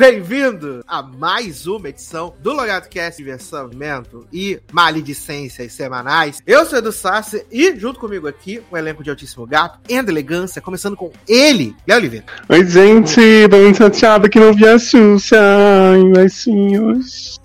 Sejam bem-vindos a mais uma edição do Logado Cast Diversamento e Maledicências Semanais. Eu sou Edu Sassi e, junto comigo aqui, um elenco de altíssimo gato e elegância, começando com ele, Léo Oliveira. Oi, gente, tô muito chateada que não vi a Xuxa. Ai, baixinhos.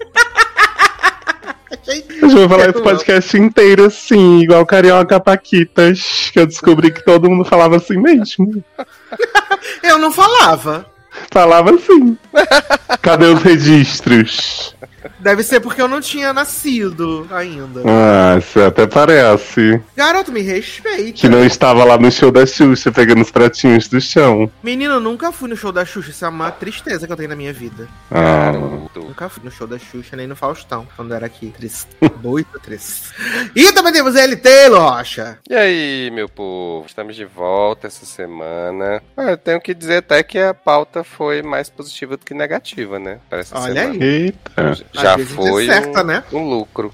Eu vou falar esse podcast inteiro assim, igual Carioca Paquitas, que eu descobri que todo mundo falava assim mesmo. Eu não falava. Falava assim. Cadê os registros? Deve ser porque eu não tinha nascido ainda. Ah, isso até parece. Garoto, me respeita. Que não estava lá no show da Xuxa pegando os pratinhos do chão. Menino, eu nunca fui no show da Xuxa. Isso é uma tristeza que eu tenho na minha vida. Ah, Nunca fui no show da Xuxa, nem no Faustão, quando eu era aqui. Triste. Muito triste. E também temos ele, Taylor Rocha. E aí, meu povo, estamos de volta essa semana. Ah, eu tenho que dizer até que a pauta foi mais positiva do que negativa, né? Para essa Olha semana. aí. eita. Já foi acerta, um, né? um lucro.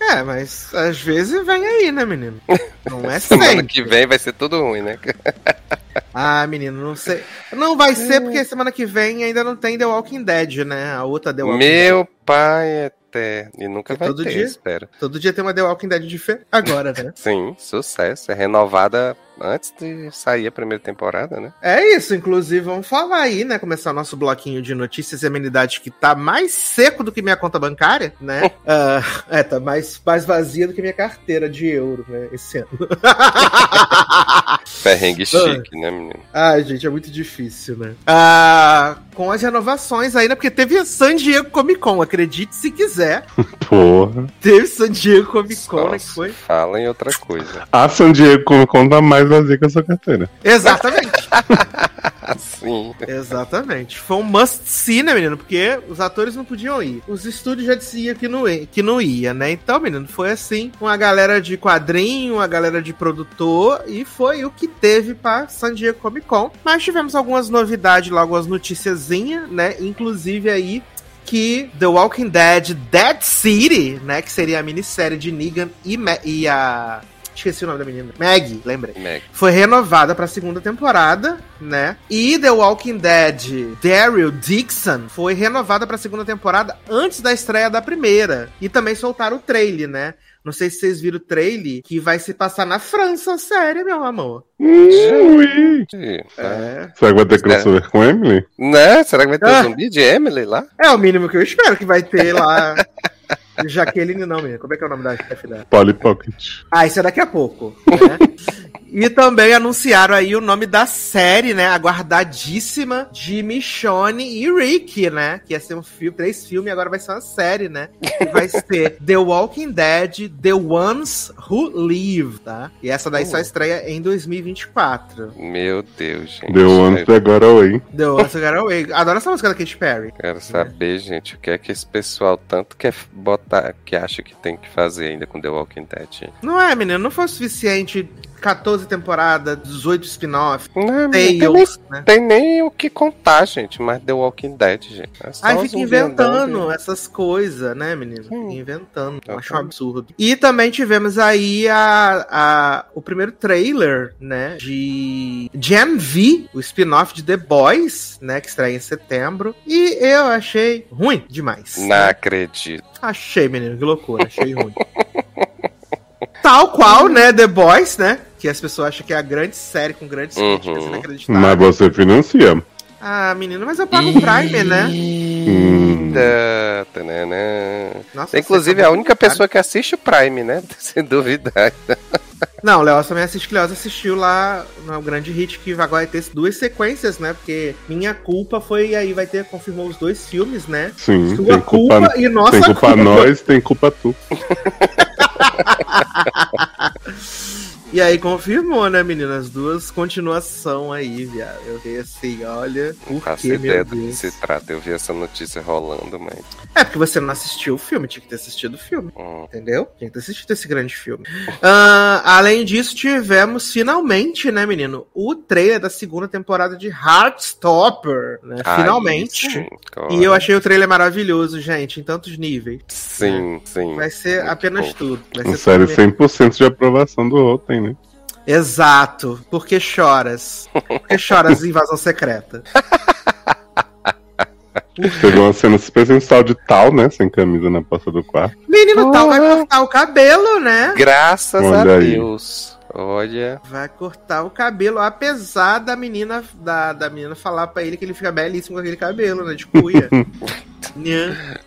É, mas às vezes vem aí, né, menino? Não é Semana sempre. que vem vai ser tudo ruim, né? Ah, menino, não sei. Não vai ser porque semana que vem ainda não tem The Walking Dead, né? A outra The Walking Dead. Meu pai eterno. E nunca É vai todo ter, dia? espero. Todo dia tem uma The Walking Dead diferente. Agora, né? Sim, sucesso. É renovada antes de sair a primeira temporada, né? É isso, inclusive, vamos falar aí, né? Começar o nosso bloquinho de notícias e amenidades que tá mais seco do que minha conta bancária, né? Ah, é, tá mais, mais vazia do que minha carteira de euro, né? Esse ano. Perrengue chique, né, menino? Ai, gente, é muito difícil, né? Ah, com as renovações aí, né? Porque teve a San Diego Comic Con, acredite se quiser. Porra. Teve San Diego Comic Con, né? Que Nossa, foi. Fala em outra coisa. A San Diego como conta mais vazia que a sua carteira. Exatamente. Assim. Exatamente. Foi um must see, né, menino? Porque os atores não podiam ir. Os estúdios já diziam que não, ia, que não ia, né? Então, menino, foi assim. Uma galera de quadrinho, uma galera de produtor. E foi o que teve pra San Diego Comic Con. Mas tivemos algumas novidades lá, algumas noticiazinhas, né? Inclusive aí que The Walking Dead Dead City, né? Que seria a minissérie de Negan e, Ma- e a. Esqueci o nome da menina. Maggie, lembrei Meg. foi renovada pra segunda temporada, né? E The Walking Dead Daryl Dixon foi renovada pra segunda temporada antes da estreia da primeira. E também soltaram o trailer, né? Não sei se vocês viram o trailer que vai se passar na França, a série, meu amor. Ui. É. Será que vai ter crossover com Emily? Né? Será que vai ter Ah. zumbi de Emily lá? É o mínimo que eu espero que vai ter lá. Jaqueline não, menina. Como é que é o nome da chefe dela? Polly Pocket. Ah, isso é daqui a pouco. Né? e também anunciaram aí o nome da série, né? Aguardadíssima de Michonne e Rick, né? Que ia ser um filme, três filmes e agora vai ser uma série, né? Que vai ser The Walking Dead, The Ones Who Live, tá? E essa daí só estreia em 2024. Meu Deus, gente. Deu antes agora oi. The Ones Who Got Away. Adoro essa música da Katy Perry. Quero saber, gente, o que é que esse pessoal tanto quer botar, que acha que tem que fazer ainda com The Walking Dead. Não é, menino? Não foi o suficiente 14 temporadas, 18 spin-off, Não, não tem, nem, né? tem nem o que contar, gente, mas The Walking Dead, gente. É Aí fica inventando essas coisas, né, menino? Fica Hum. inventando. Eu Tá acho um absurdo. E também tivemos aí a, a, o primeiro trailer, né, de Gen V, o spin-off de The Boys, né, que estreia em setembro. E eu achei ruim demais. Não acredito. Achei, menino, que loucura. Achei ruim. Tal qual, né, The Boys, né? Que as pessoas acham que é a grande série com grandes Uhum. críticas inacreditáveis. Mas você financia. Ah, menino, mas eu pago o Prime, né? Eita, tananã. Nossa, Inclusive, a tá única muito caro. pessoa que assiste o Prime, né? Sem duvidar. Não, o Léo também assiste Léo assistiu lá no grande hit que agora vai ter duas sequências, né? Porque minha culpa foi aí vai ter confirmou os dois filmes, né? Sim, Sua tem culpa, culpa, e nossa tem culpa culpa. nós, tem culpa tu. E aí confirmou, né, meninas? Duas continuação aí, viado. Eu fiquei assim, olha, Não faço que, ideia do que se trata. Eu vi essa notícia rolando, mas. É porque você não assistiu o filme, tinha que ter assistido o filme. hum, Entendeu? Tinha que ter assistido esse grande filme. Ah, além disso, tivemos finalmente, né, menino? O trailer da segunda temporada de Heartstopper, né? aí finalmente. sim, E eu achei o trailer maravilhoso, gente, em tantos níveis. Sim, sim. Vai ser apenas bom. tudo. Vai Uma ser série tudo 100% de aprovação do Rotten, né? Exato. Porque choras. Porque choras invasão secreta. Teve uma cena super sensual de tal, né? Sem camisa na porta do quarto. Menino tal vai cortar o cabelo, né? Graças Olha a aí. Olha. Vai cortar o cabelo, apesar da menina da, da menina falar pra ele que ele fica belíssimo com aquele cabelo, né? De cuia.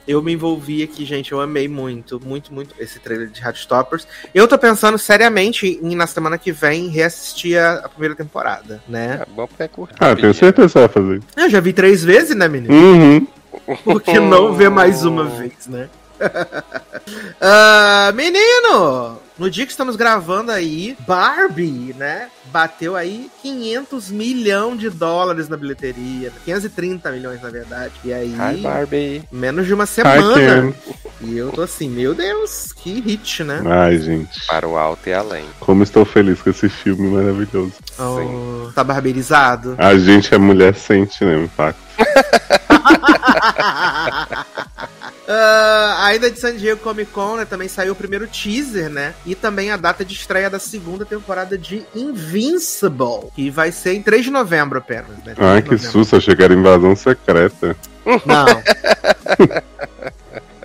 Eu me envolvi aqui, gente. Eu amei muito, muito, muito esse trailer de Heartstoppers. Eu tô pensando seriamente em, na semana que vem, reassistir a, a primeira temporada, né? É bom porque é curto. Ah, tenho certeza que você vai fazer. Eu já vi três vezes, né, menino? Uhum. Por que não ver mais uma vez, né? Ah, menino! No dia que estamos gravando aí, Barbie, né? Bateu aí 500 milhões de dólares na bilheteria. 530 milhões, na verdade. E aí, Hi, Barbie. menos de uma Ai, semana. E eu tô assim, meu Deus, que hit, né? Ai, gente. Para o alto e além. Como estou feliz com esse filme maravilhoso. Oh, tá barberizado? A gente é mulher sente, né? Impacto. Ah, ainda de San Diego Comic Con, né, também saiu o primeiro teaser, né? E também a data de estreia da segunda temporada de Invincible, que vai ser em 3 de novembro apenas, né? 3 Ai, que susto, achei que era invasão secreta. Não.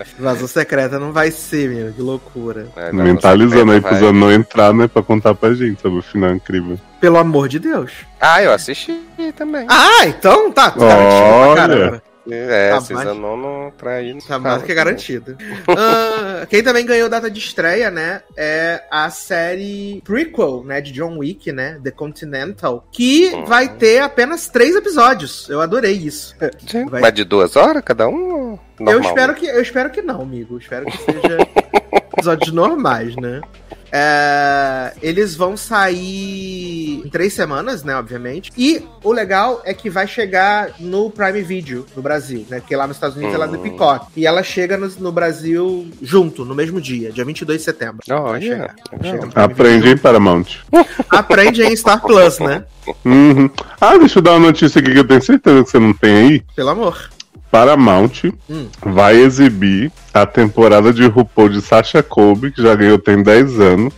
Vazão secreta não vai ser, meu, que loucura. É, Mentalizando aí pros não entrar, né? Pra contar pra gente sobre o final incrível. Pelo amor de Deus. Ah, eu assisti também. Ah, então tá. Olha. pra caramba. É, Tá Cisa Nono traí no Tá mais que garantido. Ah, quem também ganhou data de estreia, né? É a série prequel, né? De John Wick, né? The Continental. Que Uhum. vai ter apenas três episódios. Eu adorei isso. Sim, Vai- Mas de duas horas cada um? ou Eu normal? espero, que, eu espero que não, amigo. Eu espero que seja episódios normais, né? É, eles vão sair em três semanas, né? Obviamente. E o legal é que vai chegar no Prime Video no Brasil, né? Porque lá nos Estados Unidos ela é do Hum. Peacock. E ela chega no, no Brasil junto, no mesmo dia, dia 22 de setembro. Vai Olha, chegar. Aprende, Video. hein, Paramount? Aprende em Star Plus, né? Uhum. Ah, deixa eu dar uma notícia aqui que eu tenho certeza que você não tem aí. Pelo amor. Paramount Hum. vai exibir a temporada de RuPaul de Sasha Colby, que já ganhou tem 10 anos,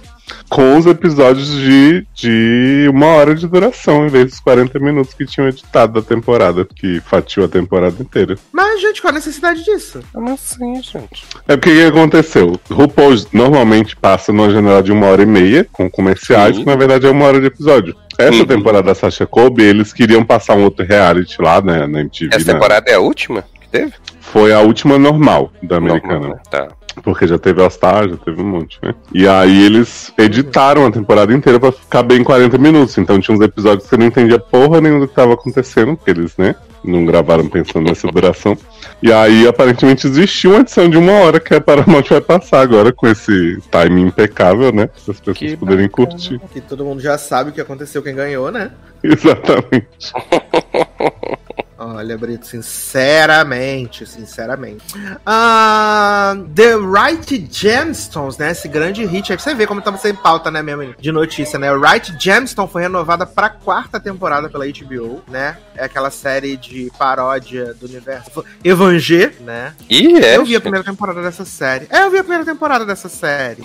com os episódios de, de uma hora de duração, em vez dos 40 minutos que tinham editado da temporada, que fatiou a temporada inteira. Mas, gente, qual a necessidade disso? Como assim, gente? É porque o que aconteceu? RuPaul normalmente passa numa janela de uma hora e meia, com comerciais, Sim. que na verdade é uma hora de episódio. Essa Uhum. temporada da Sasha Colby, eles queriam passar um outro reality lá, né, na MTV. Essa na- temporada é a última teve? Foi a última normal da americana. Normal, né? Tá. Porque já teve All Star, já teve um monte, né? E aí eles editaram a temporada inteira pra ficar bem em 40 minutos. Então tinha uns episódios que você não entendia porra nenhuma do que tava acontecendo, porque eles, né? Não gravaram pensando nessa duração. E aí, aparentemente, existiu uma edição de uma hora que a Paramount vai passar agora com esse timing impecável, né? Para as pessoas Que poderem bacana. curtir. Que todo mundo já sabe o que aconteceu, quem ganhou, né? Exatamente. Olha, Brito, sinceramente, sinceramente. Ah, The Right Gemstones, né? Esse grande hit. Aí pra você ver como estamos sem pauta, né, mesmo? De notícia, né? O Right Gemstone foi renovada pra quarta temporada pela HBO, né? É aquela série de paródia do universo Evangé, né? Ih, é? eu vi a primeira temporada dessa série. É, eu vi a primeira temporada dessa série.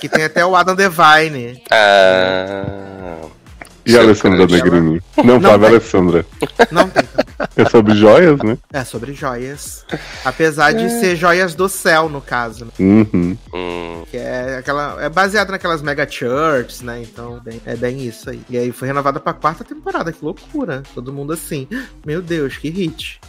que tem até o Adam Devine. Ah. E a Alessandra. Negrini? Não, Não tem. Alessandra. Não tem. É sobre joias, né? É sobre joias. Apesar de ser joias do céu, no caso. né? Uhum. Hum, Que é aquela. É baseado naquelas mega churches, né? Então bem- é bem isso aí. E aí foi renovada pra quarta temporada. Que loucura. Todo mundo assim. Meu Deus, que hit.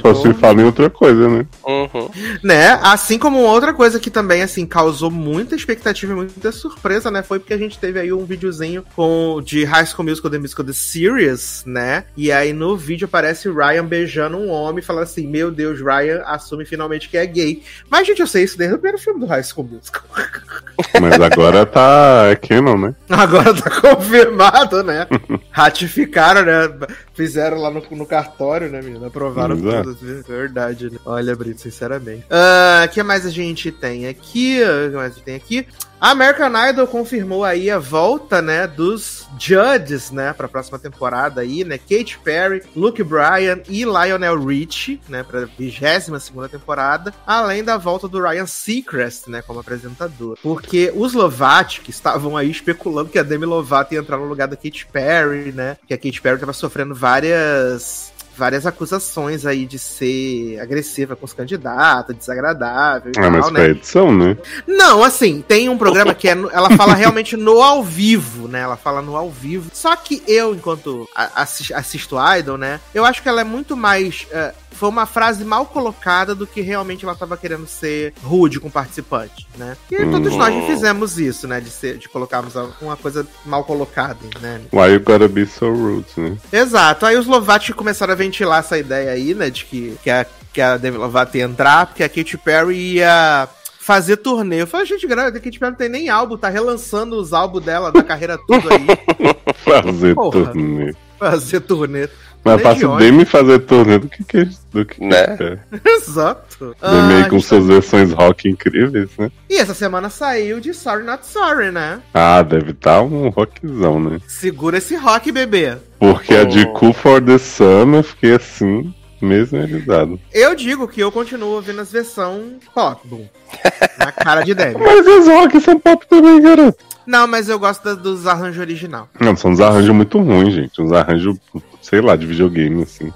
Só se fala em outra coisa, né? uhum. Né? Assim como outra coisa que também, assim, causou muita expectativa e muita surpresa, né? Foi porque a gente teve aí um videozinho com, de High School Musical, The Musical The Series, né? E aí no vídeo aparece o Ryan beijando um homem e falando assim, meu Deus, Ryan assume finalmente que é gay. Mas, gente, eu sei isso desde o primeiro filme do High School Musical. Mas agora tá. É canon, né? Agora tá confirmado, né? Ratificaram, né? Fizeram lá no, no cartório, né, menina? Aprovaram Exato. tudo. Verdade, né? Olha, Brito, sinceramente. O que mais a gente tem aqui? O que mais a gente tem aqui? A American Idol confirmou aí a volta, né, dos judges, né, pra próxima temporada aí, né? Katy Perry, Luke Bryan e Lionel Richie, né, pra 22 segunda temporada, além da volta do Ryan Seacrest, né, como apresentador. Porque os Lovato, que estavam aí especulando que a Demi Lovato ia entrar no lugar da Katy Perry, né, que a Katy Perry tava sofrendo várias várias acusações aí de ser agressiva com os candidatos, desagradável e Ah, mas tal, pra né? edição, né? Não, assim, tem um programa que é ela fala realmente no ao vivo, né? Ela fala no ao vivo. Só que eu, enquanto a- assis- assisto Idol, né? Eu acho que ela é muito mais. é, foi uma frase mal colocada do que realmente ela tava querendo ser rude com o participante, né? E todos Hum. nós já fizemos isso, né? De, ser, de colocarmos uma coisa mal colocada, né? Why you gotta be so rude, né? Exato. Aí os começaram a ventilar essa ideia aí, né? De que, que, a, que a Demi Lovato ia entrar, porque a Katy Perry ia fazer turnê. Eu falei, gente, grande, a Katy Perry não tem nem álbum, tá relançando os álbuns dela, da carreira tudo aí. Fazer Porra. turnê. fazer turnê. Mas fácil onde. Demi fazer turnê do que que do que, Né? que é. Exato. Demi aí Ah, com gente- suas versões rock incríveis, né? E essa semana saiu de Sorry Not Sorry, né? Ah, deve estar um rockzão, né? Segura esse rock, bebê. Porque a de Oh. Cool for the Sun eu fiquei assim, mesmerizado. Eu digo que eu continuo ouvindo as versões pop, boom. Na cara de Demi. Mas os rock são pop também, garoto. Não, mas eu gosto da- dos arranjos original. Não, são uns arranjos muito ruins, gente. Uns arranjos, sei lá, de videogame, assim.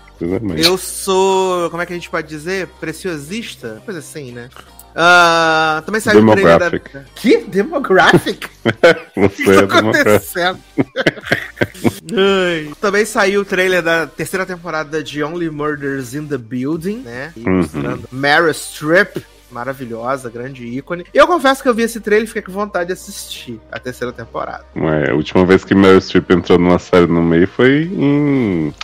Eu sou, como é que a gente pode dizer? Preciosista? Coisa assim, né? Ah, também saiu o trailer da... Demographic. Que? Demographic? O que Você tá é democrata. acontecendo? Também saiu o trailer da terceira temporada de Only Murders in the Building, né? Uhum. mostrando Meryl Streep. Maravilhosa, grande ícone. Eu confesso que eu vi esse trailer e fiquei com vontade de assistir a terceira temporada. Ué, a última vez que Meryl Streep entrou numa série no meio foi em.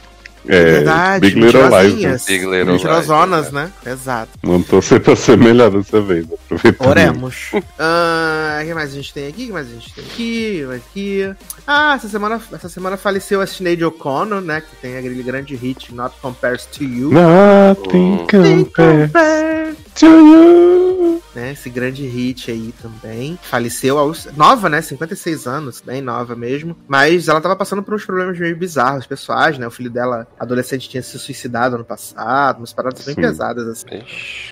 É, Verdade, Big Little Lies. né? Big Little Lies, Mentirosonas, né? Exato. Não torcer pra ser melhor dessa vez. aproveitando. Oremos. Ah, O que mais a gente tem aqui? O que mais a gente tem aqui? aqui? Ah, essa semana, essa semana faleceu a Sinead O'Connor, né? Que tem aquele grande hit Not Compares to You. Nothing compares to you. Né, esse grande hit aí também. Faleceu aos. Nova, né? 56 anos, bem nova mesmo. Mas ela tava passando por uns problemas meio bizarros pessoais, né? O filho dela, adolescente, tinha se suicidado ano passado, umas paradas bem Sim. pesadas, assim.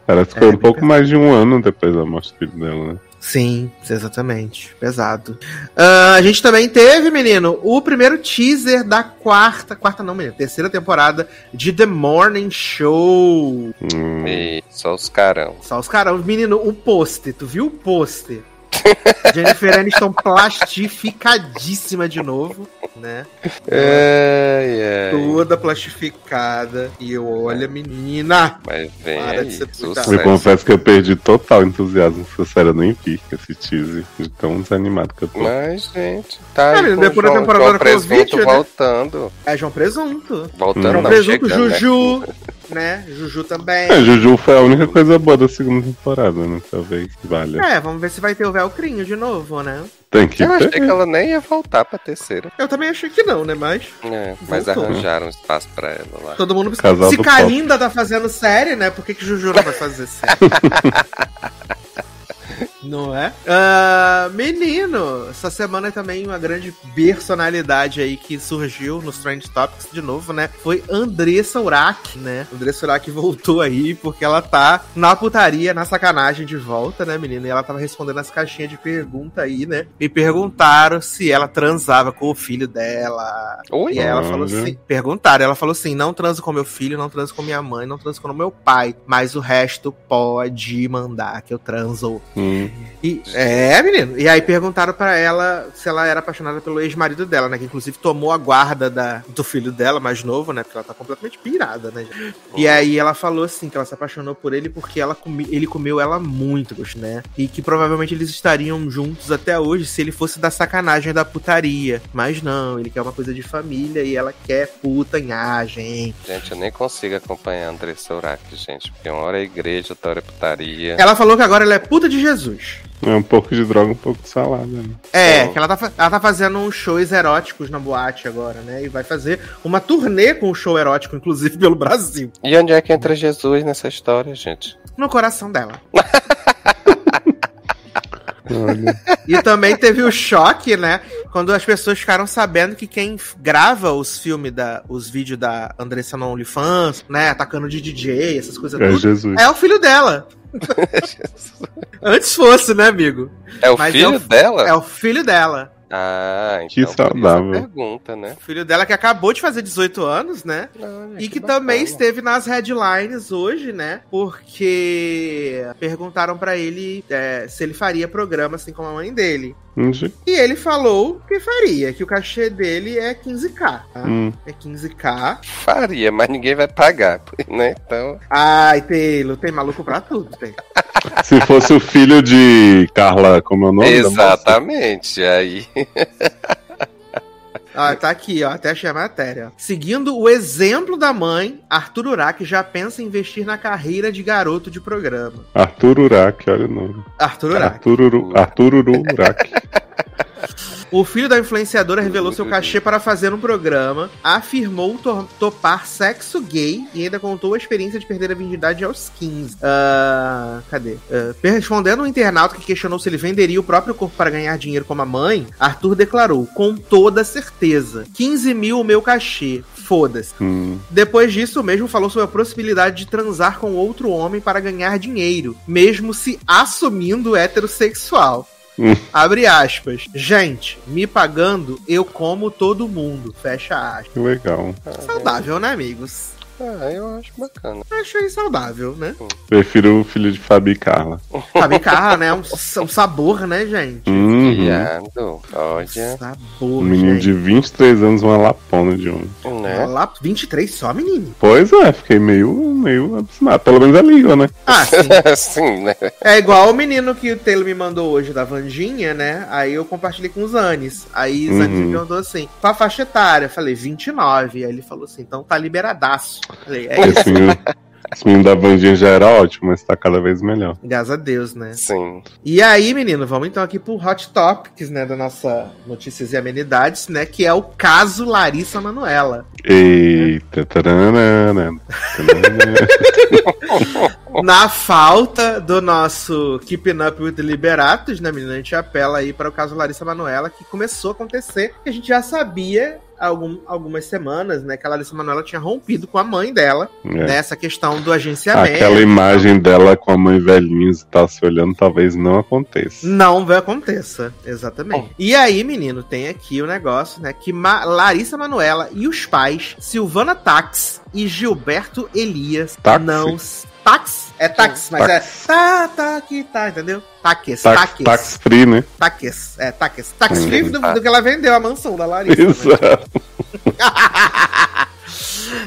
Parece que foi É, um bem pouco pesado. mais de um ano depois da morte do filho dela, né? Sim, exatamente. Pesado. Ah, a gente também teve, menino, o primeiro teaser da quarta. Quarta não, menino. Terceira temporada de The Morning Show. Hum, e só os carão. Só os caras, menino, o pôster. Tu viu o pôster? Jennifer Aniston plastificadíssima de novo, né? É, é. Toda plastificada. E eu, olha, menina. Mas vem Para de aí, ser puta. sucesso. eu confesso que eu perdi total entusiasmo com essa série. Eu nem vi esse teaser. De tão desanimado que eu tô. Mas, gente, tá É, aí com depois da João- temporada João da Presunto Covid, né? voltando. É João Presunto. Voltando, João não, Presunto, chegando, né? Juju, né? Juju também. É, Juju foi a única coisa boa da segunda temporada, né? Talvez valha. É, vamos ver se vai ter o Velcrinho de novo, né? Tem que Eu achei ter. que ela nem ia voltar pra terceira. Eu também achei que não, né? Mas É, mas Voltou. arranjaram espaço pra ela lá. todo mundo Casal Se Kalinda tá fazendo série, né? Por que, que Juju não vai fazer série? Não é? Ah, menino, essa semana também uma grande personalidade aí que surgiu nos Trend Topics de novo, né? Foi Andressa Urach, né? Andressa Urach voltou aí porque ela tá na putaria, na sacanagem de volta, né, menina? E ela tava respondendo as caixinhas de pergunta aí, né? Me perguntaram se ela transava com o filho dela. Oi? E ela falou assim, perguntaram, ela falou assim, não transo com meu filho, não transo com minha mãe, não transo com meu pai, mas o resto pode mandar que eu transo. Hum, E, é, menino. E aí perguntaram pra ela se ela era apaixonada pelo ex-marido dela, né? Que inclusive tomou a guarda da, do filho dela, mais novo, né? Porque ela tá completamente pirada, né? E aí ela falou assim que ela se apaixonou por ele porque ela ele comeu ela muito, né? E que provavelmente eles estariam juntos até hoje se ele fosse da sacanagem da putaria. Mas não, ele quer uma coisa de família e ela quer putanhagem. Gente, eu nem consigo acompanhar a Andressa Urach, gente. Porque uma hora é igreja, outra hora é putaria. Ela falou que agora ela é puta de Jesus. É um pouco de droga, um pouco de salada, né? É, Bom. que ela tá, ela tá fazendo uns shows eróticos na boate agora, né? E vai fazer uma turnê com o show erótico, inclusive pelo Brasil. E onde é que entra Jesus nessa história, gente? No coração dela. E também teve o choque, né? Quando as pessoas ficaram sabendo que quem grava os filmes, da, os vídeos da Andressa no OnlyFans, né? Atacando de DJ, essas coisas É tudo, Jesus. é o filho dela. Antes fosse, né, amigo? É o Mas filho é o- dela? É o filho dela. Ah, então Que saudável. pergunta, né? O filho dela que acabou de fazer 18 anos, né? E que também esteve nas headlines hoje, né? Porque perguntaram pra ele é, se ele faria programa assim como a mãe dele. Entendi. E ele falou que faria, que o cachê dele é 15k. Tá? Hum. É 15k. Faria, mas ninguém vai pagar, né? Então, Ai, Taylor, tem maluco pra tudo, tem. Se fosse o filho de Carla, como é o nome? da moça? exatamente. Aí, Ah, tá aqui, ó, até achei a matéria. Seguindo o exemplo da mãe, Arthur Urac já pensa em investir na carreira de garoto de programa. Arthur Urac, olha o nome. Arthur Urac. Arthur, Uru, Arthur Uru Urac. O filho da influenciadora revelou seu cachê para fazer um programa, afirmou to- topar sexo gay e ainda contou a experiência de perder a virgindade aos 15. Ah, cadê? Ah, respondendo um internauta que questionou se ele venderia o próprio corpo para ganhar dinheiro como a mãe, Arthur declarou, com toda certeza, 15 mil o meu cachê, foda-se. Hum. Depois disso, mesmo falou sobre a possibilidade de transar com outro homem para ganhar dinheiro, mesmo se assumindo heterossexual. Abre aspas. Gente, me pagando, eu como todo mundo. Fecha aspas. Que legal. Saudável, né, amigos? Ah, eu acho bacana. Achei saudável, né? Prefiro o filho de Fabi e Carla. Fabi Carla, né? Um, um sabor, né, gente? Uhum. Viado, olha, Sabor, Um menino gente. de 23 anos, uma lapona de homem. né? Lá, 23 só, menino? Pois é, fiquei meio, meio abismado. Pelo menos é língua, né? Ah, sim. Sim, né? É igual o menino que o Taylor me mandou hoje da Vandinha, né? Aí eu compartilhei com o Zanis. Aí o Zanis Uhum. me perguntou assim: qual a faixa etária? Eu falei, 29. Aí ele falou assim: então tá liberadaço. Falei, é isso, Esse menino, esse menino da Vandinha já era ótimo, mas tá cada vez melhor. graças a Deus, né? Sim. E aí, menino, vamos então aqui pro Hot Topics, né? Da nossa Notícias e Amenidades, né? Que é o caso Larissa Manoela. Eita, taranana. Na falta do nosso Keeping Up with the Liberatos, né, menina? A gente apela aí para o caso Larissa Manoela, que começou a acontecer. que A gente já sabia algum, algumas semanas, né, que a Larissa Manoela tinha rompido com a mãe dela, É. nessa questão do agenciamento. Aquela imagem dela com a mãe velhinha e tá se olhando talvez não aconteça. Não vai aconteça, exatamente. E aí, menino, tem aqui o negócio, né? Que Ma- Larissa Manoela e os pais, Silvana Tax e Gilberto Elias, Táxi? não. Tax? É tax, mas Táxi. é. Tá, tá, aqui, tá, entendeu? Taques, Tax, taques. tax free, né? Taques, é, taques. Tax Hum. free do, do que ela vendeu a mansão da Larissa. né? Exato.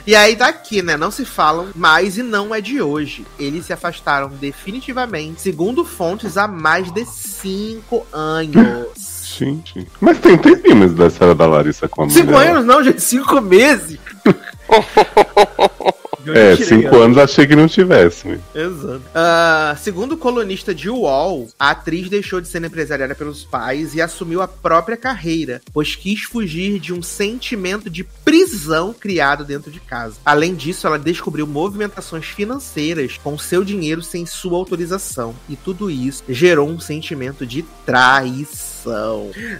E aí tá aqui, né? Não se falam mais e não é de hoje. Eles se afastaram definitivamente, segundo fontes, há mais de cinco anos. Gente. Mas tem tempinho mesmo da história da Larissa com a mãe Cinco anos não, gente, cinco meses. É, cinco anos achei que não tivesse. né? Exato. Ah, segundo o colunista de UOL, a atriz deixou de ser empresariada pelos pais e assumiu a própria carreira, pois quis fugir de um sentimento de prisão criado dentro de casa. Além disso, ela descobriu movimentações financeiras com seu dinheiro sem sua autorização. E tudo isso gerou um sentimento de traição.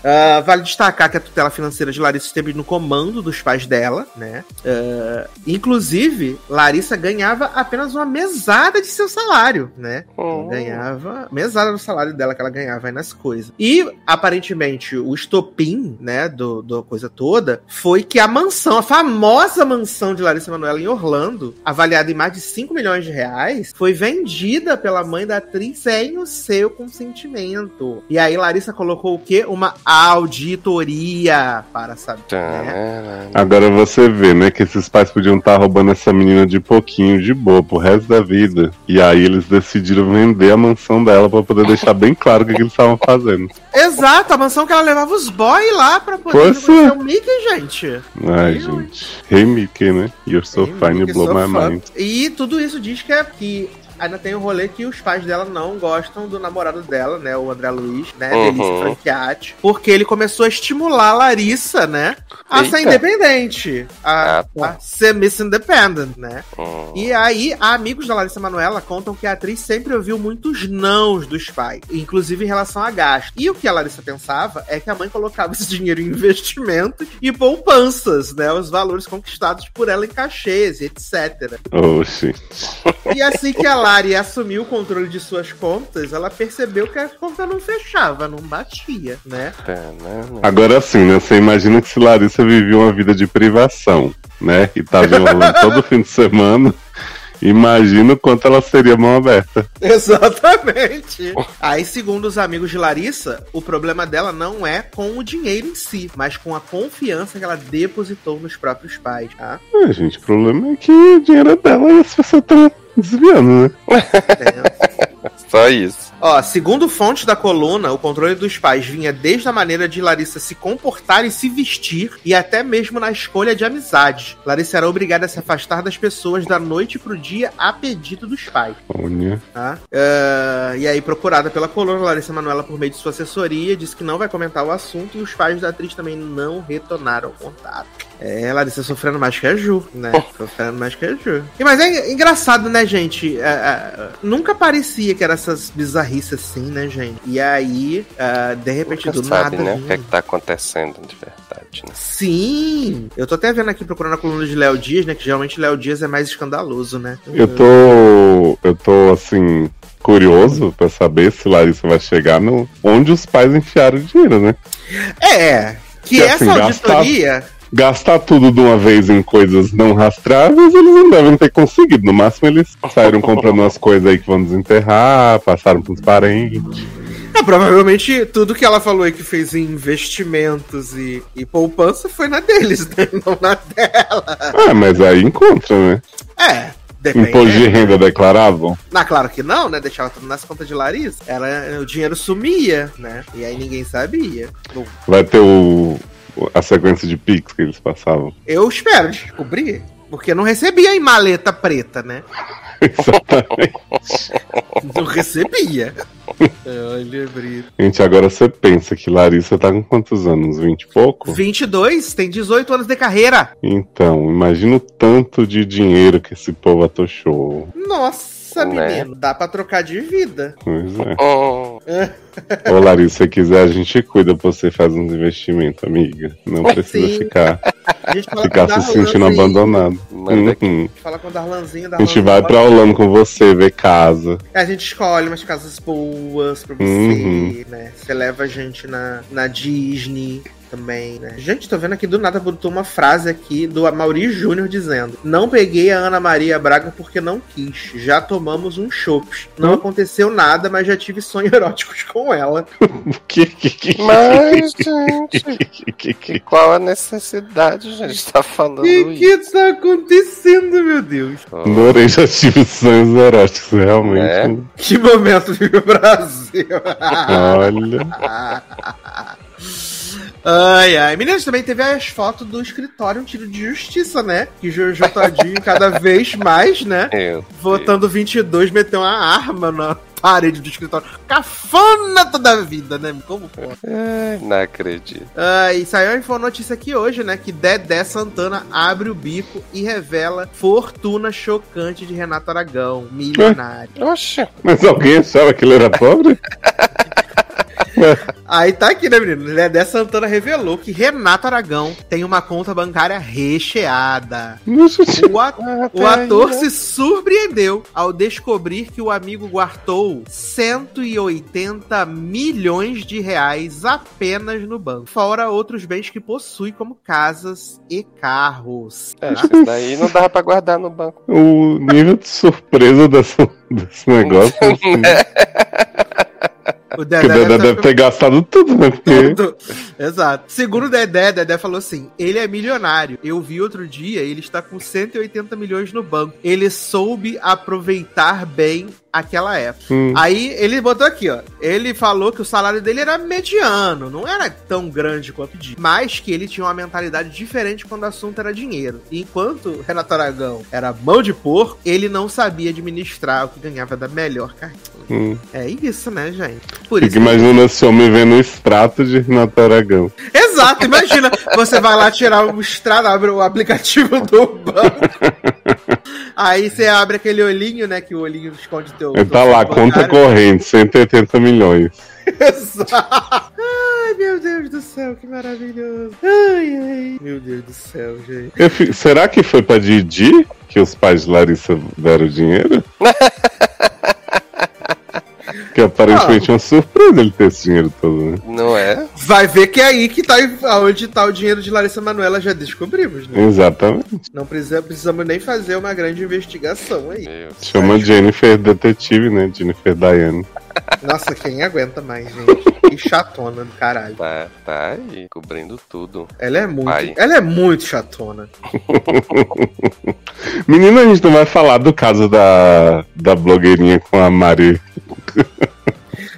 Ah, vale destacar que a tutela financeira de Larissa esteve no comando dos pais dela, né? Ah, inclusive, Larissa ganhava apenas uma mesada de seu salário, né? Hum. Ganhava mesada do salário dela que ela ganhava aí nas coisas. E, aparentemente, o estopim, né, do, do coisa toda, foi que a mansão, a famosa mansão de Larissa Manoela em Orlando, avaliada em mais de 5 milhões de reais, foi vendida pela mãe da atriz sem o seu consentimento. E aí Larissa colocou o quê? Uma auditoria para saber, né? Tá, Agora você vê, né, que esses pais podiam estar roubando essa menina de pouquinho, de boa, pro resto da vida. E aí eles decidiram vender a mansão dela pra poder deixar bem claro o que, que eles estavam fazendo. Exato, a mansão que ela levava os boy lá pra poder conhecer é. o Mickey, gente. Ai, gente. Hey, Mickey, né? You're so Hey, fine, you blow so my fun. mind. E tudo isso diz que é que ainda tem o rolê que os pais dela não gostam do namorado dela, né? O André Luiz, né? Uhum. Delícia Franchiati. Porque ele começou a estimular a Larissa, né? A ser Eita. independente. A, Ah, tá. a ser Miss Independent, né? Hum. E aí, amigos da Larissa Manoela contam que a atriz sempre ouviu muitos nãos dos pais, inclusive em relação a gasto. E o que a Larissa pensava é que a mãe colocava esse dinheiro em investimentos e poupanças, né? Os valores conquistados por ela em cachês, e etc. Oh, gente. E assim que ela Lari assumiu o controle de suas contas, ela percebeu que a conta não fechava, não batia, né? É, né, né? Agora sim, né? Você imagina que se Larissa vivia uma vida de privação, né? E tava enrolando todo fim de semana. Imagina o quanto ela seria mão aberta. Exatamente. Aí, segundo os amigos de Larissa, o problema dela não é com o dinheiro em si, mas com a confiança que ela depositou nos próprios pais, tá? É, gente, o problema é que o dinheiro é dela e as pessoas estão desviando, né? Só isso. Ó, segundo fontes da coluna, o controle dos pais vinha desde a maneira de Larissa se comportar e se vestir, e até mesmo na escolha de amizades. Larissa era obrigada a se afastar das pessoas da noite pro dia a pedido dos pais. Olha. Tá? Ah, e aí, procurada pela coluna, Larissa Manoela, por meio de sua assessoria, disse que não vai comentar o assunto e os pais da atriz também não retornaram ao contato. É, Larissa sofrendo mais que a Ju, né? sofrendo mais que a Ju. E, mas é engraçado, né, gente? É, é, nunca parecia que era essas bizarrices assim, né, gente? E aí, ah, de repente, Nunca do sabe, nada. né? O que é que tá acontecendo de verdade, né? Sim! Eu tô até vendo aqui procurando a coluna de Léo Dias, né? Que geralmente Léo Dias é mais escandaloso, né? Eu tô. Eu tô assim. Curioso pra saber se Larissa vai chegar no onde os pais enfiaram o dinheiro, né? É, que Que, essa assim, auditoria. Gastar tudo de uma vez em coisas não rastráveis, eles não devem ter conseguido. No máximo, eles saíram comprando umas coisas aí que vão desenterrar, passaram pros parentes. É, provavelmente tudo que ela falou aí que fez em investimentos e, e poupança foi na deles, né? Não na dela. Ah, mas aí encontra, né? É. Depende. Imposto de renda declarável. Ah, claro que não, né? Deixava tudo nas contas de Larissa. Ela, o dinheiro sumia, né? E aí ninguém sabia. Vai ter o, a sequência de Pix que eles passavam. Eu espero descobrir. Porque não recebia em maleta preta, né? Exatamente. Não recebia. Olha, Brito. Gente, agora você pensa que Larissa tá com quantos anos? 20 e pouco? 22, tem 18 anos de carreira. Então, imagina o tanto de dinheiro que esse povo atochou. Nossa, Né? menino. Dá pra trocar de vida. Pois é. Oh, Ô, Larissa, se quiser, a gente cuida pra você faz uns investimentos, amiga. Não precisa Sim. ficar, ficar se sentindo abandonado. Uhum. Fala com o Darlanzinho. A gente vai pra Holanda com você, ver casa. A gente escolhe umas casas boas pra você, Uhum. né? Você leva a gente na, na Disney também, né? Gente, tô vendo aqui do nada, botou uma frase aqui do Amaury Júnior dizendo: Não peguei a Ana Maria Braga porque não quis. Já tomamos um chopps. Não Hum? aconteceu nada, mas já tive sonhos eróticos com ela. Que, que, que, Mas, gente, que, que, que- qual a necessidade, gente, tá falando O que tá acontecendo, meu Deus? Oh, Adorei, já tive sonhos eróticos, realmente. É? Que momento vive o Brasil. Olha. Ai, ai. Meninas, também teve as fotos do escritório, um tiro de justiça, né? Que Jojo Todinho cada vez mais, né? Meu Votando 22, meteu uma arma na parede do escritório. Cafona toda a vida, né? Como pode? Ai, não acredito. Ah, e saiu a infonotícia aqui hoje, né? Que Dedé Santana abre o bico e revela fortuna chocante de Renato Aragão, milionário. Oxe, Mas alguém achava que ele era pobre? Aí tá aqui, né, menino? Dedé Santana revelou que Renato Aragão tem uma conta bancária recheada. O, a- Ah, o ator se surpreendeu ao descobrir que o amigo guardou 180 milhões de reais apenas no banco, fora outros bens que possui, como casas e carros. É, acho que isso daí não dava pra guardar no banco. O nível de surpresa desse, desse negócio. assim, O Dedé o Dedé deve deve ter gastado tudo, né? Porque Tudo. Exato. Segundo o Dedé, Dedé falou assim: ele é milionário. Eu vi outro dia, ele está com 180 milhões no banco. Ele soube aproveitar bem aquela época. Hum. Aí ele botou aqui, ó. Ele falou que o salário dele era mediano, não era tão grande quanto de, mas que ele tinha uma mentalidade diferente quando o assunto era dinheiro. E enquanto o Renato Aragão era mão de porco, ele não sabia administrar o que ganhava da melhor carreira. Hum. É isso, né, gente? Por Fico isso. imaginando esse homem vendo o extrato de Renato Aragão. Exato, imagina. Você vai lá tirar o extrato, abre o aplicativo do banco. Aí você abre aquele olhinho, né? Que o olhinho esconde teu. Ele teu tá lá, fundo conta bancário. corrente, 180 milhões. Exato. Ai, meu Deus do céu, que maravilhoso. Ai, ai. Meu Deus do céu, gente. Eu fi- Será que foi pra Didi que os pais de Larissa deram dinheiro? Que aparentemente é uma surpresa ele ter esse dinheiro todo, né? Não é? Vai ver que é aí que tá onde tá o dinheiro de Larissa Manoela, já descobrimos, né? Exatamente. Não precisa, precisamos nem fazer uma grande investigação aí. Chama Jennifer Detetive, né? Jennifer Diane. Nossa, quem aguenta mais, gente? Que chatona do caralho. Tá, tá aí, cobrindo tudo. Ela é muito. Vai. Ela é muito chatona. Menina, a gente não vai falar do caso da, da blogueirinha com a Mari,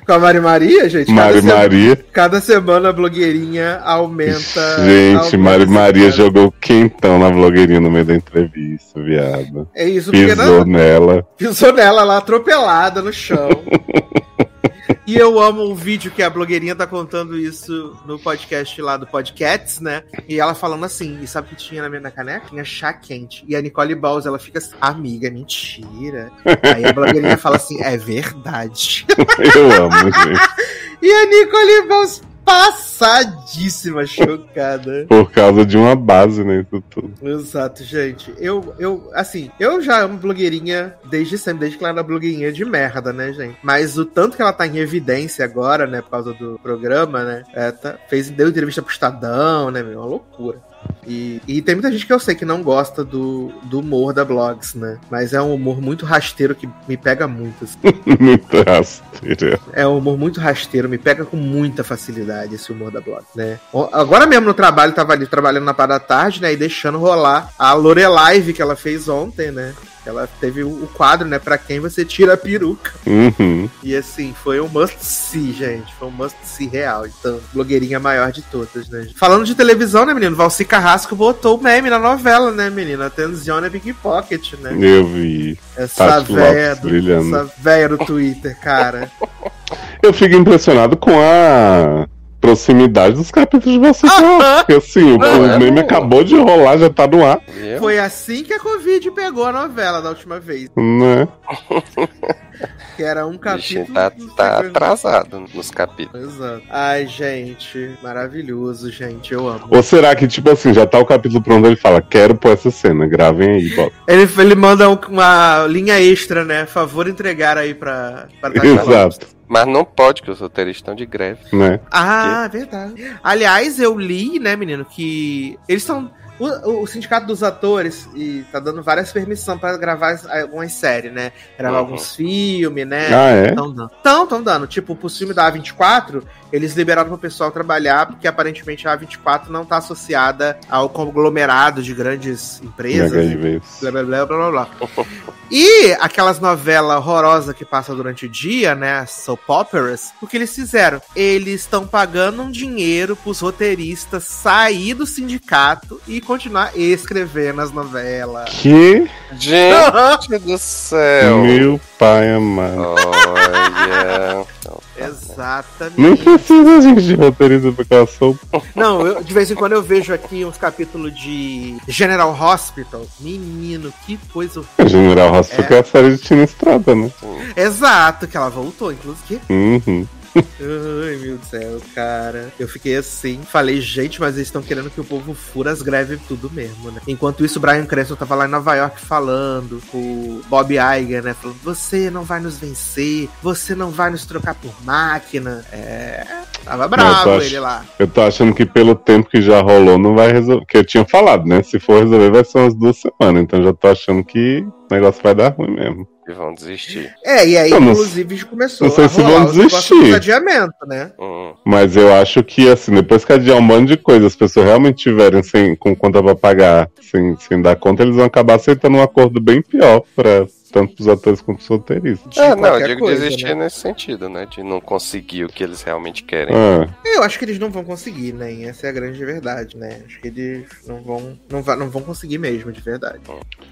Com a Mari Maria, gente. Mari cada, Maria. cada semana a blogueirinha aumenta. Gente, aumenta Mari Maria jogou quentão na blogueirinha no meio da entrevista, viado. É isso, porque Pisou nela. pisou nela lá, atropelada no chão. E eu amo o vídeo que a blogueirinha tá contando isso no podcast lá do Podcasts, né? E ela falando assim, e sabe o que tinha na minha na caneca? Tinha chá quente. E a Nicole Balls, ela fica assim, amiga, mentira. Aí a blogueirinha fala assim, é verdade. Eu amo, gente. E a Nicole Balls passadíssima, chocada. Por causa de uma base, né? Tudo. Exato, gente. Eu, eu, assim, eu já amo blogueirinha desde sempre, desde que ela era blogueirinha de merda, né, gente? Mas o tanto que ela tá em evidência agora, né, por causa do programa, né? É, tá- fez, deu entrevista pro Estadão, né, meu? Uma loucura. E, e tem muita gente que eu sei que não gosta do, do humor da Blogs, né? Mas é um humor muito rasteiro que me pega muito. assim. Muito rasteira. É um humor muito rasteiro, me pega com muita facilidade esse humor da Blogs, né? Agora mesmo no trabalho, tava ali trabalhando na parte da tarde, né? E deixando rolar a Lorelive que ela fez ontem, né? Ela teve o quadro, né? Pra quem você tira a peruca. Uhum. E assim, foi um must see, gente. Foi um must see real. Então, blogueirinha maior de todas, né? Falando de televisão, né, menino? Valci Carrasco botou o meme na novela, né, menino? Atenzione Pickpocket, né? Eu vi. Essa Tati véia do, brilhando. essa véia do Twitter, cara. Eu fico impressionado com a proximidade dos capítulos de você. Aham. Porque assim, o, o é, meme acabou de rolar, já tá no ar? Foi assim que a Covid pegou a novela da última vez. né? Que era um capítulo. tá, tá atrasado nos capítulos. Exato. Ai, gente, maravilhoso, gente. Eu amo. Ou será que, tipo assim, já tá o capítulo pronto, ele fala, quero pôr essa cena, gravem aí, bota. Ele, ele manda um- uma linha extra, né? Favor entregar aí pra. pra. Exato, Mas não pode, que os roteiristas estão de greve. né? Ah, verdade. Aliás, eu li, né, menino, que eles estão. O, o sindicato dos atores e tá dando várias permissões pra gravar as- algumas séries, né? Gravar Uhum. alguns filmes, né? Ah, é? Estão dando. Tão, tão dando. Tipo, pro filme da A24, eles liberaram pro pessoal trabalhar, porque aparentemente a A24 não tá associada ao conglomerado de grandes empresas. E blá blá blá blá blá blá. E aquelas novelas horrorosas que passam durante o dia, né? Soap operas, o que eles fizeram? Eles estão pagando um dinheiro pros roteiristas sair do sindicato e continuar escrevendo as novelas. Que Gente do céu! meu pai amado. Olha. Exatamente. Nem precisa, gente, de roteirista porque eu sou. Não, eu- de vez em quando eu vejo aqui uns capítulos de General Hospital. Menino, que coisa. General Hospital, que é a série de Tina Estrada, né? Exato, que ela voltou, inclusive. Uhum. Ai, meu Deus céu, cara. Eu fiquei assim, falei, gente, mas eles estão querendo que o povo fura as greves tudo mesmo, né? Enquanto isso, o Brian Cranston tava lá em Nova York falando com o Bob Iger, né? Falando, você não vai nos vencer, você não vai nos trocar por máquina. É. Tava bravo acho- ele lá. Eu tô achando que pelo tempo que já rolou, não vai resolver. Que eu tinha falado, né? Se for resolver, vai ser umas duas semanas. Então já tô achando que o negócio vai dar ruim mesmo. E vão desistir. É, e aí, não- inclusive, começou não sei a se rolar vão desistir. adiamento, né? Hum. Mas eu acho que, assim, depois que adiar um monte de coisa, as pessoas realmente tiverem sem, com conta pra pagar, sem, sem dar conta, eles vão acabar aceitando um acordo bem pior pra tanto pros atores quanto pros roteiristas. É, não, eu digo coisa, desistir né? nesse sentido, né? De não conseguir o que eles realmente querem. Ah, Eu acho que eles não vão conseguir, né? E Essa é a grande verdade, né? Acho que eles não vão, não, va- não vão conseguir mesmo, de verdade.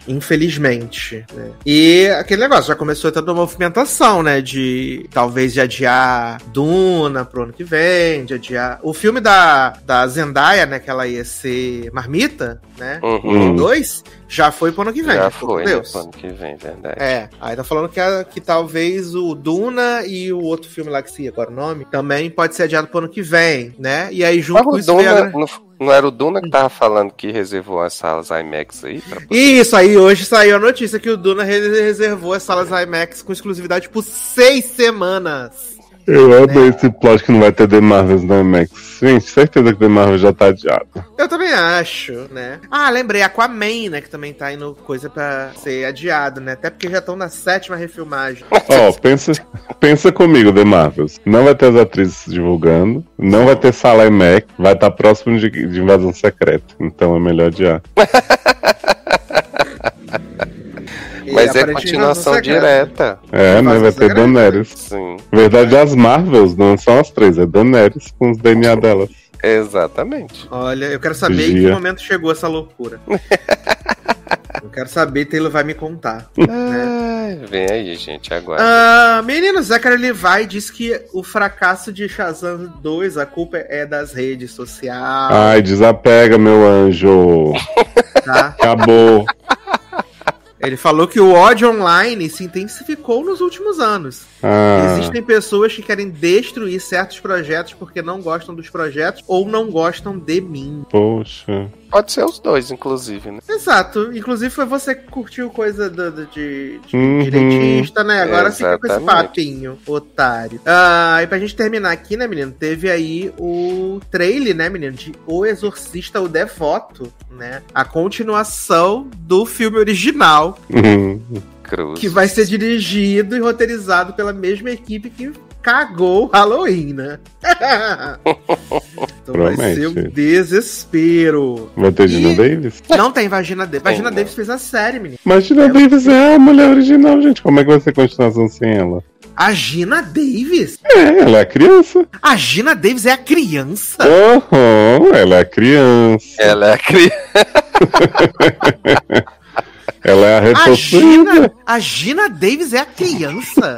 Infelizmente. Né? E aquele negócio, já começou toda a movimentação, né? De talvez de adiar Duna pro ano que vem, de adiar. O filme da, da Zendaya, né? Que ela ia ser marmita, né? Uhum. Hum. Dois, já foi pro ano que vem. Já né? foi? Deus. Pro ano que vem, verdade. É, aí tá falando que, a- que talvez o Duna e o outro filme lá que se agora o nome também pode ser adiado pro ano que vem, né? E aí junto Mas com o isso veio Duna, gra- não, Não era o Duna que tava falando que reservou as salas IMAX aí? Pra... Isso aí, hoje saiu a notícia que o Duna re- reservou as salas IMAX com exclusividade por seis semanas. Eu amei esse plot que não vai ter The Marvels na IMAX. Gente, certeza que The Marvel já tá adiado. Eu também acho, né? Ah, lembrei, Aquaman, né? Que também tá indo coisa pra ser adiado, né? Até porque já estão na sétima refilmagem. Ó, pensa, pensa comigo, The Marvels. Não vai ter as atrizes divulgando, não vai ter sala IMAX, vai estar próximo de, de invasão secreta. Então é melhor adiar. Mas é aparentemente continuação direta. É, né? Vai ter? Daenerys. Sim, Na verdade, as Marvels não são as três, é Daenerys com os DNA delas. exatamente. Olha, eu quero saber em que momento chegou essa loucura. eu quero saber, Taylor vai me contar. Ai, vem aí, gente, agora. Ah, menino, Zachary Levi diz que o fracasso de Shazam 2, a culpa é das redes sociais, Ai, desapega, meu anjo. tá? Acabou. Ele falou que o ódio online se intensificou nos últimos anos. Ah, Existem pessoas que querem destruir certos projetos porque não gostam dos projetos ou não gostam de mim. poxa. Pode ser os dois, inclusive, né? Exato. Inclusive foi você que curtiu coisa do- do- de, de Uhum. direitista, né? Agora fica com esse Exatamente. papinho, otário. Ah, e pra gente terminar aqui, né, menino? Teve aí o trailer, né, menino? De O Exorcista, o Devoto, né? A continuação do filme original, Uhum. Cruz. que vai ser dirigido e roteirizado pela mesma equipe que cagou Halloween, né? então vai Promete. ser um desespero. Vai ter Gina E- Davis? Não tem Vagina Davis. Vagina Tem, Davis fez a série, menino. Mas Gina Davis é a mulher original, gente. Como é que vai ser continuação sem ela? A Gina Davis? É, ela é a criança. A Gina Davis é a criança? Aham, ela é a criança. Ela é a criança. Ela é a A repossuída. a Gina Davis é a criança?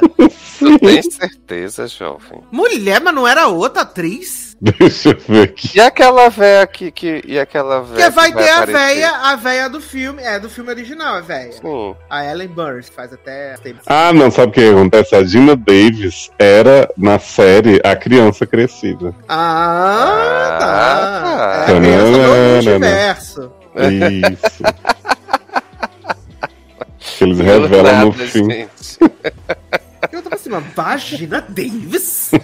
Tu tem certeza, jovem? Mulher, mas não era outra atriz? Deixa eu ver aqui. E aquela véia que. que e aquela véia. Porque vai que ter a aparecer? véia, a véia do filme. É, do filme original, a véia. Sim. A Ellen Burns, que faz até... Ah, não, sabe o que acontece? A Gina Davis era, na série, a criança crescida. Ah, tá. Ah, É a criança do multiverso. Isso. Que eles revelam no fim. Eu tava assim, mano, Vagina Davis?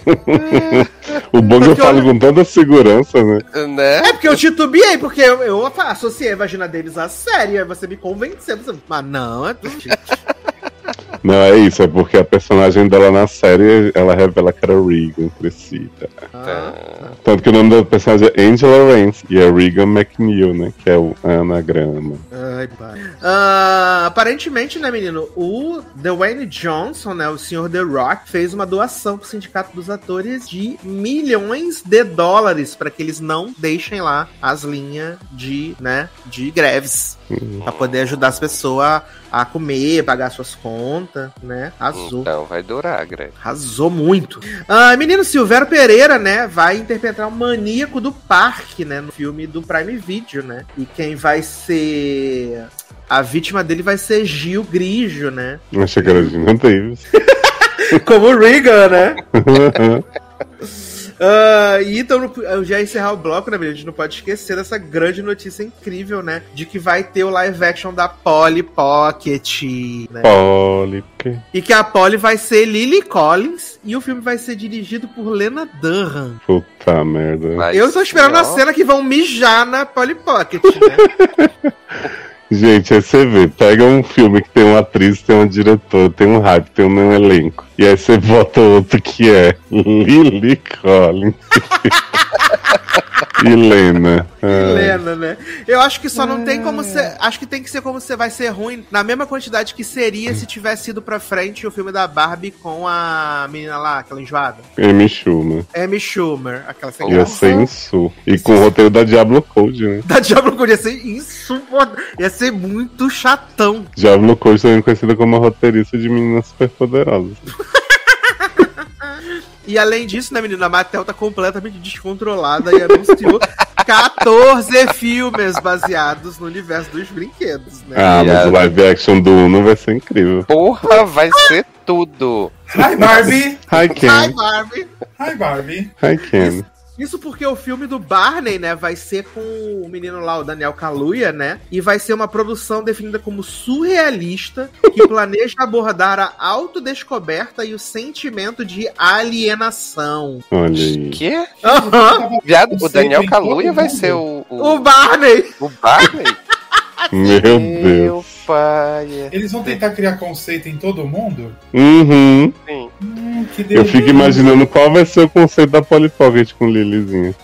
O bom que eu Porque falo olha- com tanta segurança, né? Né? É porque eu titubeei, porque eu, eu associei a Vagina Davis à série, aí você me convenceu. Você, mas não, é tudo. Não, é isso, é porque a personagem dela na série, ela revela que era Regan crescida. Ah, Tanto que o nome da personagem é Angela Rance e é Regan McNeil, né? Que é o anagrama. Ai, pai. Ah, aparentemente, né, menino? O Dwayne Johnson, né? O senhor The Rock, fez uma doação pro Sindicato dos Atores de milhões de dólares para que eles não deixem lá as linhas de, né, de greves. Pra poder ajudar as pessoas a, a comer, pagar suas contas, né? Azul. Então vai durar, Greg. Arrasou muito. Ah, menino Silvério Pereira, né, vai interpretar o maníaco do parque, né, no filme do Prime Video, né? E quem vai ser a vítima dele vai ser Gil Grigio, né? Achei que era Gina Davis. Como o Regan, né? Ah, e então, já ia encerrar o bloco, né, menino? A gente não pode esquecer dessa grande notícia incrível, né? De que vai ter o live action da Polly Pocket, né? Polly. E que a Polly vai ser Lily Collins e o filme vai ser dirigido por Lena Dunham. Puta merda. Vai Eu tô esperando a cena que vão mijar na Polly Pocket, né? Gente, aí você vê, pega um filme que tem uma atriz, tem um diretor, tem um hype, tem um elenco. E aí você bota outro que é Lily Collins. e Lena. Ah, Helena, né? Eu acho que só não tem como ser. Acho que tem que ser como você vai ser ruim na mesma quantidade que seria se tivesse ido pra frente o filme da Barbie com a menina lá, aquela enjoada. Amy Schumer. Amy Schumer, aquela sem Ia ser insu. E com o roteiro da Diablo Code, né? Da Diablo Code ia ser insuportável. Ia ser muito chatão. Diablo Code também conhecida como a roteirista de Meninas Superpoderosas. E além disso, né, menina, a Mattel tá completamente descontrolada e anunciou 14 filmes baseados no universo dos brinquedos, né? Ah, mas o live action do Uno vai ser incrível. Porra, vai ser tudo. Hi, Barbie. Hi, Hi, Ken. Barbie! Hi, Barbie. Hi, Ken. Isso porque o filme do Barney, né, vai ser com o menino lá, o Daniel Kaluuya, né? E vai ser uma produção definida como surrealista, que planeja abordar a autodescoberta e o sentimento de alienação. Olha aí. Quê? Aham. Viado, o Daniel Kaluuya vai ser o. O, O Barney! o Barney? Meu Meu Deus. pai. Eles vão tentar criar conceito em todo mundo? Uhum. Sim. Hum, que Eu fico imaginando qual vai ser o conceito da Polly Pocket com Lilizinha.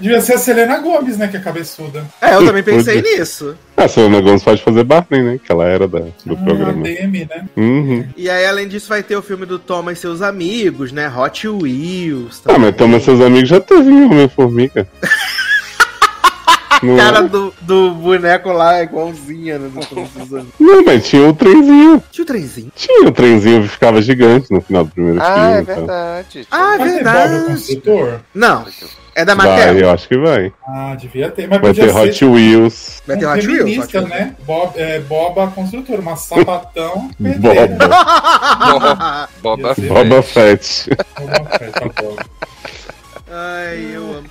Devia ser a Selena Gomes, né? Que é cabeçuda. É, eu também pensei nisso. Ah, a Selena Gomes pode fazer Barney, né? Que ela era da, do Ah, programa. DM, né? Uhum. E aí, além disso, vai ter o filme do Thomas e seus amigos, né? Hot Wheels. Ah, mas toma seus amigos já teve em Homem-Formiga. Não, A cara é? do, do boneco lá é igualzinha, né? não, mas tinha o trenzinho. Tinha o trenzinho. Tinha o trenzinho que ficava gigante no final do primeiro Ah, filme. é então. verdade. Ah, Vai o verdade. construtor? Não, é da Vai, Mattel. eu acho que vai. Ah, devia ter. Mas Vai ter ser Hot Wheels. Vai ter um Hot Wheels. Hot né? Bob, é, Boba construtor, uma sapatão. Boba. Boba Fett. Boba Fett. Boba Fett, tá bom. Ai, eu amo.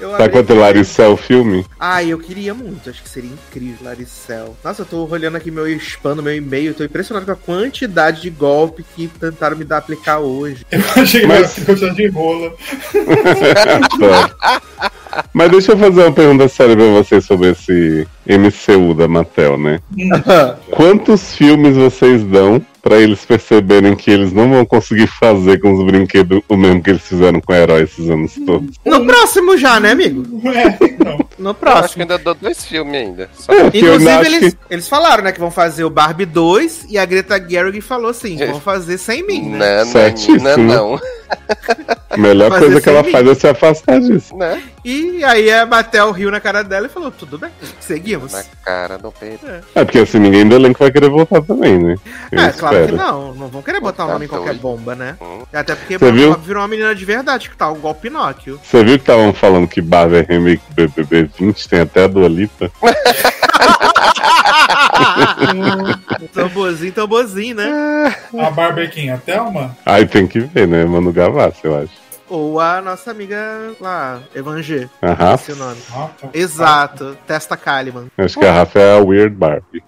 Eu Sabe quanto é Laricel o filme? Ai, eu queria muito. Acho que seria incrível, Laricel. Nossa, eu tô olhando aqui meu spam no meu e-mail. Tô impressionado com a quantidade de golpe que tentaram me dar aplicar hoje. Eu achei que Mas- de rola. Mas deixa eu fazer uma pergunta séria pra vocês sobre esse MCU da Mattel, né? Quantos filmes vocês dão pra eles perceberem que eles não vão conseguir fazer com os brinquedos o mesmo que eles fizeram com heróis esses anos todos? No próximo já, né, amigo? É, então. No Eu acho que próximo. ainda dou dois filmes ainda. Só É, Inclusive, eles, que... eles falaram, né, que vão fazer o Barbie 2 e a Greta Gerwig falou assim, vão fazer sem mim, né? Não, não, não, a melhor fazer coisa que ela sem faz é se afastar disso. né? E aí a Mattel riu na cara dela e falou, tudo bem, seguimos. Na cara do Pedro. É porque assim, ninguém do elenco vai querer voltar também, né? Eu É, claro que espero. não, não vão querer botar o Tá nome em qualquer doido. bomba, né? Hum. Até porque Você viu? virou uma menina de verdade, que tá igual o Pinóquio. Você viu que estavam falando que Barbie é remake do BBB 20? Tem até a Dua Lipa. tamborzinho, tamborzinho, né? A Barbequinha, a Thelma? Aí tem que ver, né? Mano Gavassi, eu acho. Ou a nossa amiga lá, Evanger, Aham. esse é o nome. Ah, tá. Exato, Testa Kalimann. Acho que a Rafa é a Weird Barbie.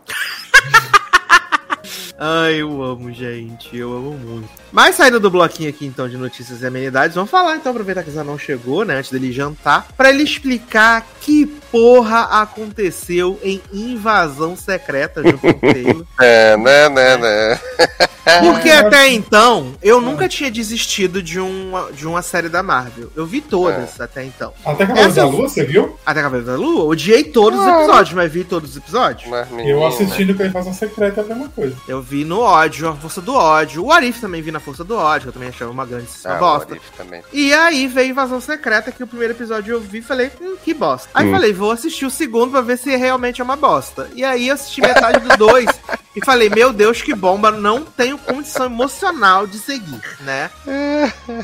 Ai, eu amo, gente, eu amo muito. Mas saindo do bloquinho aqui, então, de notícias e amenidades, vamos falar, então, aproveitar que o Zanon chegou, né, antes dele jantar, pra ele explicar que porra aconteceu em Invasão Secreta junto com o Taylor. É, né, né, né. Porque até então, eu nunca tinha desistido de uma, de uma série da Marvel. Eu vi todas até então. Até Cavaleiro Essa da eu- Lua, você viu? Até Cavaleiro da Lua, odiei todos os episódios, mas vi todos os episódios. Mas, Eu menina, assistindo com a Invasão Secreta é a mesma coisa. Eu vi no ódio, a força do ódio. O Arif também vi na força do ódio, que eu também achava uma grande Ah, bosta. o Arif também. E aí veio Invasão Secreta, que o primeiro episódio eu vi e falei, hum, que bosta. Aí Hum. falei, vou assistir o segundo pra ver se realmente é uma bosta. E aí eu assisti metade do dois e falei, meu Deus, que bomba, não tenho condição emocional de seguir, né?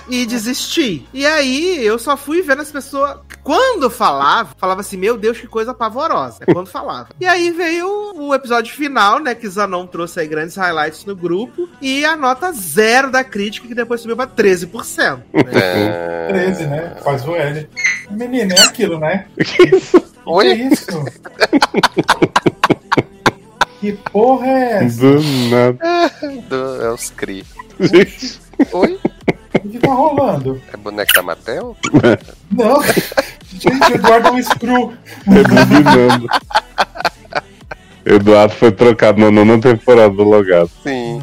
E desisti. E aí eu só fui vendo as pessoas. Quando falava, falava assim, meu Deus, que coisa pavorosa. É quando falava. E aí veio o episódio final, né? Que Zanon trouxe aí grandes highlights no grupo. E a nota zero da crítica, que depois subiu pra 13%. Né? É... 13, né? Faz o L. Menina, é aquilo, né? Que Oi? isso? que porra é essa? Do nada. Do, é os Cri. Gente, Oi? O que tá rolando? É boneco da Mattel? Não. Gente, o Eduardo é um screw. rebobinando. Eduardo foi trocado na nona temporada do Logado. Sim.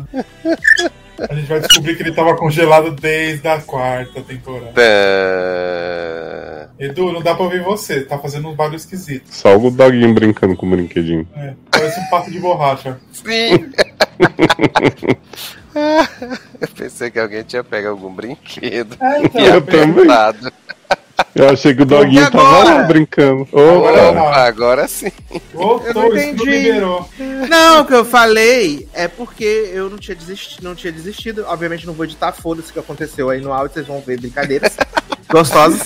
A gente vai descobrir que ele tava congelado desde a quarta temporada. É... Edu, não dá pra ouvir você, tá fazendo um barulho esquisito. Só o doguinho brincando com o brinquedinho. É, parece um pato de borracha. Sim. Eu pensei que alguém tinha pego algum brinquedo É, então, e Eu também. Eu achei que o doguinho tava lá brincando. Ô, Agora. Opa, agora sim. voltou, Eu não entendi. liberou. Não, o que eu falei é porque eu não tinha desistido, não tinha desistido. Obviamente não vou editar, foda-se o que aconteceu aí no áudio, vocês vão ver brincadeiras gostosas.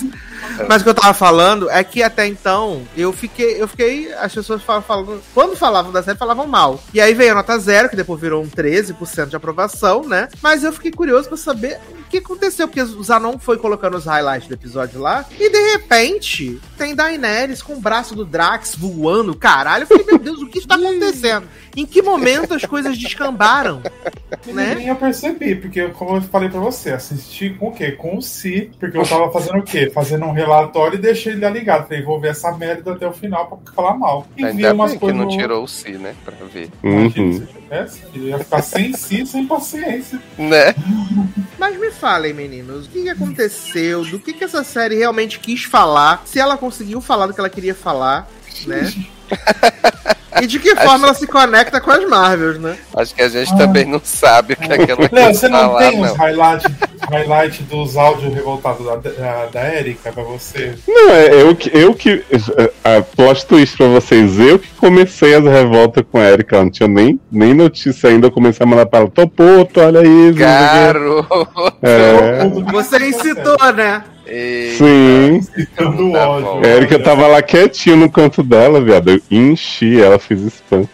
Mas o que eu tava falando é que até então eu fiquei, eu fiquei, as pessoas falavam, falando, quando falavam da série, falavam mal. E aí veio a nota zero, que depois virou um 13% de aprovação, né? Mas eu fiquei curioso pra saber o que aconteceu, porque o Zanon foi colocando os highlights do episódio lá, e de repente tem Daenerys com o braço do Drax voando, caralho. Eu falei, meu Deus, o que está acontecendo? Em que momento as coisas descambaram? Né? Nem eu percebi, porque como eu falei pra você, assisti com o quê? Com o Si, porque eu tava fazendo o quê? Fazendo um relatório e deixei ele ligado. Falei, vou ver essa merda até o final pra falar mal. E vi Ainda umas bem que coisas não no- tirou o si, né? Pra ver. Uhum. Tivesse, eu ia ficar sem si, sem paciência. Né? Mas me falem, meninos, o que, que aconteceu? Do que, que essa série realmente quis falar? Se ela conseguiu falar do que ela queria falar, né? E de que forma ela se conecta com as Marvels, né? Acho que a gente Ah. também não sabe o que é que ela Léo, quis você não falar, tem os não. highlights highlight dos áudios revoltados da, da, da Erika pra você? Não, é eu que. Eu que a plot twist pra vocês, eu que comecei as revoltas com a Erika. Não tinha nem, nem notícia ainda. Eu comecei a mandar pra ela, tô puto, olha isso. não Garoto! É, Você incitou, né? Eita. sim. Do Tá ódio. bom. A Erika tava lá quietinha no canto dela, viado. Eu enchi ela, fiz spam.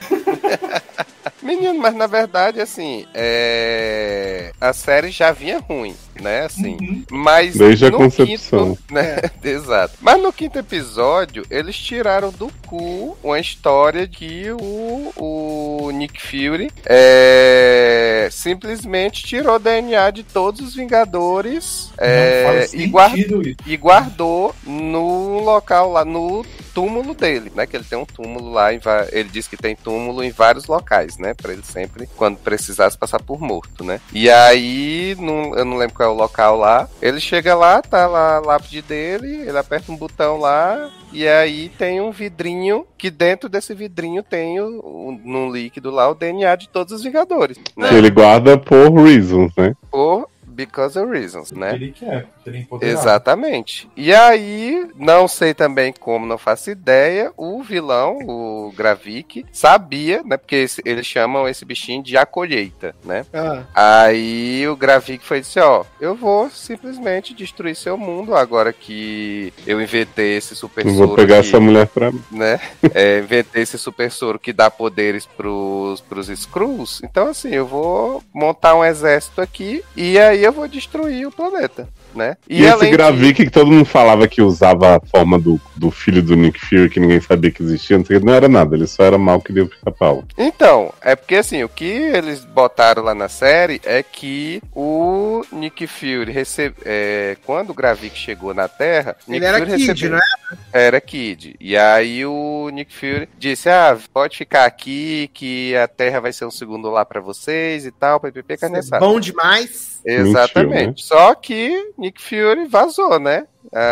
Menino, mas na verdade, assim, é... a série já vinha ruim, né? Assim, Uhum. mas Desde a no concepção. quinto, né? Exato. Mas no quinto episódio, eles tiraram do cu uma história que o, o Nick Fury é, simplesmente tirou DNA de todos os Vingadores é, e, isso. e guardou no local lá, no túmulo dele, né? Que ele tem um túmulo lá, em ele diz que tem túmulo em vários locais, né? Pra ele sempre, quando precisasse, passar por morto, né? E aí, não- eu não lembro qual é o local lá, ele chega lá, tá lá a lápide dele, ele aperta um botão lá, e aí tem um vidrinho, que dentro desse vidrinho tem, o, o, no líquido lá, o DNA de todos os Vingadores, né? Que ele guarda por reasons, né? Por Because of Reasons, né? Ele quer, ele é empoderado. Exatamente. E aí, não sei também como, não faço ideia, o vilão, o Gravik, sabia, né? Porque esse- eles chamam esse bichinho de a colheita, né? Ah, Aí o Gravik foi assim, ó, eu vou simplesmente destruir seu mundo agora que eu inventei esse super Não vou soro pegar aqui essa mulher pra mim. né? É, inventei esse super soro que dá poderes pros, pros Skrulls. Então, assim, eu vou montar um exército aqui e aí eu vou destruir o planeta, né? E, esse além Gravik que todo mundo falava que usava a forma do, do filho do Nick Fury, que ninguém sabia que existia, não, sei, o quê, não era nada, ele só era mal que deu pica pau. Então, é porque assim, o que eles botaram lá na série é que o Nick Fury recebe, é, quando o Gravik chegou na Terra, ele Nick era Fury Kid, recebeu- não é? Era Kid. E aí o Nick Fury disse: Ah, pode ficar aqui, que a Terra vai ser um segundo lá pra vocês e tal, PPP carne assada. Bom demais. Exatamente. Mentiu, Só que Nick Fury vazou, né?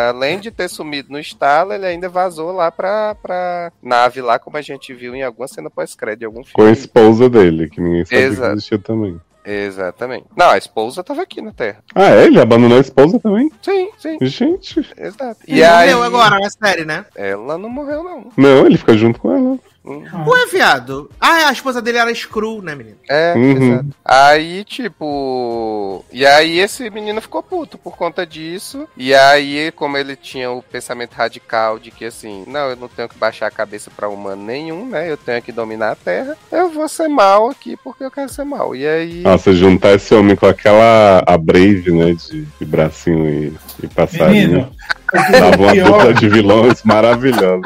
Além de ter sumido no estalo, ele ainda vazou lá pra, pra nave lá, como a gente viu em alguma cena pós-crédito de algum Com a filme. esposa dele, que ninguém sabia Exato. que existia também. Exatamente. Não, a esposa tava aqui na Terra. Ah, é? Ele abandonou a esposa também? Sim, sim, Gente. exato. Ele E aí, morreu agora na série, né? ela não morreu, não. Não, ele fica junto com ela. Hum. Ué, viado. Ah, a esposa dele era Screw, né, menino? É, Uhum. exato. Aí, tipo. E aí esse menino ficou puto por conta disso. E aí, como ele tinha o pensamento radical de que assim, não, eu não tenho que baixar a cabeça pra humano nenhum, né? Eu tenho que dominar a Terra. Eu vou ser mal aqui porque eu quero ser mal. E aí. Nossa, juntar esse homem com aquela a Brave, né? De, de bracinho e, e passarinho. Menino, Dava uma pior- dupla de vilões maravilhosa.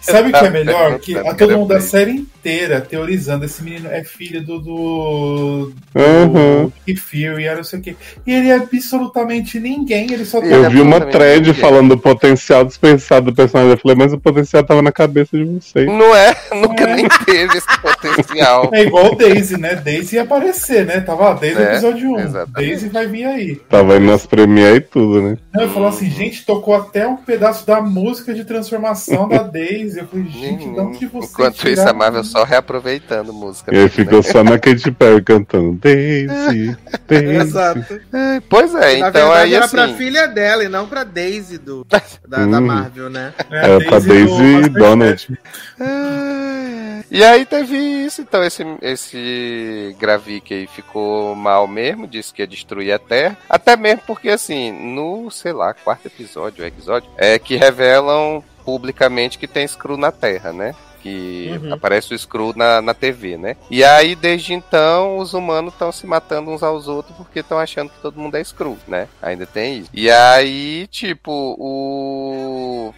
Sabe o que é melhor? Que a todo mundo da série inteira teorizando esse menino é filho do. do. do Uhum. Fury, era não sei o quê. E ele é absolutamente ninguém, ele só Eu é vi uma thread ninguém. falando do potencial desperdiçado do personagem. Eu falei, mas o potencial tava na cabeça de vocês. Não é, nunca É. nem teve esse potencial. É igual Daisy, né? Daisy ia aparecer, né? Tava lá desde o É, episódio 1. exatamente. Daisy vai vir aí. Tava indo nas premiere e tudo, né? Não, eu falo assim, gente, tocou até um pedaço da música de transformação da Daisy. Eu falei, gente, de onde você Enquanto isso, a Marvel só reaproveitando música. E aí ficou só na Katy Perry cantando Daisy, Daisy. Exato. É, Pois é, Na então verdade aí era assim. pra filha dela e não pra Daisy do, da, da Hum. Marvel, né? É, É, pra Daisy do Donald. É. E aí teve isso, então esse, esse Gravik aí ficou mal mesmo, disse que ia destruir a Terra. Até mesmo porque, assim, no, sei lá, quarto episódio, episódio, é que revelam publicamente que tem Skrull na Terra, né? Que Uhum. aparece o Skrull na, na TV, né? E aí, desde então, os humanos estão se matando uns aos outros porque estão achando que todo mundo é Skrull, né? Ainda tem isso. E aí, tipo, o.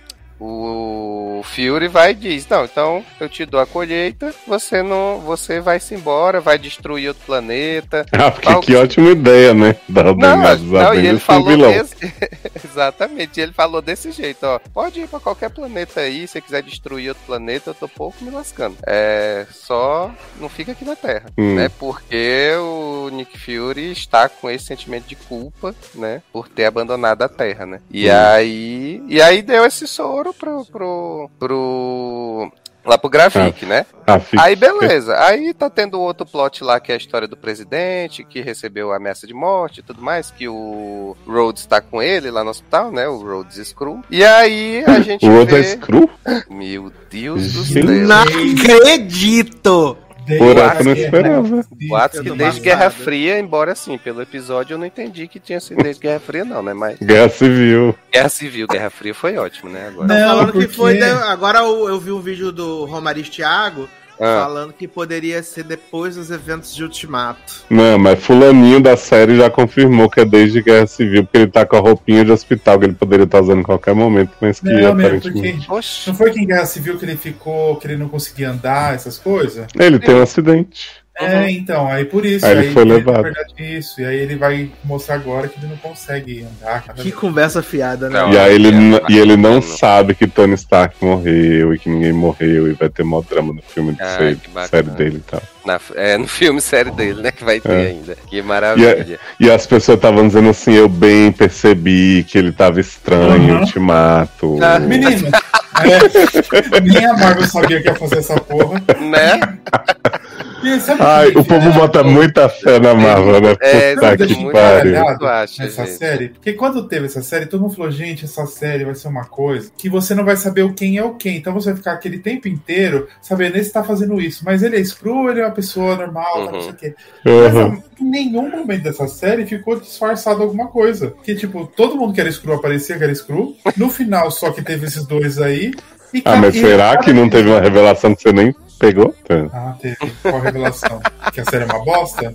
O Fury vai e diz: Não, então eu te dou a colheita, você não. Você vai se embora, vai destruir outro planeta. Ah, porque Qual- que ótima ideia, né? Da Não, Daniela não, e ele falou desse... Exatamente, ele falou desse jeito, ó. Pode ir pra qualquer planeta aí, se você quiser destruir outro planeta, eu tô pouco me lascando. É, só não fica aqui na Terra, Hum. né? Porque o Nick Fury está com esse sentimento de culpa, né? Por ter abandonado a Terra, né? E Hum. aí... E aí deu esse soro pro... pro, pro lá pro Gravik, né? Ah, fica- Aí beleza, aí tá tendo outro plot lá que é a história do presidente, que recebeu a ameaça de morte e tudo mais, que o Rhodes tá com ele lá no hospital, né? O Rhodes Screw. E aí a gente O outro é vê... Screw? Meu Deus do céu. Não acredito! Por Deus, essa eu não esperava. Boatos que desde. Guerra Fria, embora assim, pelo episódio eu não entendi que tinha sido desde Guerra Fria, não, né? Mas Guerra Civil. Guerra Civil, Guerra Fria foi ótimo, né? Agora. Não, falando que foi. Agora eu, eu vi um vídeo do Romariz Thiago Ah, falando que poderia ser depois dos eventos de Ultimato. Não, mas fulaninho da série já confirmou que é desde Guerra Civil, porque ele tá com a roupinha de hospital que ele poderia estar usando em qualquer momento, mas que Não, mesmo, aparentemente... porque não foi que em Guerra Civil que ele ficou, que ele não conseguia andar, essas coisas? Ele tem um acidente. É, então, aí por isso. Aí ele foi levado. Verdade, isso. E aí ele vai mostrar agora que ele não consegue andar. Que vez. conversa fiada, né? Não. E aí ele, é, n- e ele não bacana. sabe que Tony Stark morreu e que ninguém morreu e vai ter mó drama no filme de Ai, série, série dele e tal. Na- é, no filme série dele, né? Que vai ter É. ainda. Que maravilha. E as pessoas estavam dizendo assim, eu bem percebi que ele tava estranho, Uhum. ultimato. Ah, Menino, é, nem a Marvel sabia que ia fazer essa porra. Né? Ai, que- o povo bota muita fé na Marvel, né? É, Puta que eu pariu. essa gente? série. Porque quando teve essa série, todo mundo falou, gente, essa série vai ser uma coisa que você não vai saber o quem é o quem. Então você vai ficar aquele tempo inteiro sabendo esse tá fazendo isso. Mas ele é screw, ele é uma pessoa normal, tá, não Uhum. sei o quê. Mas Uhum. em nenhum momento dessa série ficou disfarçado alguma coisa. Porque, tipo, todo mundo que era screw aparecia que era screw. No final, só que teve esses dois aí. E Ah, mas será que não teve uma revelação que você nem pegou? Tá. Ah, teve. Qual a revelação? que a série é uma bosta?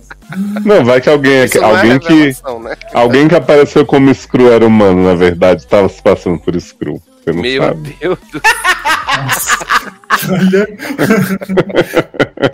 Não, vai que alguém, Isso não é alguém que revelação, né? alguém que apareceu como Screw era humano, na verdade, estava se passando por Screw. Você não Meu sabe. Deus do Olha.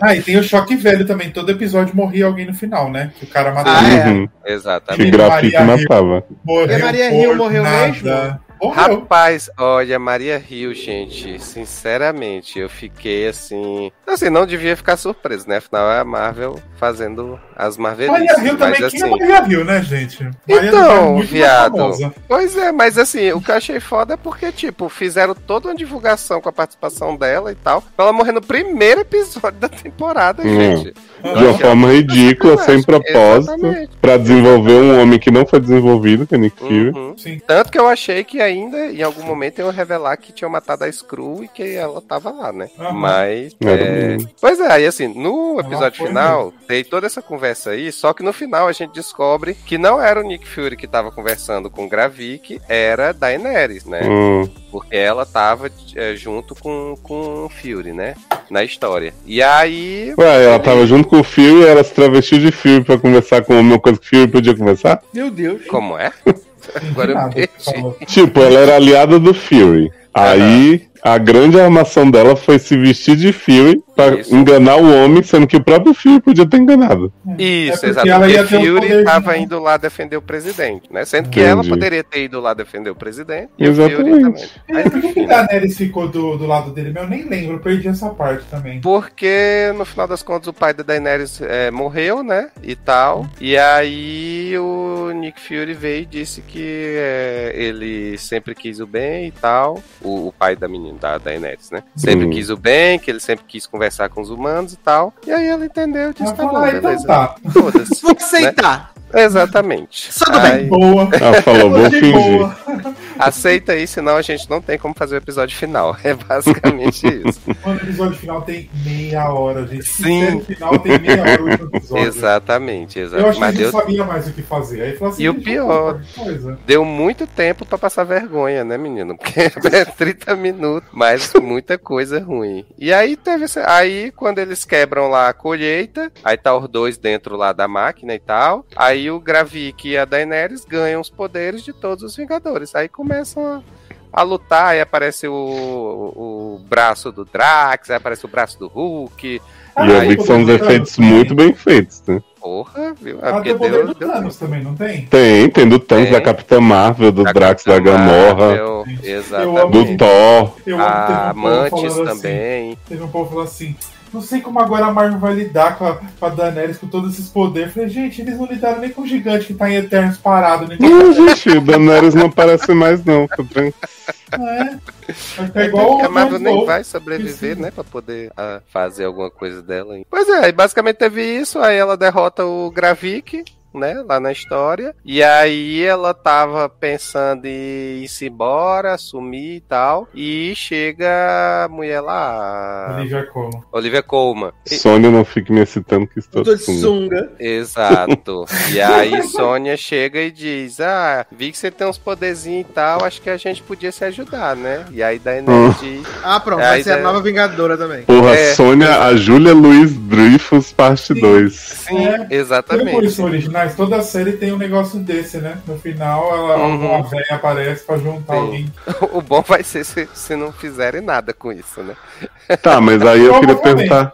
ah, e tem o choque velho também. Todo episódio morria alguém no final, né? Que o cara matava. Ah, é. Uhum. Que Exatamente. grafite Maria matava. Morreu E a Maria Hill morreu nada. mesmo? Morreu. Rapaz, olha, Maria Rio, gente, sinceramente, eu fiquei assim. Assim, não devia ficar surpreso, né? Afinal, é a Marvel fazendo as Marvelices. Maria Hill também, quem é assim. Maria Hill, né, gente? Maria Então, é viado. Pois é, mas assim, o que eu achei foda é porque, tipo, fizeram toda uma divulgação com a participação dela e tal, pra ela morrer no primeiro episódio da temporada, Hum. gente. De uma forma ridícula, sem propósito, pra desenvolver um homem que não foi desenvolvido, que é Nick Fury. Uhum. Sim. Tanto que eu achei que ainda, em algum momento, iam revelar que tinham matado a Screw e que ela tava lá, né? Aham. Mas. É, Pois é, aí assim, no episódio final, tem toda essa conversa aí, só que no final a gente descobre que não era o Nick Fury que tava conversando com o Gravik, era Daenerys, né? Hum. Porque ela tava é, junto com, com o Fury, né? Na história. E aí. Ué, ela tava junto com o Fury e ela se travestiu de Fury pra conversar com uma coisa que o Fury podia conversar? Meu Deus. Como é? Agora eu Nada, perdi. falou. Tipo, ela era aliada do Fury. Aí a grande armação dela foi se vestir de Fury pra Isso. enganar o homem, sendo que o próprio Fury podia ter enganado. Isso, É porque ela exatamente. ia Porque Fury poder tava de- indo lá defender o presidente, né? Sendo que Entendi. ela poderia ter ido lá defender o presidente. E o Fury Exatamente. também. É, por que que Daenerys ficou do, do lado dele? Eu nem lembro, eu perdi essa parte também. Porque no final das contas o pai da Daenerys é, morreu, né? E tal. E aí o Nick Fury veio e disse que é, ele sempre quis o bem e tal. O, o pai da menina, da Daenerys, né? Sempre Uhum. quis o bem, que ele sempre quis conversar com os humanos e tal. E aí ela entendeu e disse, tá bom, então beleza. tá. Foda-se. Vou aceitar. Exatamente. Tudo bem. Boa. Ela falou, vou De fingir. boa. aceita aí, senão a gente não tem como fazer o episódio final. É basicamente isso. Mano, o episódio final tem meia hora, gente. Sim. O final tem meia hora o episódio. Exatamente, Eu exatamente. acho que a Mas gente deu, sabia mais o que fazer. Aí falou assim, E o eu pior- deu muito tempo pra passar vergonha, né, menino? Porque é 30 minutos, mas muita coisa ruim. E aí teve. Aí, quando eles quebram lá a colheita, aí tá os dois dentro lá da máquina e tal. Aí o Gravik e a Daenerys ganham os poderes de todos os Vingadores. Aí começam a, a lutar, aí aparece o, o, o braço do Drax, aí aparece o braço do Hulk. E Ah, eu aí vi que são uns do efeitos Thanos muito bem feitos, né? Porra, viu? Porque tem o poder do Thanos também, não tem? Tem, tem do Thanos, Tem. da Capitã Marvel, do Da Drax, da Capitã Gamorra, Marvel, Exatamente. do Thor. Eu amo A um povo Mantis assim, também. Teve um povo falando assim. Não sei como agora a Marvel vai lidar com a, com a Daenerys com todos esses poderes. Eu falei, gente, eles não lidaram nem com o gigante que tá em Eternos parado. Nem com Não, gente, o Daenerys não aparece mais, não. Tá tranquilo. é. Vai ficar É igual a Marvel nem vai sobreviver, né? Pra poder ah, fazer alguma coisa dela. Pois é, aí basicamente teve isso, aí ela derrota o Gravik, né? Lá na história. E aí ela tava pensando em ir-se embora, sumir e tal. E chega a mulher lá, Olivia Colman. Olivia Colman. Sônia, não fique me excitando que estou de sunga. Exato. E aí Sônia chega e diz: Ah, vi que você tem uns poderzinhos e tal, acho que a gente podia se ajudar, né? E aí Daenerys diz. Ah, pronto. É, vai ser a nova Vingadora também. Porra, É. Sônia, a Júlia Luiz Dreyfus, parte Sim. 2. Sim, É, Sabe por exatamente. Originais? Toda série tem um negócio desse, né? No final, ela, Uhum. uma velha aparece pra juntar Sim. alguém. O bom vai ser se, se não fizerem nada com isso, né? Tá, mas aí eu queria perguntar.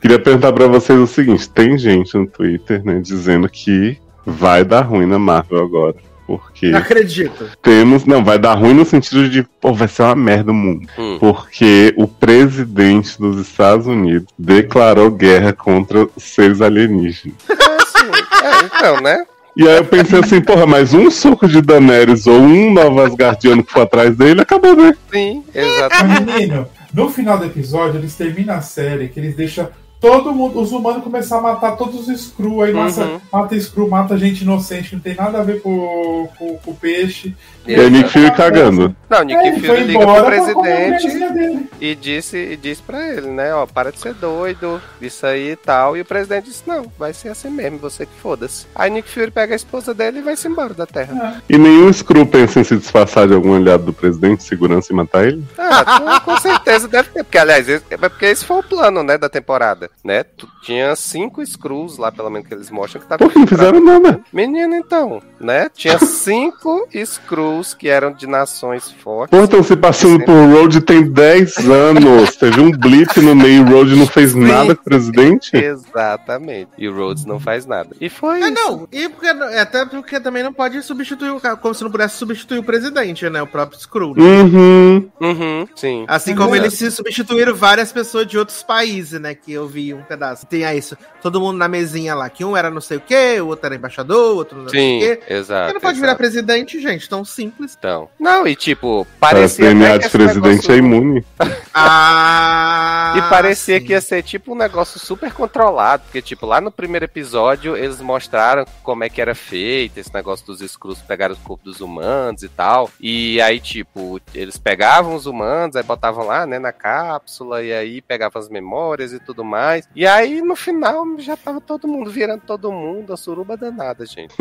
Queria perguntar pra vocês o seguinte: tem gente no Twitter, né, dizendo que vai dar ruim na Marvel agora. Porque Não acredito. temos. Não, vai dar ruim no sentido de, pô, vai ser uma merda o mundo. Hum. Porque o presidente dos Estados Unidos declarou guerra contra os seres alienígenas. É, então, né? E aí eu pensei assim, porra, mas um soco de Daenerys ou um Nova Asgardiano que for atrás dele, acabou, né? Sim, exatamente. Mas, menino, no final do episódio, eles terminam a série que eles deixam todo mundo, os humanos começar a matar todos os Skrull, aí mata, Uhum. mata Skrull, mata gente inocente, que não tem nada a ver com, com, com o peixe. E aí Nick Fury cagando. Não, Nick É, Fury liga pro presidente e disse, e disse pra ele, né? Ó, para de ser doido, isso aí e tal. E o presidente disse: Não, vai ser assim mesmo, você que foda-se. Aí Nick Fury pega a esposa dele e vai-se embora da Terra. E nenhum Screw pensa em se disfarçar de algum aliado do presidente de segurança e matar ele? Ah, com certeza deve ter. Porque, aliás, esse- é porque esse foi o plano, né, da temporada. Né? Tu- tinha cinco Screws lá, pelo menos que eles mostram, que estavam. Pô, não fizeram nada. Menino, então, né? Tinha cinco Screws que eram de nações fortes. Pô, estão se passando por Road tem 10 anos. Teve um blip no meio, o Road não fez nada com o presidente. Exatamente. E o Rhodes não faz nada. E foi É, isso. não. E porque, até porque também não pode substituir o cara, como se não pudesse substituir o presidente, né? O próprio Skrull. né? Uhum. Uhum, sim. Assim Mas como é. eles se substituíram várias pessoas de outros países, né? Que eu vi um pedaço. Tem aí isso. Todo mundo na mesinha lá. Que um era não sei o quê, o outro era embaixador, o outro não sei Sim, o quê. exato. Porque não pode virar exato. presidente, gente. Tão simples. Então. Não, e tipo, parecia. DNA até que de presidente é negócio- imune. Ah. E parecia sim. que ia ser tipo um negócio super controlado, porque tipo, lá no primeiro episódio eles mostraram como é que era feito esse negócio dos Skrulls pegaram o corpo dos humanos e tal. E aí, tipo, eles pegavam os humanos, aí botavam lá, né, na cápsula, e aí pegavam as memórias e tudo mais. E aí, no final, já tava todo mundo virando todo mundo, a suruba danada, gente.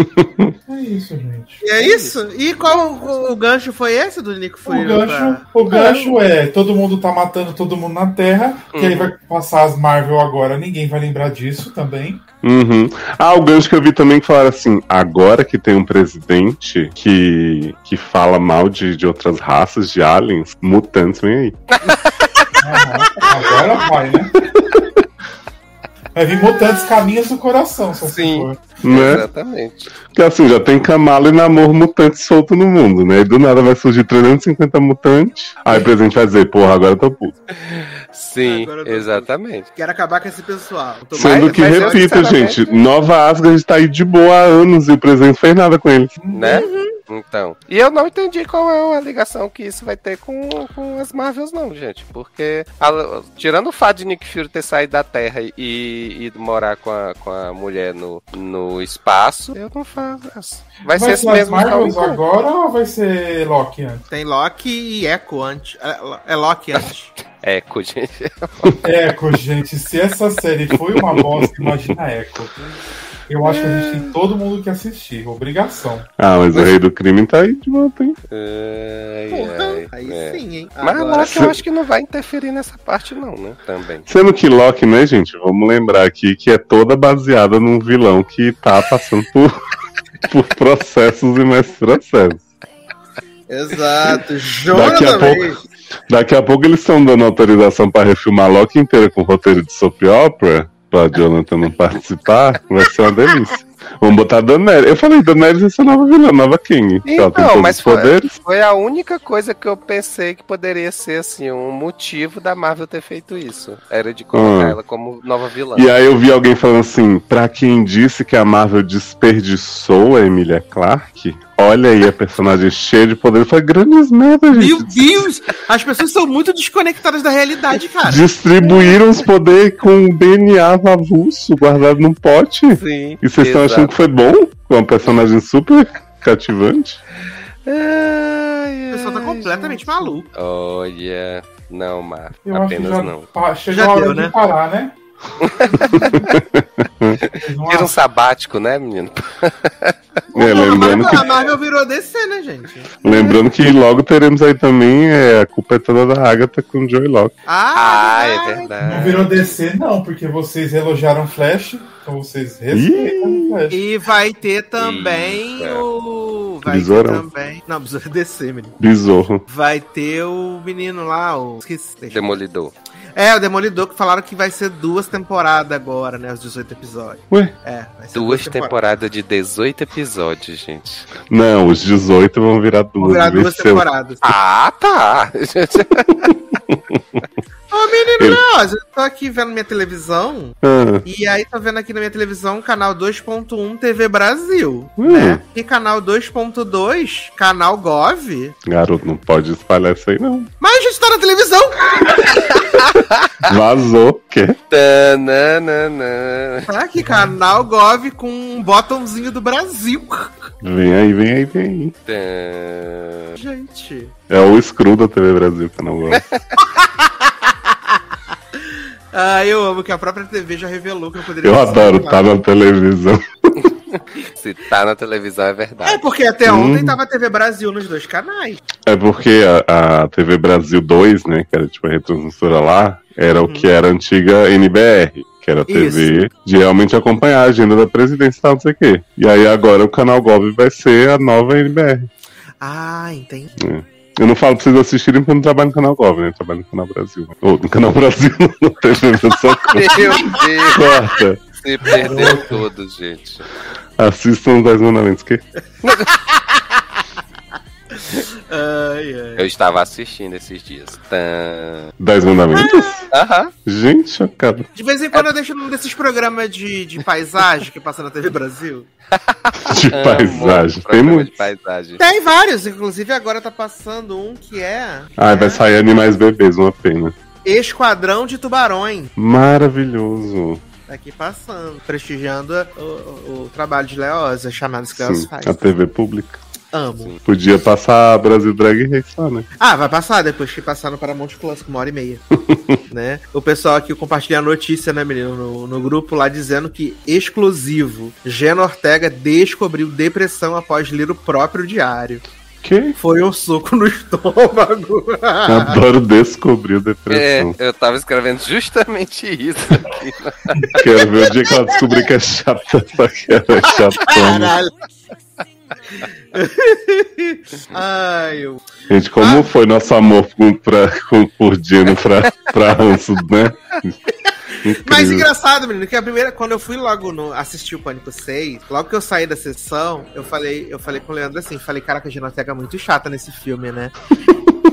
É isso, gente. E é isso? E qual o, o gancho foi esse do Nico Fury? O gancho, o gancho é, todo mundo tá matando todo mundo na Terra, que aí Uhum. vai passar as Marvel agora, ninguém vai lembrar disso também. Uhum. Ah, o gancho que eu vi também que falaram assim: agora que tem um presidente que, que fala mal de, de outras raças, de aliens, mutantes, vem aí. Aham, agora vai, né? Vai vir mutantes caminhos do coração, se assim Sim. for. Né? Exatamente. Porque assim, já tem Kamala e Namor mutante solto no mundo, né? E do nada vai surgir 350 mutantes. Aí o presidente vai dizer, porra, agora eu tô puto. Sim, eu exatamente. Quero acabar com esse pessoal. Tô Sendo Mas- que, mas eu, repito, sinceramente- gente, Nova Asgard tá aí de boa há anos e o presidente não fez nada com eles. Né? Então. E eu não entendi qual é a ligação que isso vai ter com, com as Marvels, não, gente. Porque, a- tirando o fato de Nick Fury ter saído da Terra e ido morar com a, com a mulher no, no espaço, eu não faço. Vai, ser esse as mesmo Marvels agora ou vai ser Loki antes? Tem Loki e Echo antes. É, é Loki antes. Eco, gente. Echo, gente, se essa série foi uma bosta, imagina Echo. Eu acho que a gente tem todo mundo que assistir, obrigação. Ah, mas o rei do crime tá aí de volta, hein? Ai, Porra, ai, aí é. sim, hein? Mas Agora- Loki eu acho que não vai interferir nessa parte, não, né? Também. Sendo que Loki, né, gente? Vamos lembrar aqui que é toda baseada num vilão que tá passando por, por processos e mais processos. Exato. Daqui a Jonathan pouco-. Daqui a pouco eles estão dando autorização pra refilmar Loki inteira com roteiro de soap opera, pra Jonathan não participar, vai ser uma delícia. Vamos botar a Daenerys. Eu falei, Daenerys vai ser a nova vilã, nova King. Então, mas foi, foi a única coisa que eu pensei que poderia ser, assim, um motivo da Marvel ter feito isso. Era de colocar Ah. ela como nova vilã. E aí eu vi alguém falando assim, pra quem disse que a Marvel desperdiçou a Emilia Clarke, olha aí a personagem cheia de poder. Foi grandes merda, gente. Meu Deus! As pessoas são muito desconectadas da realidade, cara. Distribuíram os poderes com um DNA avulso guardado num pote. Sim. E vocês estão. Achando que foi bom? Com uma personagem super cativante? Ai, A pessoa tá ai, completamente maluca. gente. Olha. Não, Marvel. Eu acho Apenas já não. pa- chegou Já a hora deu, de né? parar, né? Tira um sabático, né, menino? É, a, lembrando, Marvel, que, a Marvel virou DC, né, gente? lembrando que logo teremos aí também é, a culpa é toda da Agatha com o Joey Locke. Ah, Ah, é verdade. Não verdade. virou DC, não, porque vocês elogiaram Flash, então vocês respeitam. E vai ter também Eita. o. Vai Besourão. ter também. Não, Besouro é DC, menino. Bizorro. Vai ter o menino lá, o. Esqueci. Demolidor. É, o Demolidor que falaram que vai ser duas temporadas agora, né? Os 18 episódios. Ué? É, vai ser Duas temporadas. temporadas de 18 episódios, gente. Não, os 18 vão virar duas. Vão virar duas venceu. temporadas. Ah, tá. Ô, menino, Ele- eu tô aqui vendo minha televisão. Ah, E aí, tô vendo aqui na minha televisão canal 2.1 TV Brasil. Hum. Né? E canal 2.2, canal Gov. garoto, não pode espalhar isso aí, não. Mas a gente tá na televisão! Vazou, quê? Tananana. Tá aqui, canal Gov com um botãozinho do Brasil. Vem aí, vem aí, vem aí. Tan. Gente. É o Screw da TV Brasil, que eu não gosto. Ah, eu amo que a própria TV já revelou que eu poderia Eu adoro estar na televisão. Se tá na televisão é É, verdade. porque até Hum. ontem tava TV Brasil nos dois canais. É porque a, a TV Brasil 2, né, que era tipo a retransmissora lá, era o que era a antiga NBR, que era a TV de realmente acompanhar a agenda da presidência e tal, não sei o quê. E aí agora o canal Gov vai ser a nova NBR. Ah, entendi. Eu não falo pra vocês assistirem porque eu não trabalho no canal Gov, né? Eu trabalho no canal Brasil. Ou no canal Brasil, no TV Versão Meu Deus, Corta. se perdeu tudo, gente. Assistam os 10 mandamentos, que? Ai, ai. Eu estava assistindo esses dias. Tan. 10 mandamentos? Aham. Gente, chocado. De vez em quando eu deixo num desses programas de, de paisagem que passa na TV Brasil. De Amo paisagem. Tem muito. de paisagem. Tem vários, inclusive agora tá passando um que é. Ah, vai sair Animais Bebês, uma pena. Esquadrão de Tubarões. Maravilhoso. Tá aqui passando, prestigiando o, o- o trabalho de Leosa, chamados que Sim, faz. a TV pública. Amo. Podia passar Brasil Drag Race lá, né? Ah, vai passar depois que passar no Paramount Plus, com uma hora e meia. né? O pessoal aqui compartilha a notícia, né, menino, no, no grupo lá dizendo que exclusivo. Gena Ortega descobriu depressão após ler o próprio diário. Que? Foi um soco no estômago. Adoro descobrir É, depressão. eu tava escrevendo justamente isso aqui. Quero ver o dia que ela descobrir que é chata, só que ela é chatona. Caralho. Ai, eu. Gente, como Ah. foi nosso amor com, pra, com, por Dino pra, pra Ranço, né? Incrível. Mas engraçado, menino, que a primeira, quando eu fui logo no, assistir o Pânico 6, logo que eu saí da sessão, eu falei, eu falei com o Leandro assim, falei, caraca, a Ginotega é muito chata nesse filme, né?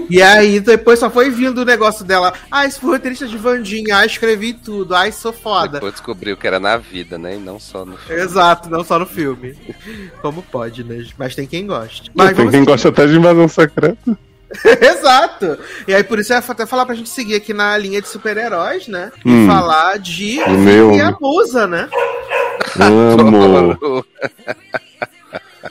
E aí depois só foi vindo o negócio dela. Ah, esse foi roteirista de Vandinha. Ah, escrevi tudo. Ai, sou foda. Depois descobriu que era na vida, né? E não só no filme. Exato, não só no filme. Como pode, né? Mas tem quem goste. Mas tem quem gosta até de invasão secreta. Exato. E aí, por isso, eu ia até falar pra gente seguir aqui na linha de super-heróis, né? E Hum. falar de meu. Vicky a Musa, né? Amo.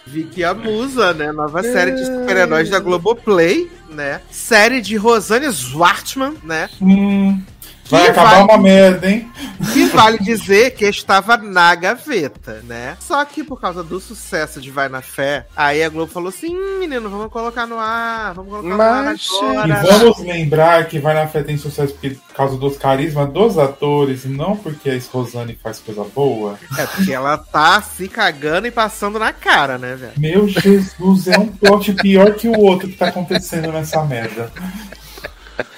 Vicky a Musa, né? Nova série de super-heróis da Globoplay, né? Série de Rosane Zwartman, né? Hum, vai Que acabar vai- uma merda, hein? Que vale dizer que estava na gaveta, né? Só que por causa do sucesso de Vai na Fé, aí a Globo falou assim: "Hum, menino, vamos colocar no ar, vamos colocar no ar Mas, E agora. vamos lembrar que Vai na Fé tem sucesso por causa dos carismas dos atores, e não porque a Rosane faz coisa boa. É porque ela tá se cagando e passando na cara, né, velho? Meu Jesus, é um plot pior que o outro que tá acontecendo nessa merda.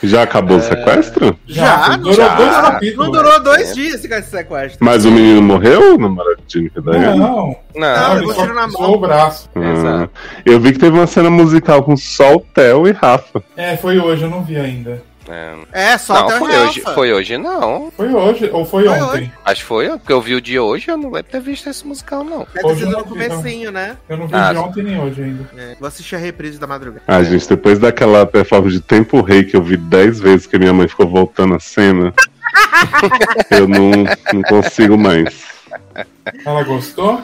Já acabou o sequestro? Já, durou já. dois. Não durou dois dias esse sequestro. Mas o menino morreu, o namorado de Jennifer Não, Diana? não. Não, Não, ele tirou na só mão. o braço. Ah, Exato. eu vi que teve uma cena musical com Sol, Theo e Rafa. É, foi hoje, eu não vi ainda. É. É, só Não, foi hoje, foi hoje não. Foi hoje, ou foi, Foi ontem? Acho que foi, porque eu vi o de hoje eu não lembro ter visto esse musical, não. Ter Hoje no não vi, não. comecinho, né? Eu não vi Ah, de ontem nem hoje ainda. É, vou assistir a reprise da madrugada. Ah, gente, depois daquela performance de Tempo Rei que eu vi dez vezes que minha mãe ficou voltando a cena, eu não, não consigo mais. Ela gostou?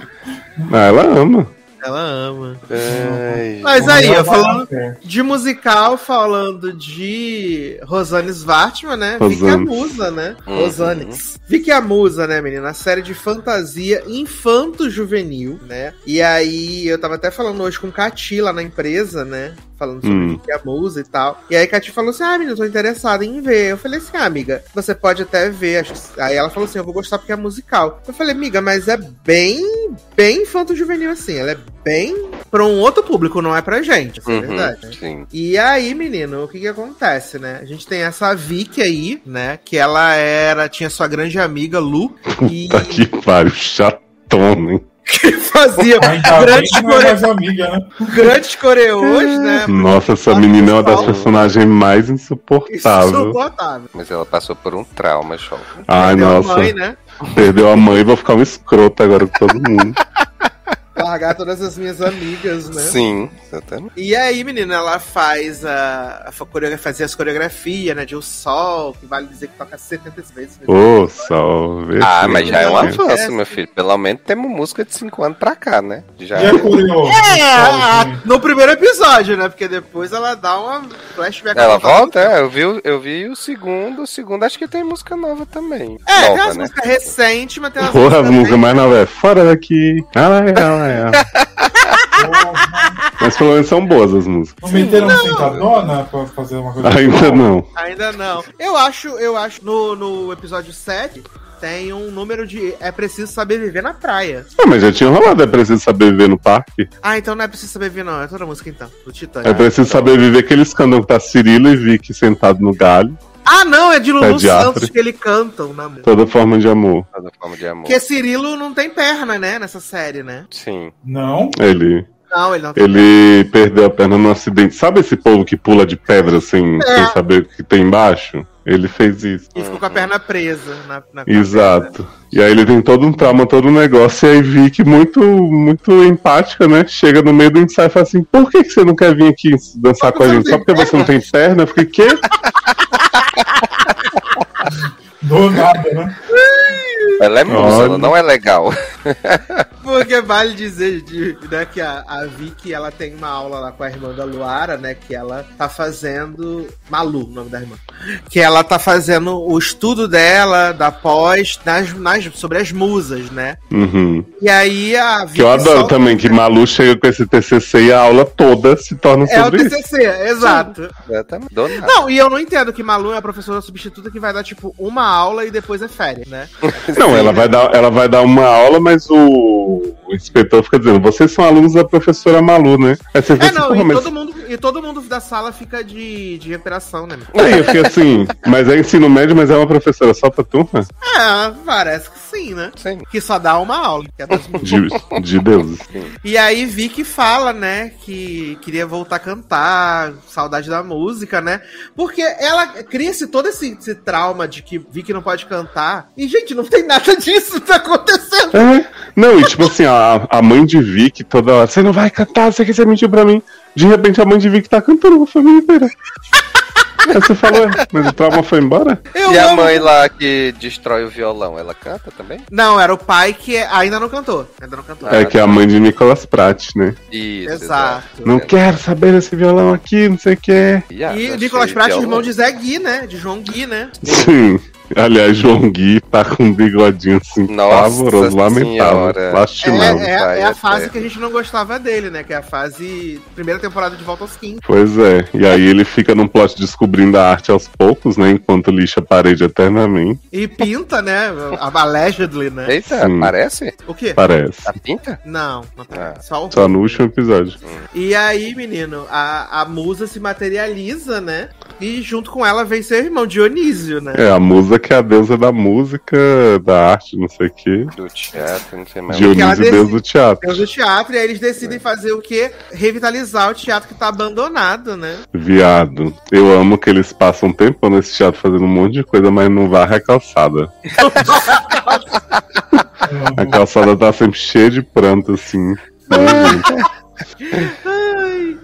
Ah, ela ama. Ela ama. Ai, Mas aí, eu falando de musical, falando de Rosane Svartman, né? Vicky a Rosane. Musa, né? Uhum. Rosanes. Vicky a Musa, né, menina? A série de fantasia infanto-juvenil, né? E aí, eu tava até falando hoje com Cati lá na empresa, né? Falando sobre Hum. Vicky a Musa e tal. E aí, Cati falou assim: Ah, menina, eu tô interessada em ver. Eu falei assim: Ah, amiga, você pode até ver. Aí ela falou assim: Eu vou gostar porque é musical. Eu falei, amiga, mas é bem, bem infanto-juvenil assim. Ela é bem pra um outro público, não é pra gente. Isso é uhum, verdade. né? sim. E aí, menino, o que que acontece, né? A gente tem essa Vicky aí, né? Que ela era, tinha sua grande amiga Lu, e Tá que pariu, chatona, hein? Que fazia grandes, é core... mais amiga, né? grandes coreôs, né? Nossa, essa menina é uma das personagens mais insuportáveis. Insuportável. Mas ela passou por um trauma, show. Ai, Perdeu a nossa. mãe, né? Perdeu a mãe, vou ficar um escroto agora com todo mundo. Largar todas as minhas amigas, né? Sim, exatamente. E aí, menina, ela faz a, a coreografia, fazia as coreografias, né? De O Sol, que vale dizer que toca 70 vezes. né? Ô, salve. Ah, mas já é um avanço, meu filho. Pelo menos temos música de 5 anos pra cá, né? Já. E a Coreô? É, a- no primeiro episódio, né? Porque depois ela dá uma flashback. Ela volta? É, eu vi, o- eu vi o segundo. O segundo acho que tem música nova também. É, tem nova, umas né? músicas recentes, mas tem umas Porra, a música mais nova é Fora daqui. Ah, ah, ah. Mas pelo menos são boas as músicas. Não meteram sentadona pra fazer uma coisa Ainda legal? não. Ainda não. Eu acho, eu acho, no, no episódio 7, tem um número de É Preciso Saber Viver na Praia. Ah, mas já tinha rolado, é preciso saber viver no parque. Ah, então não é Preciso Saber Viver, não. É toda música, então. Do Titãs. É preciso saber viver que eles cantam que tá Cirilo e Vicky sentado no galho. Ah, não, é de Lulu Pediatra. Santos que eles cantam, né? amor? Toda forma de amor. Toda forma de amor. Porque Cirilo não tem perna, né? Nessa série, né? Sim. Não? Ele, Não, ele não tem ele perdeu a perna num acidente. Sabe esse povo que pula de pedra assim, É. sem saber o que tem embaixo? Ele fez isso. E ficou com a perna presa na, na Exato. E aí ele tem todo um trauma, todo um negócio, e aí Vicky, muito, muito empática, né? Chega no meio do ensaio e fala assim, por que, que você não quer vir aqui dançar com a gente? Só porque você não tem perna? Eu fiquei, quê? Do nada, né? Ela é musa, ela não é legal. Porque vale dizer de, né, que a, a Vicky ela tem uma aula lá com a irmã da Luara, né? Que ela tá fazendo. Malu, o nome da irmã. Que ela tá fazendo o estudo dela, da pós, nas, nas, sobre as musas, né? Uhum. E aí a Vicky. Que eu adoro solta- também, que Malu chega com esse TCC e a aula toda se torna É o sobre isso. TCC, exato. Exatamente. Do nada. Não, e eu não entendo que Malu é a professora substituta que vai dar, tipo, uma aula e depois é férias, né? Não, ela vai, dar, ela vai dar uma aula, mas o, o inspetor fica dizendo, vocês são alunos da professora Malu, né? Aí você É, assim, não, e mas... todo, mundo, e todo mundo da sala fica de, de recuperação, né? Aí eu fiquei assim, mas é ensino médio, mas é uma professora só pra turma? É, parece que assim, né? Sim. Que só dá uma aula. que é. De, de deuses. E aí Vicky fala, né, que queria voltar a cantar, saudade da música, né? Porque ela cria-se todo esse, esse trauma de que Vicky não pode cantar. E, gente, não tem nada disso que tá acontecendo. É. Não, e tipo assim, a, a mãe de Vicky toda hora, você não vai cantar, você quer você mentiu pra mim. De repente a mãe de Vicky tá cantando com a família inteira. Aí você falou, "Ué, mas o trauma foi embora? Eu E a amo- mãe lá que destrói o violão, ela canta também? Não, era o pai que ainda não cantou. Ainda não cantou. É que é a mãe de Nicolas Pratt, né? Isso. Exato. Não quero saber desse violão aqui, não sei o que. E o Nicolas Pratt, irmão de Zé Gui, né? De João Gui, né? Sim. Aliás, João Gui tá com um bigodinho assim, Nossa pavoroso, lamentável, lastimável. É, é- é a é fase que a gente não gostava dele, né? Que é a fase. Primeira temporada de Volta aos 15. Pois é, e aí ele fica num plot descobrindo a arte aos poucos, né? Enquanto lixa a parede eternamente. E pinta, né? Allegedly, né? Eita, Sim. aparece? O quê? Parece. A pinta? Não, não. Ah. Só o Só no último episódio. E aí, menino, a, a musa se materializa, né? E junto com ela vem seu irmão Dionísio, né? É, a musa que é a deusa da música, da arte, não sei o quê. Do teatro, não sei mais. Dionísio, decide- deus do teatro. Deus do teatro, e aí eles decidem fazer o quê? Revitalizar o teatro que tá abandonado, né? Viado. Eu amo que eles passam um tempo nesse teatro fazendo um monte de coisa, mas não varre a calçada. A calçada tá sempre cheia de pranto, assim. Ai.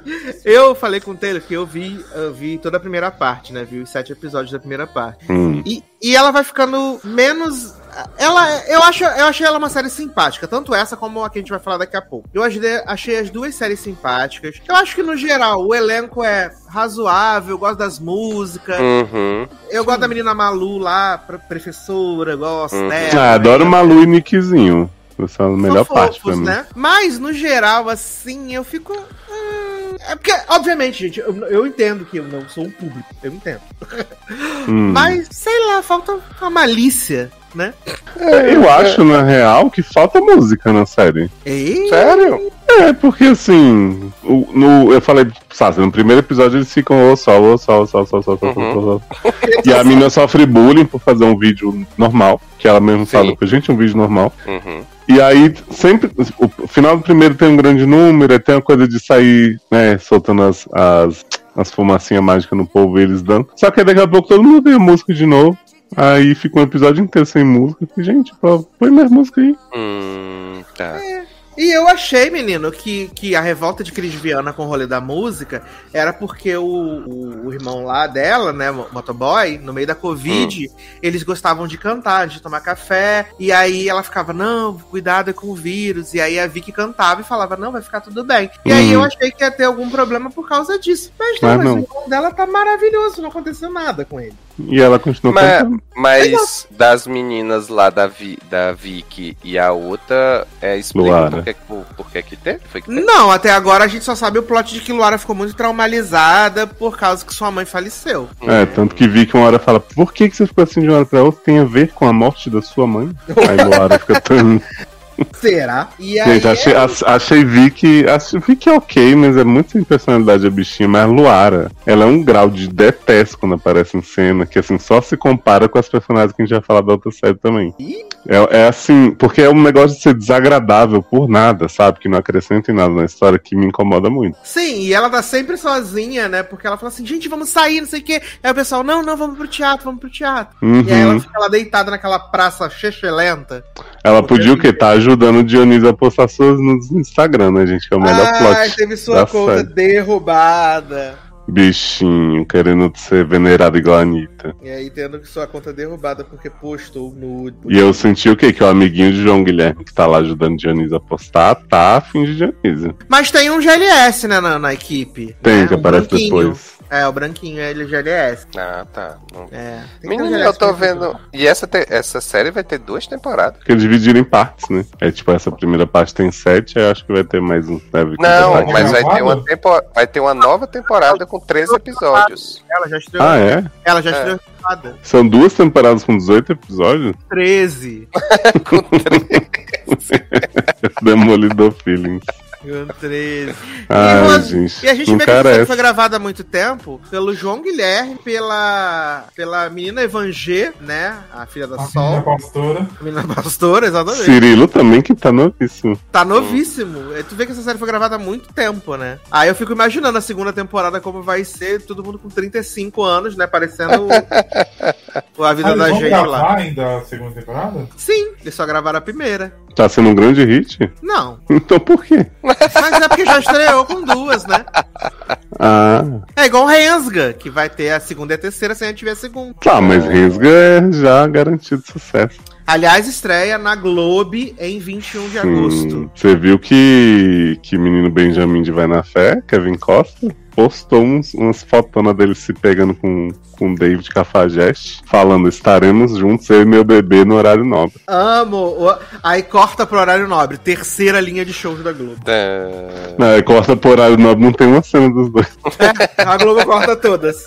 Eu falei com o Taylor que eu vi, eu vi toda a primeira parte, né? Vi os sete episódios da primeira parte. Hum. E, e ela vai ficando menos. Ela, eu, acho, eu achei ela uma série simpática, tanto essa como a que a gente vai falar daqui a pouco. Eu achei, achei as duas séries simpáticas. Eu acho que, no geral, o elenco é razoável, eu gosto das músicas. Uhum. Eu gosto da menina Malu lá, professora, gosto Uhum. dela. Ah, adoro Malu e Nickzinho. Essa é a São melhor parte pra fofos, mim. né? Mas, no geral, assim, eu fico. hum, É porque, obviamente, gente, eu, eu entendo que eu não sou um público. Eu entendo. Hum. Mas, sei lá, falta uma malícia, né? É, eu acho, na real, que falta música na série. E... Sério? É, porque assim, o- no, eu falei, sabe, no primeiro episódio eles ficam ô sol, ô sol, sol, sol, sol, sol, Uhum. sol, sol. E a menina sofre bullying por fazer um vídeo normal, que ela mesmo Sim. fala, gente, um vídeo normal. Uhum. E aí, sempre, o final do primeiro tem um grande número, tem a coisa de sair, né, soltando as, as, as fumacinhas mágicas no povo e eles dando. Só que aí daqui a pouco todo mundo tem a música de novo. Aí fica um episódio inteiro sem música. E, gente, pô, põe mais música aí. Hum, tá. E eu achei, menino, que, que a revolta de Cris Viana com o rolê da música era porque o, o, o irmão lá dela, né, Motoboy, no meio da Covid, eles gostavam de cantar, de tomar café, e aí ela ficava, não, cuidado com o vírus, e aí a Vicky cantava e falava, não, vai ficar tudo bem. E aí Uhum. eu achei que ia ter algum problema por causa disso. Mas não, Mas mas não. o irmão dela tá maravilhoso, não aconteceu nada com ele. E ela continua Mas, cantando. mas das meninas lá da, Vi, da Vicky e a outra, é, explica Luara. por que, por, por que que teve? Foi que teve? Não, até agora a gente só sabe o plot de que Luara ficou muito traumatizada por causa que sua mãe faleceu. É, tanto que vi que uma hora fala, por que, que você ficou assim de uma hora pra outra? Tem a ver com a morte da sua mãe? Aí Luara fica tão. Será? E aí, Gente, achei, ach- achei Vicky. Achei Vicky ok, mas é muito sem personalidade a bichinha. Mas Luara, ela é um grau de detesto quando aparece em cena, que assim, só se compara com as personagens que a gente vai falar da outra série também. Ih. É, é assim, porque é um negócio de ser desagradável por nada, sabe? Que não acrescenta em nada na história, que me incomoda muito. Sim, e ela tá sempre sozinha, né? Porque ela fala assim, gente, vamos sair, não sei o quê. Aí o pessoal, não, não, vamos pro teatro, vamos pro teatro. Uhum. E aí ela fica lá deitada naquela praça chechelenta. Ela podia o quê? Tá ajudando o Dionísio a postar suas no Instagram, né, gente? Que é o melhor Ai, plot. teve sua conta série. derrubada. Bichinho, querendo ser venerado igual a Anitta. E aí tendo que sua conta derrubada porque postou nude. E eu senti o quê? Que o amiguinho de João Guilherme, que tá lá ajudando Dionísio a postar, tá afim de Dionísio. Mas tem um GLS, né, na, na equipe. Tem, né? que Um aparece depois. É, o branquinho, ele é GLS. Ah, tá. Não- É. Menino, eu tô vendo. E essa, te- essa série vai ter duas temporadas. Porque dividiram em partes, né? É tipo, essa primeira parte tem sete, aí acho que vai ter mais um. Deve Não, mas vai ter, uma tempo... vai ter uma nova temporada com 13 episódios. Ela já estreou. Ah, é? Ela já É. estreou errada. São duas temporadas com 18 episódios? 13. com 13. Demolidor Feelings. Com 13. Ai, Rose- gente. E a gente vê que a série carece. foi gravada há muito tempo pelo João Guilherme, pela, pela menina Evangê, né? A filha da A menina Sol. pastora. A menina pastora, exatamente. Cirilo também, que tá novíssimo. Tá novíssimo. E Tu vê que essa série foi gravada há muito tempo, né? Aí eu fico imaginando a segunda temporada como vai ser, todo mundo com 35 anos, né? Parecendo a vida Ah, da gente lá. ainda a segunda temporada? Sim, eles só gravaram a primeira. Tá sendo um grande hit? Não. Então por quê? Mas é porque já estreou com duas, né? Ah, É igual o Rensga, que vai ter a segunda e a terceira se a gente tiver a segunda. tá, mas Rensga é já garantido sucesso. Aliás, estreia na Globe em 21 de agosto. Hum, Você viu que, que menino Benjamin de Vai na Fé, Kevin Costa, postou uns, umas fotonas dele se pegando com, com David Cafajeste, falando: estaremos juntos, eu e meu bebê, no horário nobre. Amo. Aí corta pro horário nobre. Terceira linha de shows da Globo. É, Não, corta pro horário nobre, não tem uma cena dos dois. É, a Globo corta todas.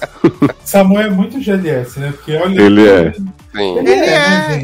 Samuel é muito GLS, né? Porque olha. Ele é. Sim. Ele É,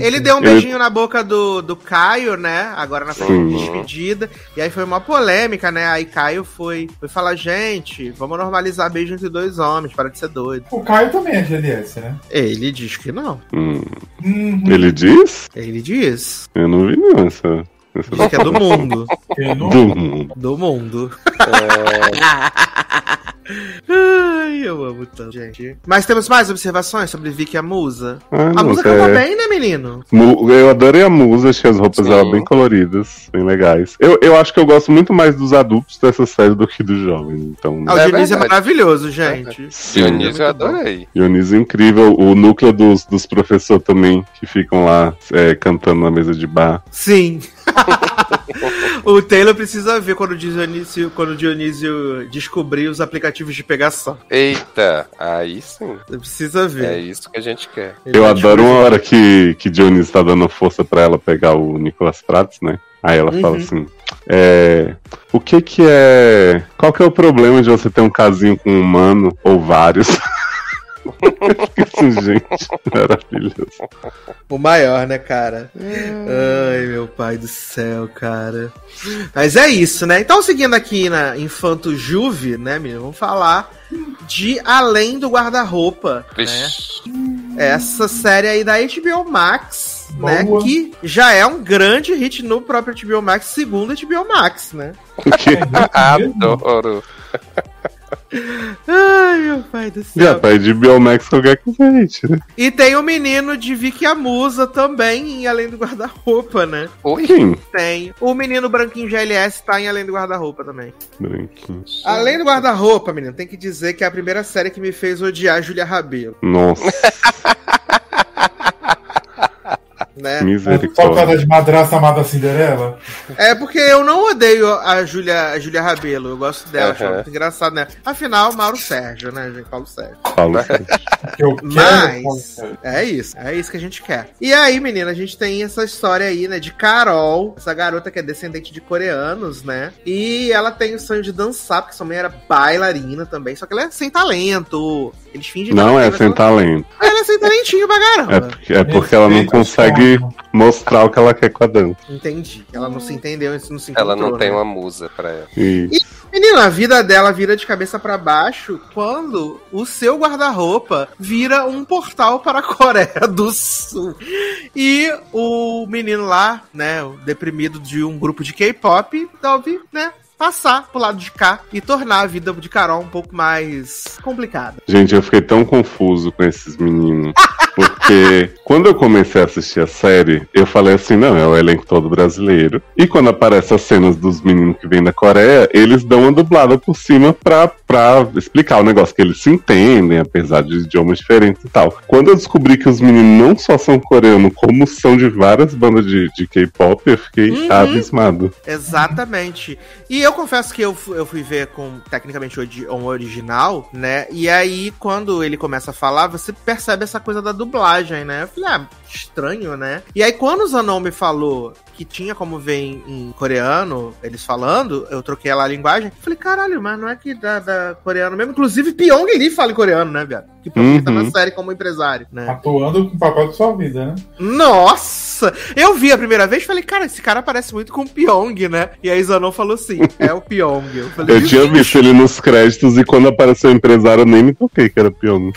é. Ele deu um Ele- beijinho na boca do, do Caio, né? Agora na frente de despedida. E aí foi uma polêmica, né? Aí Caio foi, foi falar, gente, vamos normalizar beijo entre dois homens, para de ser doido. O Caio também é GLS, né? Ele diz que não. Hum, Uhum. Ele diz? Ele diz. Eu não vi, não, essa. Diz que é do mundo. Eu não- do mundo. Do mundo. É, Ai, eu amo tanto, gente. Mas temos mais observações sobre Vicky e a Musa? Ah, A Musa é- canta bem, né, menino? Mu- Eu adorei a musa, achei as roupas Sim. dela bem coloridas, bem legais. Eu, eu acho que eu gosto muito mais dos adultos dessa série do que dos jovens. Então, Ah, o É Dionísio é verdade. maravilhoso, gente. sim. Dionísio eu adorei. Dionísio é incrível. O núcleo dos, dos professores também, que ficam lá é, cantando na mesa de bar. Sim. o Taylor precisa ver quando o Dionísio, quando o Dionísio descobrir os aplicativos de pegação. Eita, aí sim. Você precisa ver. É isso que a gente quer. Ele Eu adoro uma hora que, que Dionísio tá dando força pra ela pegar o Nicolas Prates, né? Aí ela fala Uhum. assim: é, O que que é. Qual que é o problema de você ter um casinho com um humano ou vários? Isso, gente, maravilhoso. O maior, né, cara? Ai, meu pai do céu, cara. Mas é isso, né? Então, seguindo aqui na Infanto Juve, né, menino? Vamos falar de Além do Guarda-Roupa, né? Essa série aí da HBO Max, né? Que já é um grande hit no próprio HBO Max, segundo HBO Max, né? O quê? Adoro. Ai, meu pai do Já céu. tá de Biomax qualquer coisa, gente, né? E tem o menino de Vicky Amusa também em Além do Guarda-Roupa, né? Oi. Quem? Tem. O menino branquinho GLS tá em Além do Guarda-Roupa também. Branquinho. Além do Guarda-Roupa, menino, tem que dizer que é a primeira série que me fez odiar a Julia Rabelo, Nossa, né? Só por causa de madraça amada Cinderela? É porque eu não odeio a Julia, a Julia Rabelo, eu gosto dela, acho muito engraçada, né? Afinal, Mauro Sérgio, né, gente? Paulo Sérgio. Falo sério. Que eu Mas- quero. É isso, é isso que a gente quer. E aí, menina, a gente tem essa história aí, né, de Carol, essa garota que é descendente de coreanos, né? E ela tem o sonho de dançar, porque sua mãe era bailarina também, só que ela é sem talento. Eles fingem Não é sem talento. ela, ela é sem talentinho pra É caramba. porque, é porque ela não consegue mostrar o que ela quer com a dança. Entendi. Ela não se entendeu, isso não se encontrou, Ela não tem né? uma musa pra ela. E Menina, a vida dela vira de cabeça pra baixo quando o seu guarda-roupa vira um portal para a Coreia do Sul. E o menino lá, né, o deprimido de um grupo de K-pop, resolve, né, passar pro lado de cá e tornar a vida de Carol um pouco mais complicada. Gente, eu fiquei tão confuso com esses meninos. Porque quando eu comecei a assistir a série, eu falei assim: não, é o elenco todo brasileiro. E quando aparecem as cenas dos meninos que vêm da Coreia, eles dão uma dublada por cima pra, pra explicar o negócio, que eles se entendem, apesar de idiomas diferentes e tal. Quando eu descobri que os meninos não só são coreanos, como são de várias bandas de, de K-pop, eu fiquei Uhum. abismado. Exatamente. E eu confesso que eu, eu fui ver com tecnicamente um original, né? E aí, quando ele começa a falar, você percebe essa coisa da dublagem, né? Eu falei, ah, estranho, né? E aí, quando o Zanon me falou que tinha como ver em, em coreano, eles falando, eu troquei lá a linguagem. Falei, caralho, mas não é que da, da coreano mesmo. Inclusive, Pyong Lee fala em coreano, né, viado? Que Pyong uhum. tá na série como empresário, né? Atuando com o papel de sua vida, né? Nossa! Eu vi a primeira vez e falei, cara, esse cara parece muito com o Pyong, né? E aí Zanon falou assim, é o Pyong. Eu, falei, eu tinha visto ele nos créditos e quando apareceu o empresário eu nem me toquei que era Pyong.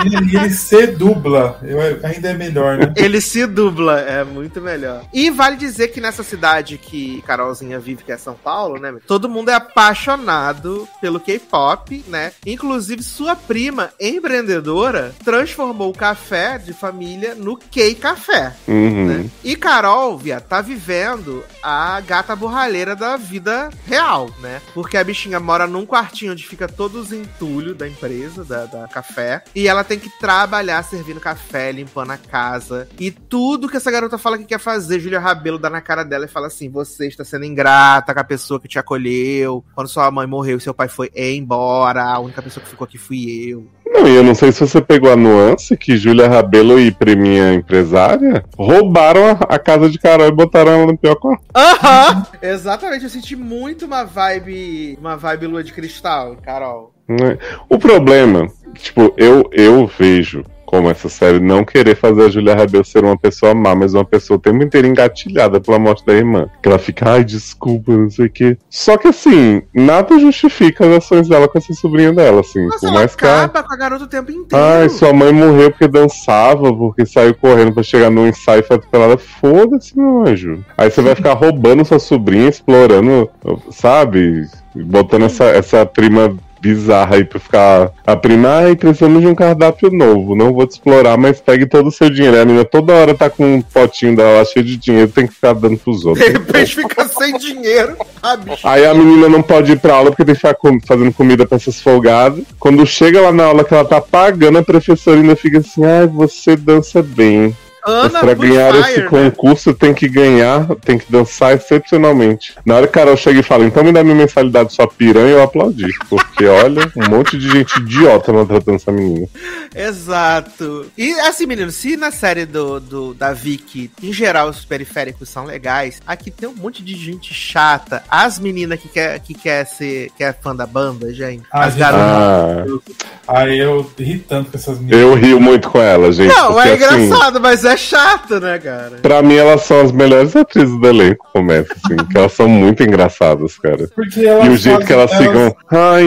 Ele, ele se dubla. Eu, ainda é melhor, né? Ele se dubla, é muito melhor. E vale dizer que nessa cidade que Carolzinha vive, que é São Paulo, né? Todo mundo é apaixonado pelo K-pop, né? Inclusive, sua prima, empreendedora, transformou o café de família no K-Café. Uhum. Né? E Carol, via, tá vivendo a gata borralheira da vida real, né? Porque a bichinha mora num quartinho onde fica todos os entulhos da empresa, da, da café. E ela tem que trabalhar servindo café, limpando a casa. E tudo que essa garota fala que quer fazer, Júlia Rabelo dá na cara dela e fala assim: você está sendo ingrata com a pessoa que te acolheu. Quando sua mãe morreu, seu pai foi embora. A única pessoa que ficou aqui fui eu. Não, e eu não sei se você pegou a nuance que Júlia Rabelo e Preminha Empresária roubaram a, a, casa de Carol e botaram ela no pior quarto. Aham! Exatamente, eu senti muito uma vibe. Uma vibe lua de cristal, Carol. Né? O problema, tipo, eu, eu vejo como essa série não querer fazer a Julia Rabel ser uma pessoa má, mas uma pessoa o tempo inteiro engatilhada pela morte da irmã. Que ela fica, ai, desculpa, não sei o quê. Só que assim, nada justifica as ações dela com essa sobrinha dela, assim. Mas ela mais acaba que... com a garota o tempo inteiro. Ai, sua mãe morreu porque dançava, porque saiu correndo para chegar no ensaio e foi atropelada. Foda-se, meu anjo. Aí você vai ficar roubando sua sobrinha, explorando, sabe? Botando essa, essa prima bizarra aí pra ficar. A prima, ai, precisamos de um cardápio novo. Não vou te explorar, mas pegue todo o seu dinheiro. A menina toda hora tá com um potinho dela cheio de dinheiro, tem que ficar dando pros outros. De repente fica sem dinheiro. Ah, aí a menina não pode ir pra aula porque tem que ficar fazendo comida pra essas folgadas. Quando chega lá na aula que ela tá pagando, a professora ainda fica assim: ai, você dança bem. Ana pra ganhar Fire, esse né? concurso tem que ganhar, tem que dançar excepcionalmente. Na hora que a Carol chega e fala, então me dá minha mensalidade sua piranha, eu aplaudi. Porque olha, um monte de gente idiota maltratando essa menina. Exato. E assim, menino, se na série do, do da Vicky, em geral, os periféricos são legais, aqui tem um monte de gente chata. As meninas que quer, que quer ser que é fã da banda, gente. Ah, as garotas. Ah. Aí eu ri tanto com essas meninas. Eu rio muito com elas, gente. Não, é assim, engraçado, mas é é chato, né, cara? Pra mim, elas são as melhores atrizes do elenco, começa assim. que elas são muito engraçadas, cara. Porque elas e o jeito que elas, elas... ficam, ai,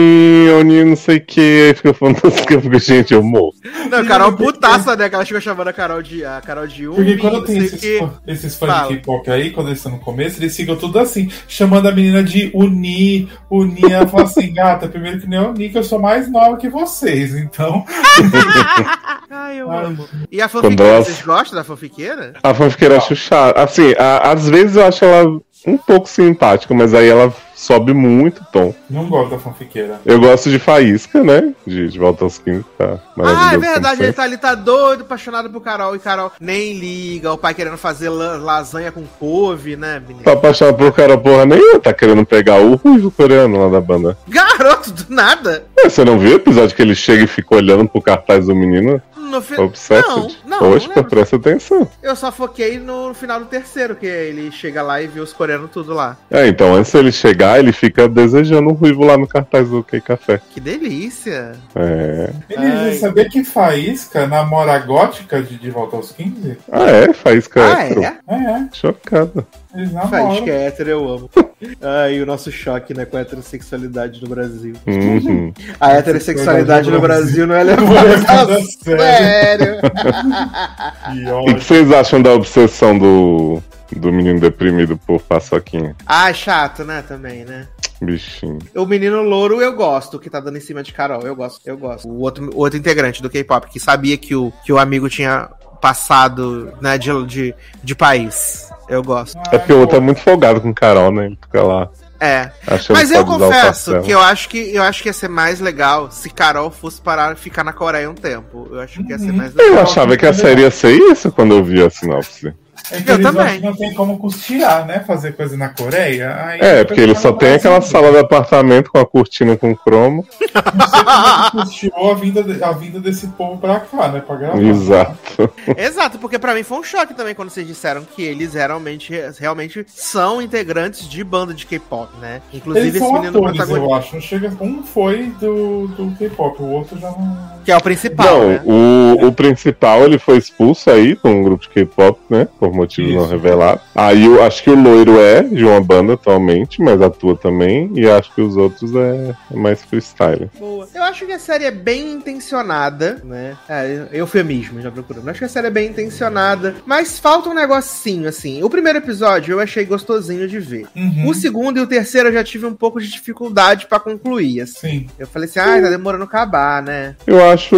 Oni, não sei o que, fica falando assim, eu fico, gente, eu morro. Não, Carol putaça, né? Que ela fica chamando a Carol de, a Carol de um. Porque quando tem esses, que... esses fãs Fala. de K-pop aí, quando eles estão no começo, eles ficam tudo assim, chamando a menina de Uni, Uni. Ela fala assim, gata, primeiro que nem a Uni, que eu sou mais nova que vocês, então. ai, eu amo. E a fanfiqueira, vocês gostam da fanfiqueira? A fanfiqueira acho chata. Assim, a, às vezes eu acho ela um pouco simpática, mas aí ela sobe muito o tom. Não gosto da fanfiqueira. Eu gosto de Faísca, né? De, de Volta aos 15, tá Ah, é verdade, ele tá, ele tá doido, apaixonado por Carol, e Carol nem liga, o pai querendo fazer lasanha com couve, né, menino? Tá apaixonado por Carol, porra nenhuma, tá querendo pegar o ruivo coreano lá da banda. Garoto, do nada! É, você não viu o episódio que ele chega e fica olhando pro cartaz do menino? No fi... Não, não. Poxa, não presta atenção. Eu só foquei no final do terceiro, que ele chega lá e vê os coreanos tudo lá. É, então antes dele chegar, ele fica desejando um ruivo lá no cartaz do Kei Café. Que delícia! É. Ele sabia que Faísca namora a gótica de, de Volta aos 15? Ah, é? Faísca ah, é? É, é. Chocada. Faísca é hétero, eu amo. Ai, o nosso choque, né, com a heterossexualidade no Brasil. Uhum. A heterossexualidade no Brasil não é levada a sério. e o que vocês acham da obsessão do, do menino deprimido por paçoquinha? Ah, chato, né, também, né? Bichinho. O menino louro eu gosto, que tá dando em cima de Carol. Eu gosto, eu gosto. O outro, o outro integrante do K-pop, que sabia que o, que o amigo tinha passado, né, de, de, de país. Eu gosto. É porque o outro é muito folgado com Carol, né? Fica lá. É. Mas eu confesso que eu acho que eu acho que ia ser mais legal se Carol fosse parar ficar na Coreia um tempo. Eu acho que ia ser mais legal. Eu achava que a série ia ser isso quando eu vi a sinopse. É que Eu eles também. acham que não tem como custear, né? Fazer coisa na Coreia. Aí É, porque ele só tem aquela Brasil, sala de apartamento com a cortina com cromo. Não sei como ele custeou a vinda, de- a vinda desse povo pra cá, né? Pra gravar. Exato. Exato, porque pra mim foi um choque também quando vocês disseram que eles realmente, realmente são integrantes de banda de K-pop, né? Inclusive Eles esse são menino atores, protagonista, eu acho. Não chega... Um foi do, do K-pop, o outro já não. que é o principal, Não, né? o, o principal ele foi expulso aí com um grupo de K-pop, né? Por motivos não Isso. revelados. Aí eu acho que o loiro é de uma banda atualmente, mas atua também. E acho que os outros é mais freestyle. Boa. Eu acho que a série é bem intencionada, né? É, eufemismo, já procurando. Eu acho que a série é bem intencionada, mas falta um negocinho, assim. O primeiro episódio eu achei gostosinho de ver. Uhum. O segundo e o terceiro eu já tive um pouco de dificuldade pra concluir, assim. Sim. Eu falei assim, ah, tá demorando a acabar, né? Eu acho,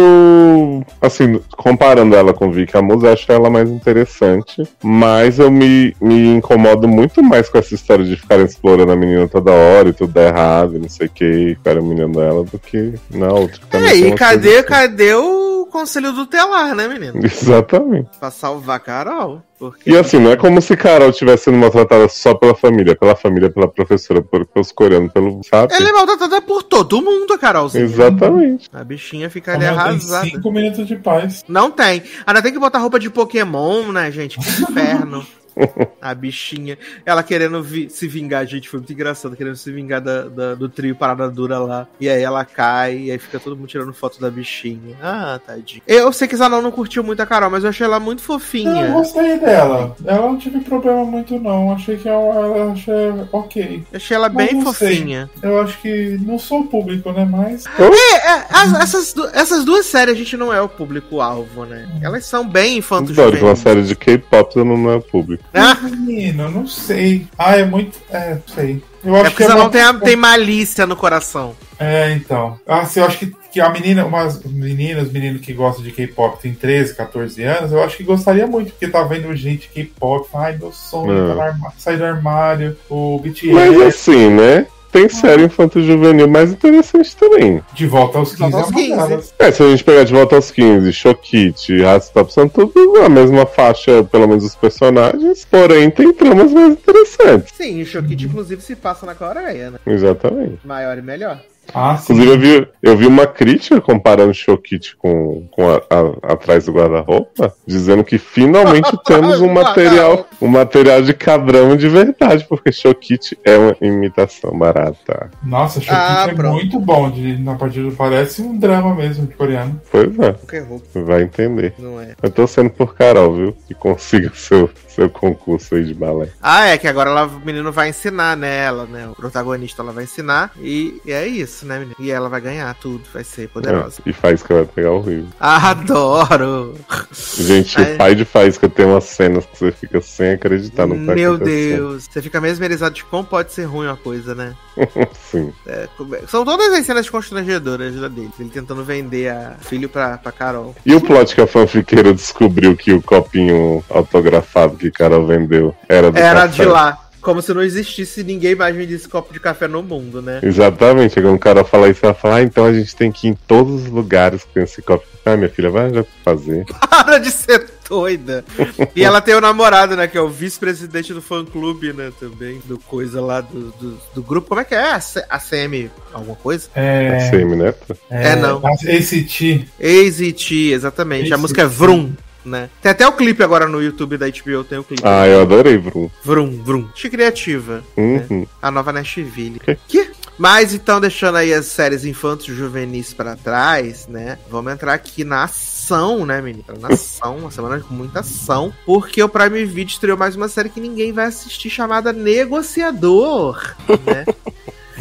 assim, comparando ela com Vicky Amos, eu acho ela mais interessante. Mas eu me, me incomodo muito mais com essa história de ficarem explorando a menina toda hora e tudo dá errado, e não sei o que, ficarem humilhando ela, do que na outra. que É, e cadê, assim. cadê o conselho tutelar, né, menino? Exatamente. Pra salvar a Carol. Porque... E assim, não é como se Carol estivesse sendo maltratada só pela família, pela família, pela professora, por- pelos coreanos, pelo, sabe? Ela é maltratada por todo mundo, a Carolzinha. Exatamente. A bichinha fica ali Amanhã tem arrasada. cinco minutos de paz. Não tem. Ainda tem que botar roupa de Pokémon, né, gente? Que inferno. A bichinha. Ela querendo vi- se vingar, gente. Foi muito engraçado. Querendo se vingar da- da- do trio Parada Dura lá. E aí ela cai. E aí fica todo mundo tirando foto da bichinha. Ah, tadinha. Eu sei que Zanon não curtiu muito a Carol, mas eu achei ela muito Eu fofinha. gostei dela. Ela não tive problema muito, não. Achei que ela, ela achei ok. Eu achei ela Mas bem não sei. fofinha. Eu acho que não sou o público, né? Mas. É, é, as- essas, essas duas séries a gente não é o público-alvo, né? Elas são bem infantos Pode, uma série de K-pop não não é público. Ah, Menino, não sei. Ah, é muito. É, não sei. Eu é acho porque que você não uma- tem, tem malícia no coração. É, então. Ah, assim, eu acho que, que a menina, umas meninas, meninos que gostam de K-pop tem 13, 14 anos, eu acho que gostaria muito, porque tá vendo gente K-pop, ai, meu sonho, É. tá sair do armário, o BTS, Mas assim, né? Tem série infantil juvenil mais interessante também. de volta aos 15 volta aos é uma 15. delas. É, se a gente pegar de volta aos 15, Chokit, Rastop, são tudo a mesma faixa, pelo menos os personagens, porém tem tramas mais interessantes. Sim, o Shokit, inclusive, se passa na Coreia, né? Exatamente. Maior e melhor. Ah. Inclusive, eu vi, eu vi uma crítica comparando Chokit com, com a, a- atrás do guarda-roupa, dizendo que finalmente temos um material, um material de cabrão de verdade, porque Chokit é uma imitação barata. Nossa, Shokit Ah, é pronto. muito bom, de, na partida parece um drama mesmo de coreano. Pois é, vai entender. não é? Eu tô sendo por Carol, viu? Que consiga seu, seu concurso aí de balé. Ah, é que agora ela, o menino vai ensinar, né? Ela, né? O protagonista ela vai ensinar. E, e é isso, né, menino? E ela vai ganhar tudo, vai ser poderosa. É, e Faísca vai pegar o Rio. Adoro! Gente, o pai de Faísca tem umas cenas que você fica sem acreditar no que tá Meu. Deus, você fica mesmerizado de como pode ser ruim uma coisa, né? Sim. É, é- são todas as cenas constrangedoras da dele. Ele tentando vender a filho pra, pra Carol. E o plot que a fanfiqueira descobriu que o copinho autografado que Carol vendeu era do Era café. de lá. Como se não existisse ninguém mais vendesse copo de café no mundo, né? Exatamente, quando o cara fala isso, ela fala, ah, então a gente tem que ir em todos os lugares que tem esse copo. Ah, minha filha, vai já fazer. Para de ser doida. E ela tem o namorado, né? Que é o vice-presidente do fã-clube, né? Também. Do coisa lá do, do, do grupo. Como é que é? A C- ACM alguma coisa? É. Semi, né? É, não. ACT. AZT, exatamente. A ACT. música é Vrum, né? Tem até o clipe agora no YouTube da HBO, tem o clipe. Ah, eu adorei, Bruno. Vrum, Vrum. Achei criativa. Uhum. A nova Nashville. Ok. Que? Mas então, deixando aí as séries infantos juvenis pra trás, né? Vamos entrar aqui na ação, né, menina? Na ação, uma semana com muita ação. Porque o Prime Video estreou mais uma série que ninguém vai assistir, chamada Negociador, né?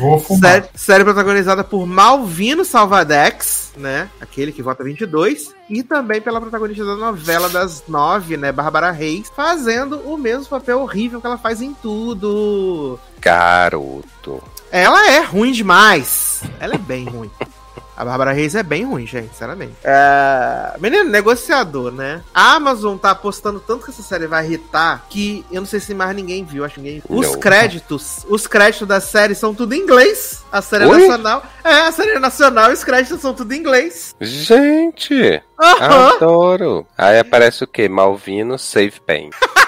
Vou fumar. Série, série protagonizada por Malvino Salvadex, né? Aquele que vota 22. E também pela protagonista da novela das nove, né? Bárbara Reis, fazendo o mesmo papel horrível que ela faz em tudo. Garoto. Ela é ruim demais. Ela é bem ruim. A Bárbara Reis é bem ruim, gente, sinceramente. É... Menino, negociador, né? A Amazon tá apostando tanto que essa série vai irritar que eu não sei se mais ninguém viu, acho que ninguém Os Não. créditos, os créditos da série são tudo em inglês. A série é Oi? nacional. É, a série é nacional e os créditos são tudo em inglês. Gente, adoro. Aí aparece o quê? Malvino Save Pain.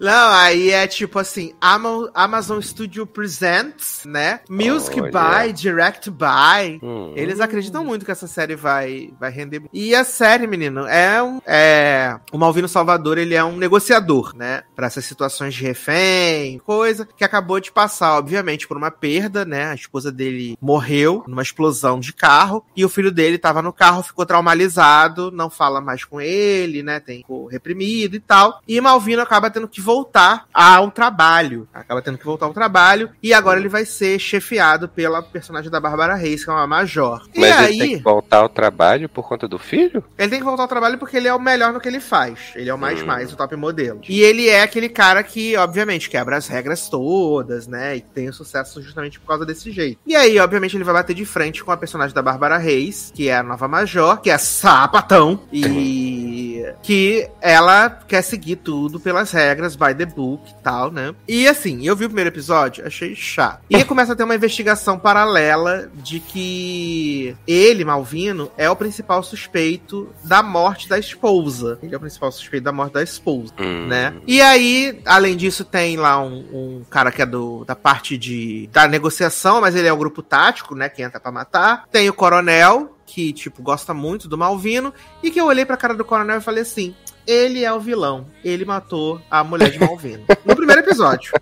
Não, aí é tipo assim, Ama- Amazon Studio Presents, né? Music Olha. by, Direct by. Hum. Eles acreditam muito que essa série vai, vai render. E a série, menino, é um. É, o Malvino Salvador, ele é um negociador, né? Pra essas situações de refém, coisa que acabou de passar, obviamente, por uma perda, né? A esposa dele morreu numa explosão de carro e o filho dele tava no carro, ficou traumatizado, não fala mais com ele, né? Tem reprimido e tal. E Malvino acaba tendo que voltar ao trabalho. Acaba tendo que voltar ao trabalho e agora ele vai ser chefiado pela personagem da Bárbara Reis, que é uma major. Mas e ele aí, tem que voltar ao trabalho por conta do filho? ele tem que voltar ao trabalho porque ele é o melhor no que ele faz. Ele é o mais Hum. mais, o top modelo. E ele é aquele cara que, obviamente, quebra as regras todas, né? E tem o sucesso justamente por causa desse jeito. E aí, obviamente, ele vai bater de frente com a personagem da Bárbara Reis, que é a nova major, que é sapatão. E que ela quer seguir tudo pelas regras, by the book e tal, né? E assim, eu vi o primeiro episódio, achei chato. E aí começa a ter uma investigação paralela de que ele, Malvino, é o principal suspeito da morte da esposa. Ele é o principal suspeito da morte da esposa, Hum. né? E aí, além disso, tem lá um, um cara que é do, da parte de da negociação, mas ele é o grupo tático, né? Que entra pra matar. Tem o coronel, que, tipo, gosta muito do Malvino, e que eu olhei pra cara do coronel e falei assim: ele é o vilão. Ele matou a mulher de Malvino. no primeiro episódio.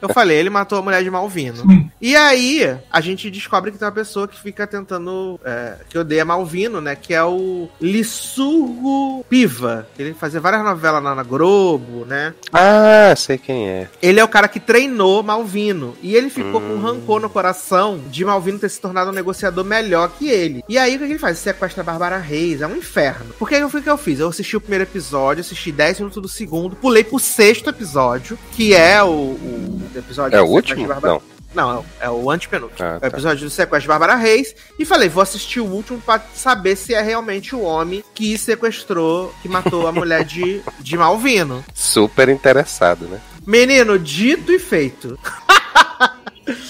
Eu falei, ele matou a mulher de Malvino. E aí, a gente descobre que tem uma pessoa que fica tentando. é, que odeia Malvino, né? Que é o Lissurgo Piva. Ele fazia várias novelas lá na Globo, né? Ah, sei quem é. Ele é o cara que treinou Malvino. E ele ficou com Hum. rancor no coração de Malvino ter se tornado um negociador melhor que ele. E aí o que que ele faz? Sequestra a Bárbara Reis. É um inferno. Por que eu fui que eu fiz? Eu assisti o primeiro episódio, assisti 10 minutos do segundo, pulei pro sexto episódio, que é o, o episódio É o último? Não. Não, é o- antepenúltimo. Ah, É o tá. episódio do sequestro de Bárbara Reis. E falei, vou assistir o último pra saber se é realmente o homem que sequestrou, que matou a mulher de, de Malvino. Super interessado, né? Menino, dito e feito.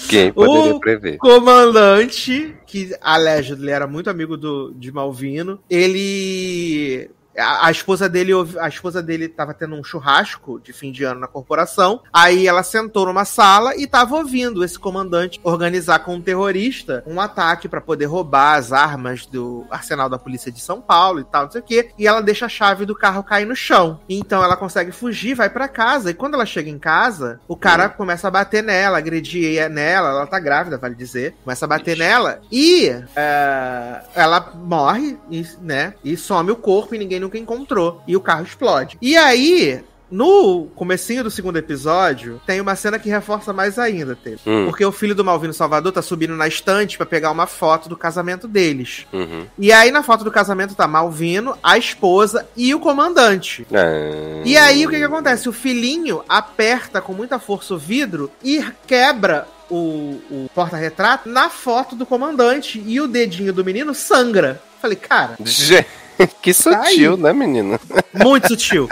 Quem poderia O- prever? Comandante, que allegedly era muito amigo do, de Malvino, ele. A, a esposa dele, a esposa dele tava tendo um churrasco de fim de ano na corporação. Aí ela sentou numa sala e tava ouvindo esse comandante organizar com um terrorista um ataque pra poder roubar as armas do arsenal da polícia de São Paulo e tal, não sei o quê. E ela deixa a chave do carro cair no chão. Então ela consegue fugir, vai pra casa. E quando ela chega em casa, o cara começa a bater nela, agredir nela. Ela tá grávida, vale dizer. Começa a bater Ixi. nela. E é, ela morre, e, né? E some o corpo e ninguém nunca encontrou. E o carro explode. E aí. No comecinho do segundo episódio, tem uma cena que reforça mais ainda, Tê. Hum, Porque o filho do Malvino Salvador tá subindo na estante pra pegar uma foto do casamento deles. uhum. E aí na foto do casamento tá Malvino, a esposa e o comandante. Ah, E aí o que, que acontece? O filhinho aperta com muita força o vidro e quebra o, o porta-retrato na foto do comandante e o dedinho do menino sangra. Falei, cara, Gente, que sutil, né, menino? muito sutil.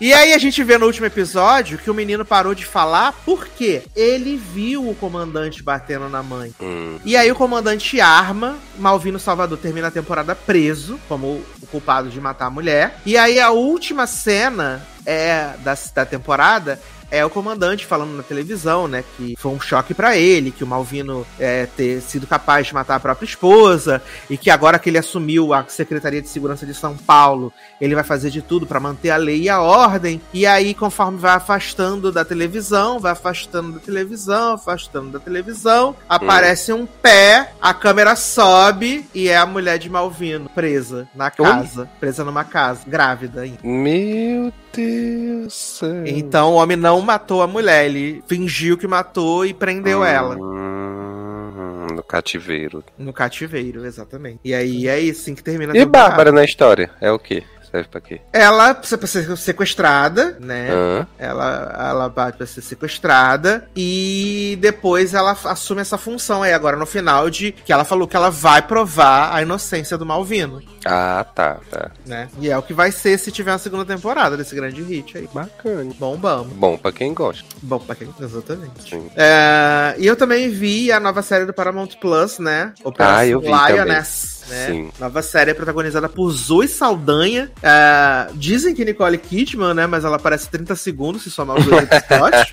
E aí a gente vê no último episódio que o menino parou de falar porque ele viu o comandante batendo na mãe. Hum, E aí o comandante arma, Malvino Salvador termina a temporada preso, como o culpado de matar a mulher. E aí a última cena é da, da temporada é o comandante falando na televisão, né, que foi um choque pra ele, que o Malvino é, ter sido capaz de matar a própria esposa e que agora que ele assumiu a Secretaria de Segurança de São Paulo, ele vai fazer de tudo pra manter a lei e a ordem. E aí, conforme vai afastando da televisão, vai afastando da televisão, afastando da televisão, aparece um pé, a câmera sobe e é a mulher de Malvino presa na casa, presa numa casa, grávida ainda. Meu Deus. do céu. Então o homem não matou a mulher, ele fingiu que matou e prendeu ela Hum, no cativeiro. no cativeiro, exatamente. E aí é assim que termina a E. Bárbara na história? É o quê? Serve pra quê? Ela precisa ser sequestrada, né? Hã? Ela, ela vai pra ser sequestrada e depois ela assume essa função aí agora no final de que ela falou que ela vai provar a inocência do Malvino, Ah, tá, tá. né? E é o que vai ser se tiver uma segunda temporada desse grande hit aí. Bacana. Bom, vamos. Bom pra quem gosta. Bom pra quem? Exatamente. Sim. É, e eu também vi a nova série do Paramount Plus, né? Ah, eu vi Lioness. Né? Sim. Nova série é protagonizada por Zoe Saldanha. Ah, dizem que Nicole Kidman, né? Mas ela aparece 30 segundos se somar os dois episódios,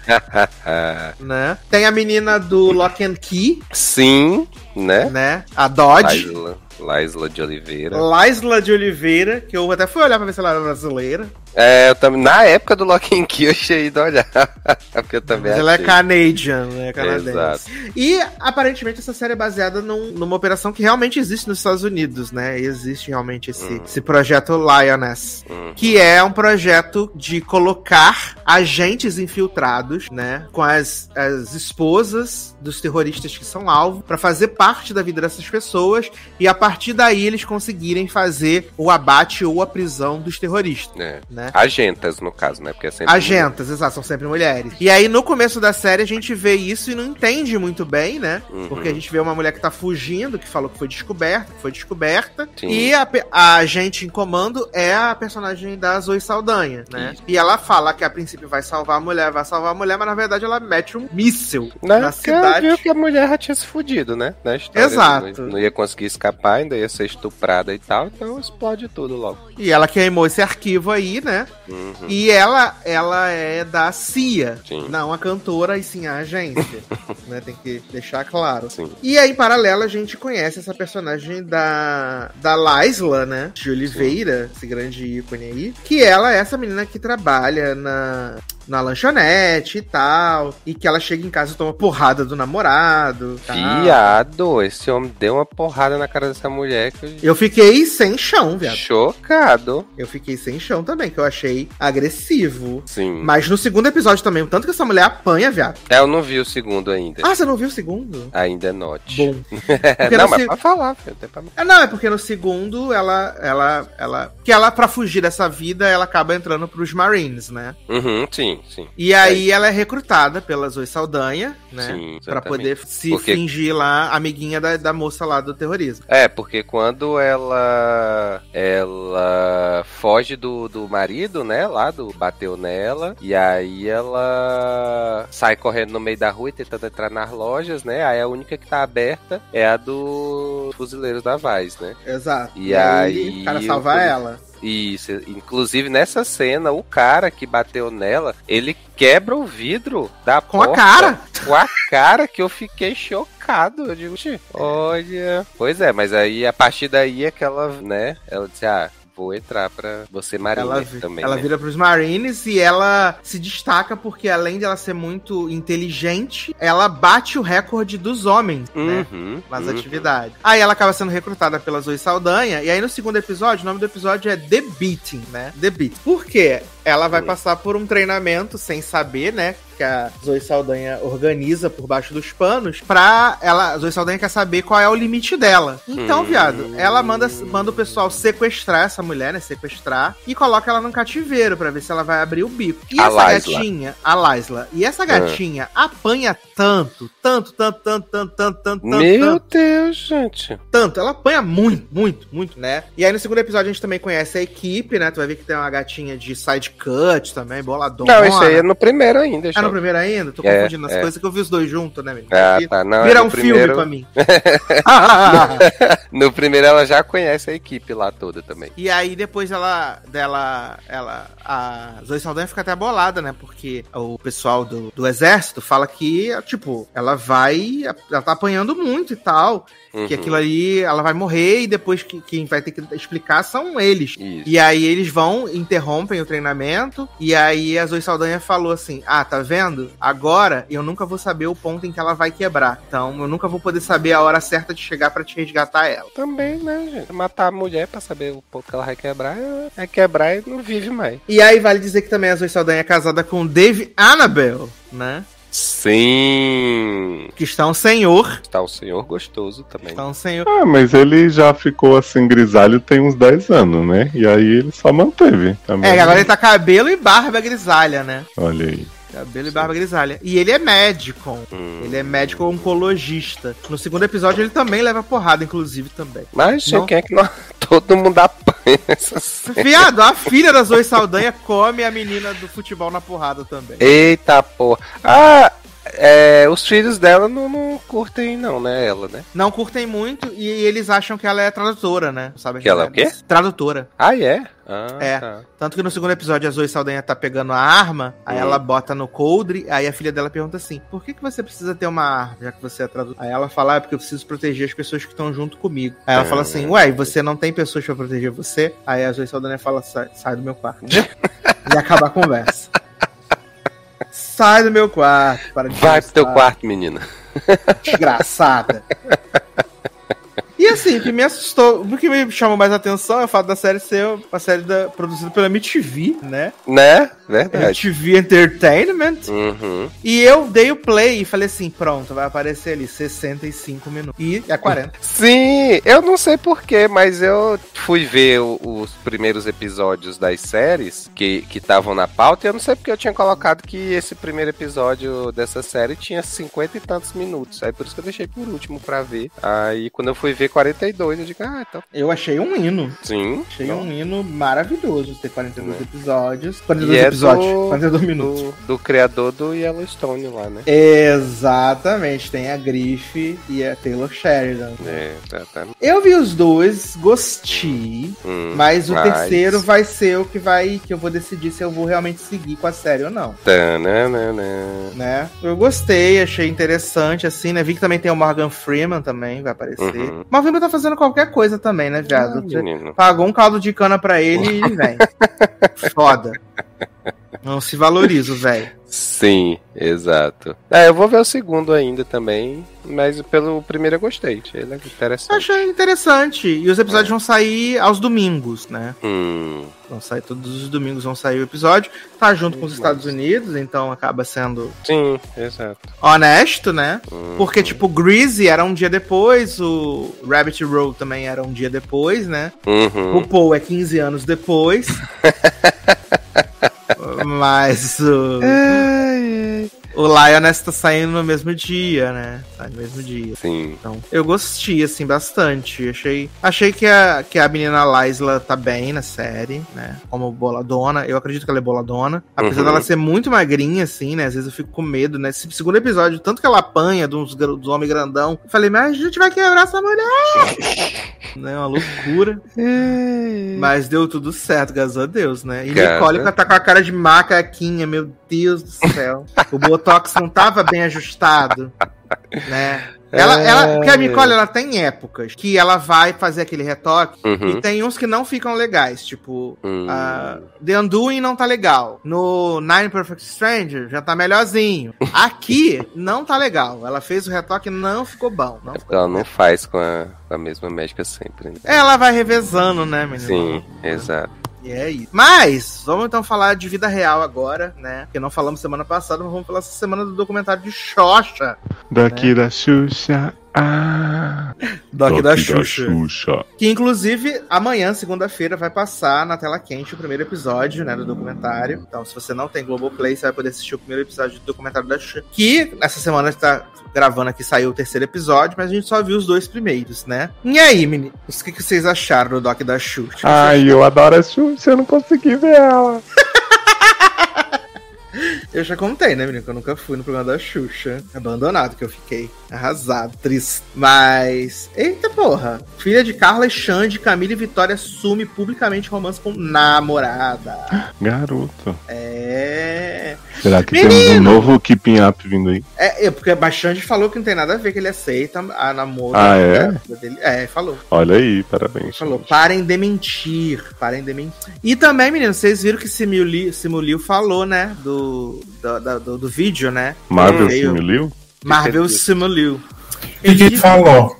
né? Tem a menina do Lock and Key, Sim, né? né? A Dodge. Laisla, Laisla de Oliveira. Laisla de Oliveira, que eu até fui olhar pra ver se ela era brasileira. É, eu também. Na época do Lock and Key eu achei de olhar. Porque eu também Mas ela é achei. Canadian, né? Canadense. Exato. E aparentemente essa série é baseada num- numa operação que realmente existe nos Estados Unidos, né? E existe realmente esse, Hum. esse projeto Lioness. Hum. Que é um projeto de colocar agentes infiltrados, né? Com as, as esposas dos terroristas que são alvo, pra fazer parte da vida dessas pessoas e a partir daí eles conseguirem fazer o abate ou a prisão dos terroristas, É. né? Agentas, no caso, né? Porque é sempre. Agentas, exato, são sempre mulheres. E aí, no começo da série, a gente vê isso e não entende muito bem, né? Uhum. Porque a gente vê uma mulher que tá fugindo, que falou que foi descoberta, que foi descoberta. Sim. E a, a agente em comando é a personagem da Zoe Saldanha, né? Isso. E ela fala que a princípio vai salvar a mulher, vai salvar a mulher, mas na verdade ela mete um míssil Né? na ela cidade. viu que a mulher já tinha se fudido, né? Na história. Exato. Não, ia conseguir escapar, ainda ia ser estuprada e tal, então explode tudo logo. E ela queimou esse arquivo aí, né? Uhum. E ela, ela é da CIA, Sim. não a cantora e sim a agência, né? Tem que deixar claro. Sim. E aí, em paralelo, a gente conhece essa personagem da, da Laisla, né? De Oliveira, esse grande ícone aí. Que ela é essa menina que trabalha na, na lanchonete e tal. E que ela chega em casa e toma porrada do namorado. tal. Viado, esse homem deu uma porrada na cara dessa mulher que eu... Eu fiquei sem chão, viado. Chocado. Eu fiquei sem chão também, que eu achei agressivo. Sim. Mas no segundo episódio também, o tanto que essa mulher apanha, viado. É, eu não vi o segundo ainda. Ah, você não viu o segundo? Ainda note. Bom. não, mas se- pra falar, filho. tem pra- É, não, é porque no segundo ela, ela, ela, que ela pra fugir dessa vida, ela acaba entrando pros Marines, né? Uhum, sim, sim. E aí ela é recrutada pela Zoe Saldanha, né? Sim, Pra poder se Porque- fingir lá amiguinha da, da moça lá do terrorismo. É, porque quando ela ela foge do, do marido, né, lá do bateu nela, e aí ela sai correndo no meio da rua e tentando entrar nas lojas, né? Aí a única que tá aberta é a dos fuzileiros da Vaz, né? Exato. E aí, o cara salva ela. Isso, inclusive nessa cena, o cara que bateu nela, ele quebra o vidro da Com a porta cara. Com a cara que eu fiquei chocado. Eu digo, "Xi, olha. Pois é, mas aí a partir daí é que ela, né? Ela disse, ah, vou entrar pra você marinha Ela, também. ela né? vira pros Marines e ela se destaca porque, além de ela ser muito inteligente, ela bate o recorde dos homens, né? Uhum, nas uhum. atividades. Aí ela acaba sendo recrutada pela Zoe Saldanha, e aí no segundo episódio, o nome do episódio é The Beating, né? The Beat. Por quê? Ela vai passar por um treinamento sem saber, né? Que a Zoe Saldanha organiza por baixo dos panos pra ela. A Zoe Saldanha quer saber qual é o limite dela. Então, Hum. viado, ela manda, manda o pessoal sequestrar essa mulher, né? Sequestrar e coloca ela num cativeiro pra ver se ela vai abrir o bico. E A essa Laisla. gatinha, a Laisla, e essa gatinha apanha tanto, tanto, tanto, tanto, tanto, tanto, tanto, Meu tanto, Deus, gente. tanto. Ela apanha muito, muito, muito, né? E aí no segundo episódio a gente também conhece a equipe, né? Tu vai ver que tem uma gatinha de side cut também, boladona. Não, isso aí é no primeiro ainda. É no primeiro ainda? Tô É, confundindo as é. coisas que eu vi os dois juntos, né, menino? Ah, tá. Não, Vira é um no filme primeiro, pra mim. No primeiro ela já conhece a equipe lá toda também. E aí depois ela, dela, ela, a Zoe Saldanha fica até bolada, né? Porque o pessoal do, do exército fala que, tipo, ela vai, ela tá apanhando muito e tal, que Uhum. aquilo ali, ela vai morrer e depois que, quem vai ter que explicar são eles. Isso. E aí eles vão, interrompem o treinamento, e aí a Zoe Saldanha falou assim, ah, tá vendo? Agora eu nunca vou saber o ponto em que ela vai quebrar. Então eu nunca vou poder saber a hora certa de chegar pra te resgatar ela. Também, né, gente? Matar a mulher pra saber o ponto que ela vai quebrar é, é quebrar e não vive mais. E aí vale dizer que também a Zoe Saldanha é casada com Dave Annabelle, né? Sim. Que está um senhor. Está o senhor gostoso também. Está um senhor. Ah, mas ele já ficou assim grisalho tem uns 10 anos, né? E aí ele só manteve também. É, agora ele tá cabelo e barba grisalha, né? Olha aí. Cabelo e barba grisalha. E ele é médico. Hum. Ele é médico oncologista. No segundo episódio ele também leva porrada, inclusive, também. Mas, Não. quem é que nós... todo mundo apanha série? Viado, a filha da Zoe Saldanha come a menina do futebol na porrada também. Eita porra. Ah, é, os filhos dela não, não curtem, não, né? Ela, né? Não curtem muito e eles acham que ela é tradutora, né? Sabe Que ela é o quê? Tradutora. Ah, é? Ah, É. tá. Tanto que no segundo episódio a Zoe Saldanha tá pegando a arma, aí Hum. ela bota no coldre, aí a filha dela pergunta assim: por que, que você precisa ter uma arma, já que você é tradutora? Aí ela fala: ah, é porque eu preciso proteger as pessoas que estão junto comigo. Aí ela fala assim: ué, e você não tem pessoas pra proteger você? Aí a Zoe Saldanha fala: sai, sai do meu quarto. e acaba a conversa. Sai do meu quarto, para de Vai pro teu quarto, menina. Desgraçada. E assim, o que me assustou, o que me chamou mais atenção é o fato da série ser uma série da- produzida pela MTV, né? Né? Verdade. MTV Entertainment. Uhum. E eu dei o play e falei assim: pronto, vai aparecer ali 65 minutos. E é 40. Sim, eu não sei porquê, mas eu fui ver o- os primeiros episódios das séries que estavam na pauta e eu não sei porque eu tinha colocado que esse primeiro episódio dessa série tinha 50 e tantos minutos. Aí por isso que eu deixei por último pra ver. Aí quando eu fui ver 42, eu digo, ah, então. Eu achei um hino. Sim. Achei um hino maravilhoso ter 42 episódios. E 42 é episódios. do- 42 minutos. Do, do criador do Yellowstone lá, né? Exatamente, tem a Griff e a Taylor Sheridan. É, tá, tá. Eu vi os dois, gostei. Hum, Mas o mas- terceiro vai ser o que vai. que eu vou decidir se eu vou realmente seguir com a série ou não. Tananana. Né? Eu gostei, achei interessante, assim, né? Vi que também tem o Morgan Freeman também, vai aparecer. Uhum. Mas o Freeman tá fazendo qualquer coisa também, né, viado? Ah, pagou um caldo de cana pra ele e vem. Foda. Não se valoriza, velho. Sim, exato. É, eu vou ver o segundo ainda também, mas pelo primeiro eu gostei, achei ele interessante. Achei interessante. E os episódios vão sair aos domingos, né? Hum, Vão sair todos os domingos, vão sair o episódio. Tá junto com os Estados Unidos, então acaba sendo sim, exato. honesto, né? Hum, Porque, tipo, Greasy era um dia depois, o Rabbit Roll também era um dia depois, né? uhum. O Paul é 15 anos depois. Mas o, o Lioness tá saindo no mesmo dia, né? Sai no mesmo dia. Sim. Então, eu gostei, assim, bastante. Achei, achei que, a, que a menina Laisla tá bem na série, né? Como boladona. Eu acredito que ela é boladona. Apesar Uhum. dela ser muito magrinha, assim, né? Às vezes eu fico com medo, né? Esse segundo episódio, tanto que ela apanha dos, gar- dos homens grandão. Eu falei, mas a gente vai quebrar essa mulher! né? Uma loucura. Mas deu tudo certo, graças a Deus, né? E Cara. Nicole tá com a cara de macaquinha, meu Deus do céu. o Botox não tava bem ajustado, né? Ela, É. ela, porque a Nicole, ela tem épocas que ela vai fazer aquele retoque Uhum. e tem uns que não ficam legais, tipo... Hum. ah, The Undoing não tá legal. No Nine Perfect Stranger já tá melhorzinho. Aqui não tá legal. Ela fez o retoque e não ficou bom. Não É porque ela não faz com a, com a mesma médica sempre. Né? Ela vai revezando, né, menino? Sim, exato. E é isso. Mas, vamos então falar de vida real agora, né? Porque não falamos semana passada, mas vamos falar essa semana do documentário de Xoxa. Daqui da Xuxa. Ah. Doc Daqui da Xuxa. Xuxa. Que inclusive amanhã, segunda-feira, vai passar na tela quente o primeiro episódio, né, do documentário. Então, se você não tem Globoplay, você vai poder assistir o primeiro episódio do documentário da Xuxa. Que essa semana está gravando aqui, saiu o terceiro episódio, mas a gente só viu os dois primeiros, né? E aí, meninos, o que, que vocês acharam do Doc da Xuxa? Ai, eu adoro a Xuxa, eu não consegui ver ela. Eu já contei, né, menino? Que eu nunca fui no programa da Xuxa. Abandonado que eu fiquei. Arrasado, triste. Mas. Eita porra! Filha de Carla e Xande, Camila e Vitória assume publicamente romance com namorada. Garoto. É. Será que Menino! temos um novo Keeping Up vindo aí? É, é porque a Xande falou que não tem nada a ver, que ele aceita a namoro. Ah, é? dele. É, falou. Olha aí, parabéns. Falou, gente. parem de mentir. Parem de mentir. E também, menino, vocês viram que Simu Liu, Simu Liu falou, né? Do, do, da- do, do vídeo, né? Marvel Veio- Simulil? Marvel Entendi. Simu Liu. O que, falou?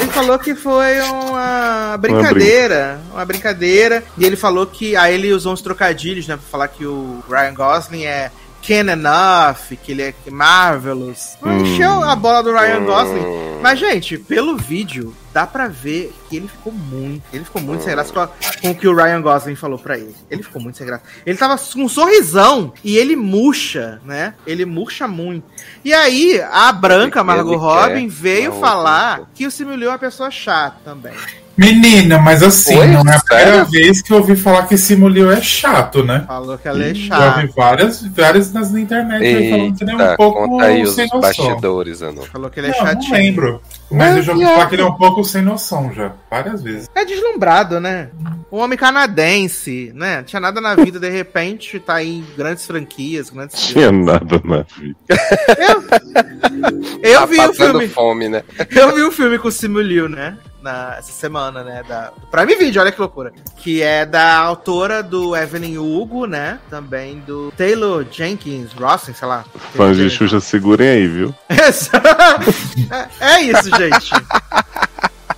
Ele falou que foi uma brincadeira, uma brincadeira. E ele falou que. Aí ele usou uns trocadilhos, né? Pra falar que o Ryan Gosling é can enough, que ele é marvelous. Hum. Encheu a bola do Ryan Hum. Gosling. Mas, gente, pelo vídeo, dá pra ver que ele ficou muito. Ele ficou muito sem graça com, a- com o que o Ryan Gosling falou pra ele. Ele ficou muito sem graça. Ele tava com um sorrisão e ele murcha, né? Ele murcha muito. E aí, a branca Margot Robin veio falar que o Simu Liu é uma pessoa chata também. Menina, mas assim, Oi? não é a primeira Sério? vez que eu ouvi falar que esse Mulil é chato, né? Falou que ela é Já ouvi chata. várias, várias nas na internet aí falando que ele é um Eita, pouco conta aí os sem noção. bastidores, Anu. Falou que ele é Não, não chatinho. lembro. Mas É, eu já que ele é um pouco sem noção já, várias vezes. É deslumbrado, né? Um homem canadense, né? Tinha nada na vida, de repente tá aí em grandes franquias, grandes filmes. Tinha nada na vida. Eu Tá vi o filme. fome, né? Eu vi o filme com o Simu Liu, né? Na, essa semana, né? Da, do Prime Video, olha que loucura. Que é da autora do Evelyn Hugo, né? Também do Taylor Jenkins Rossen, sei lá. Fãs de Xuxa, segurem aí, viu? é, é isso, gente.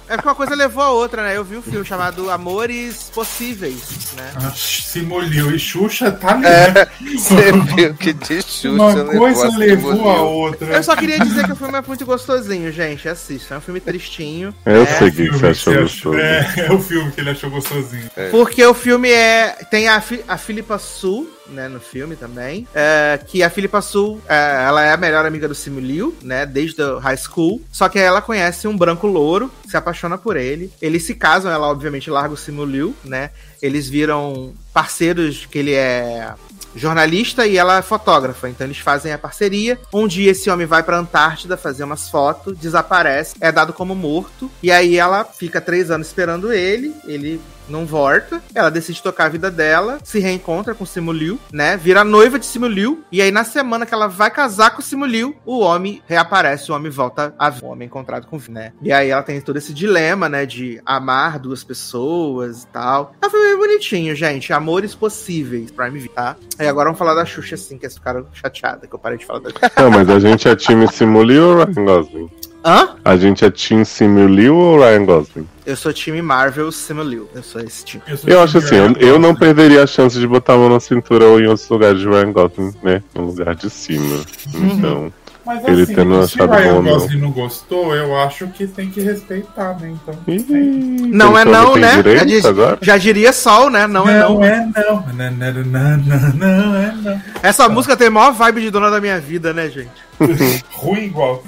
É porque uma coisa levou a outra, né? Eu vi um filme chamado Amores Possíveis, né? Ah, Simulil e Xuxa tá ali, É? Você viu que de Xuxa Uma levou coisa a levou a outra. Eu só queria dizer que o filme é muito gostosinho, gente. Assista. É um filme tristinho. Eu É, sei o que, você achou que gostoso. É, é o filme que ele achou gostosinho. Porque o filme é. Tem a, Fi- a Philippa Su, né, no filme também. é, que a Philippa Su, é, ela é a melhor amiga do Simu Liu, né? Desde o high school. Só que ela conhece um branco louro, se apaixona por ele. Eles se casam, ela obviamente larga o Simu Liu, né? Eles viram parceiros que ele é jornalista e ela é fotógrafa. Então eles fazem a parceria. Um dia esse homem vai pra Antártida fazer umas fotos, desaparece, é dado como morto. E aí ela fica três anos esperando ele. Ele não volta. Ela decide tocar a vida dela, se reencontra com Simu Liu, né? Vira noiva de Simu Liu. E aí, na semana que ela vai casar com Simu Liu, o homem reaparece, o homem volta a ver o homem encontrado com o né? E aí ela tem todo esse dilema, né? De amar duas pessoas e tal. É um filme bonitinho, gente. Amores possíveis, Prime Video, tá? E agora vamos falar da Xuxa, assim, que eles ficaram chateadas, que eu parei de falar da Xuxa. Não, mas a gente é time Simulio ou Ryan Gosling? Hã? A gente é time Simulio ou Ryan Gosling? Eu sou time Marvel Simu Liu. Eu sou esse time. sou Eu acho assim, eu, eu não perderia a chance de botar a mão na cintura ou em outros lugares de Ryan Gosling, né? No lugar de cima. Então. Mas Ele assim, tendo se o Ryan bom, não. Gosling não gostou, eu acho que tem que respeitar, né? Então. ih, Não é não, né? Já, diz- já diria Sol, né? Não, é não. é não. Não, não, não, não, não é não. Essa música tem a maior vibe de dona da minha vida, né, gente? Ruim igual.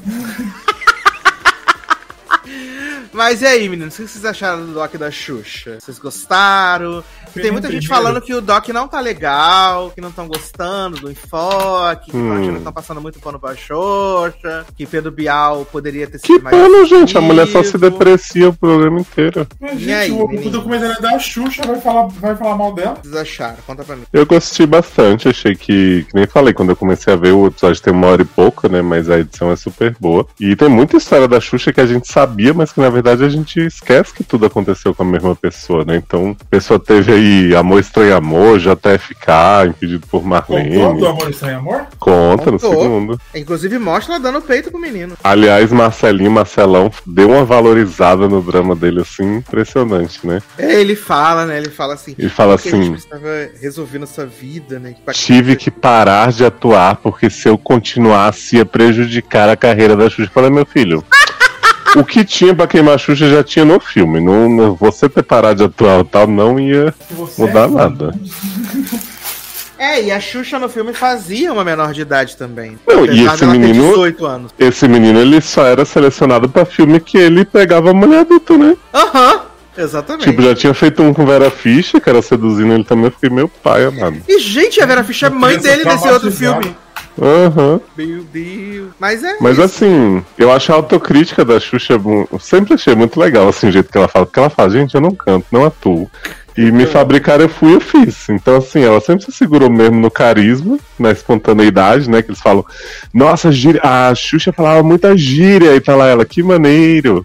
Mas e aí, meninos? O que vocês acharam do Doc da Xuxa? Vocês gostaram? Que tem muita gente Primeiro. falando que o Doc não tá legal, que não estão gostando do enfoque, que Hum. estão que estão passando muito pano pra Xuxa, que Pedro Bial poderia ter Que sido mais. pano, gente. A mulher só se deprecia o programa inteiro. Mas, E gente, aí, o, o documentário da Xuxa vai falar, vai falar mal dela? Que vocês acharam? Conta pra mim. Eu gostei bastante, achei que, que nem falei, quando eu comecei a ver o episódio tem uma hora e pouco, né? Mas a edição é super boa. E tem muita história da Xuxa que a gente sabia, mas que na verdade a gente esquece que tudo aconteceu com a mesma pessoa, né? Então, a pessoa teve aí Amor Estranho Amor, JFK, Impedido por Contou do Marlene. Amor Sem Amor? Conta no Contou. segundo. Inclusive, mostra ela dando peito pro menino. Aliás, Marcelinho Marcelão deu uma valorizada no drama dele, assim, impressionante, né? É, ele fala, né? Ele fala assim. Ele fala que a gente assim. precisava resolver nossa vida, né? Pra- Tive que parar de atuar, porque se eu continuasse ia prejudicar a carreira da Xuxa. Falei, meu filho, o que tinha pra queimar a Xuxa já tinha no filme. Não, não- você ter parado de atuar tal não ia você mudar é nada. É, e a Xuxa no filme fazia uma menor de idade também. Não, e esse menino- 18 anos. Esse menino, ele só era selecionado pra filme que ele pegava mulher adulta, né? Aham, exatamente. Tipo, já tinha feito um com Vera Fischer, que era seduzindo ele também. Eu fiquei, meu pai amado. E, gente, a Vera Fischer é mãe dele nesse outro filme. Aham. Meu Deus. Mas é. Mas isso. assim, eu acho a autocrítica da Xuxa, sempre achei muito legal, assim, o jeito que ela fala. Porque ela fala, gente, eu não canto, não atuo. E me fabricaram, eu fui, eu fiz. Então, assim, ela sempre se segurou mesmo no carisma, na espontaneidade, né? Que eles falam, nossa, gíria. a Xuxa falava muita gíria, e tá lá ela, que maneiro.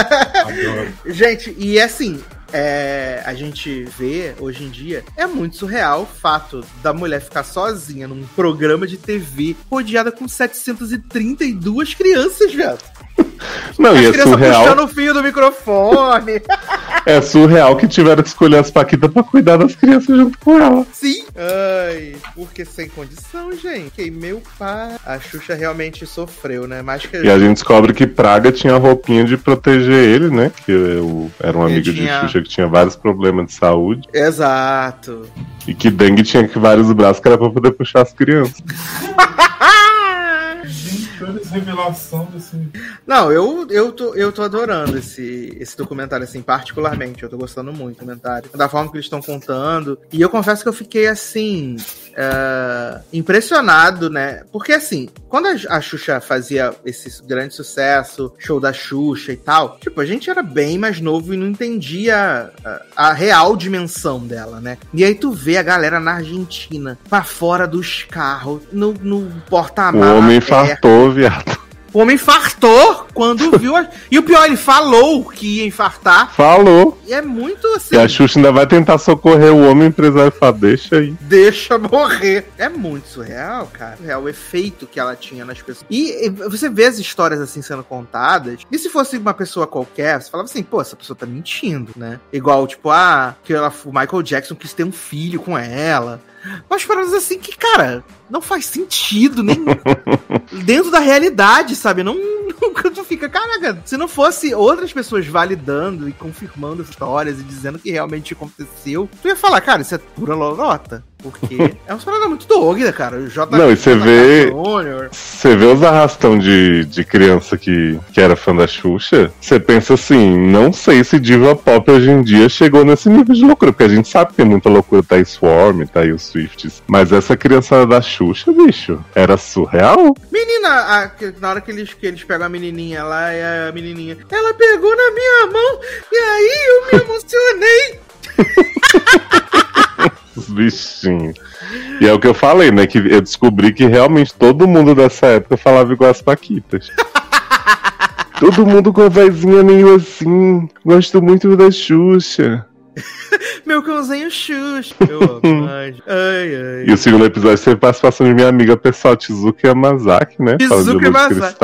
Gente, e assim. É, a gente vê hoje em dia é muito surreal o fato da mulher ficar sozinha num programa de TV rodeada com 732 crianças, velho. Não, e é surreal. puxando o fio do microfone. É surreal que tiveram que escolher as Paquitas pra cuidar das crianças junto com ela. Sim. Ai, porque sem condição, gente. Que meu pai. A Xuxa realmente sofreu, né? Mais que E a gente descobre que Praga tinha a roupinha de proteger ele, né? Que eu, era um amigo tinha- de Xuxa que tinha vários problemas de saúde. Exato. E que dengue tinha que vários braços que era pra poder puxar as crianças. Revelação desse. Não, eu, eu, tô, eu tô adorando esse, esse documentário, assim, particularmente. Eu tô gostando muito do documentário. Da forma que eles estão contando. E eu confesso que eu fiquei, assim, uh, impressionado, né? Porque, assim, quando a, Xuxa fazia esse grande sucesso, show da Xuxa e tal, tipo, a gente era bem mais novo e não entendia a, a real dimensão dela, né? E aí tu vê a galera na Argentina, pra fora dos carros, no, no O porta-malas. homem é. infartou, viado. O homem infartou quando viu. A... E o pior, ele falou que ia infartar. Falou. E é muito assim. E a Xuxa ainda vai tentar socorrer o homem o empresário fala, deixa aí. Deixa morrer. É muito surreal, cara. É o efeito que ela tinha nas pessoas. E você vê as histórias assim sendo contadas. E se fosse uma pessoa qualquer, você falava assim, pô, essa pessoa tá mentindo, né? Igual, tipo, ah, que ela, o Michael Jackson quis ter um filho com ela. Umas paradas assim que, cara, não faz sentido, nem dentro da realidade, sabe? Não, nunca tu fica, caraca, se não fosse outras pessoas validando e confirmando as histórias e dizendo que realmente aconteceu, tu ia falar, cara, isso é pura lorota. Porque é uma parada muito doida, cara. O J. Não, e você vê-. Você vê os arrastão de, de criança que, que era fã da Xuxa, você pensa assim, não sei se diva pop hoje em dia chegou nesse nível de loucura, porque a gente sabe que tem muita loucura, tá aí Swarm, tá aí os Swifts, mas essa criançada da Xuxa, bicho, era surreal. Menina, a- na hora que eles, que eles pegam a menininha lá, e a menininha, ela pegou na minha mão, e aí eu me emocionei. Os bichinhos. E é o que eu falei, né? Que eu descobri que realmente todo mundo dessa época falava igual as Paquitas. todo mundo com a vozinha meio assim. Gosto muito da Xuxa. Meu cãozinho Xuxa. Eu amo. Ai, ai. ai. E o segundo episódio teve participação de minha amiga pessoal, Tizuka Yamazaki, né? De Yamazaki.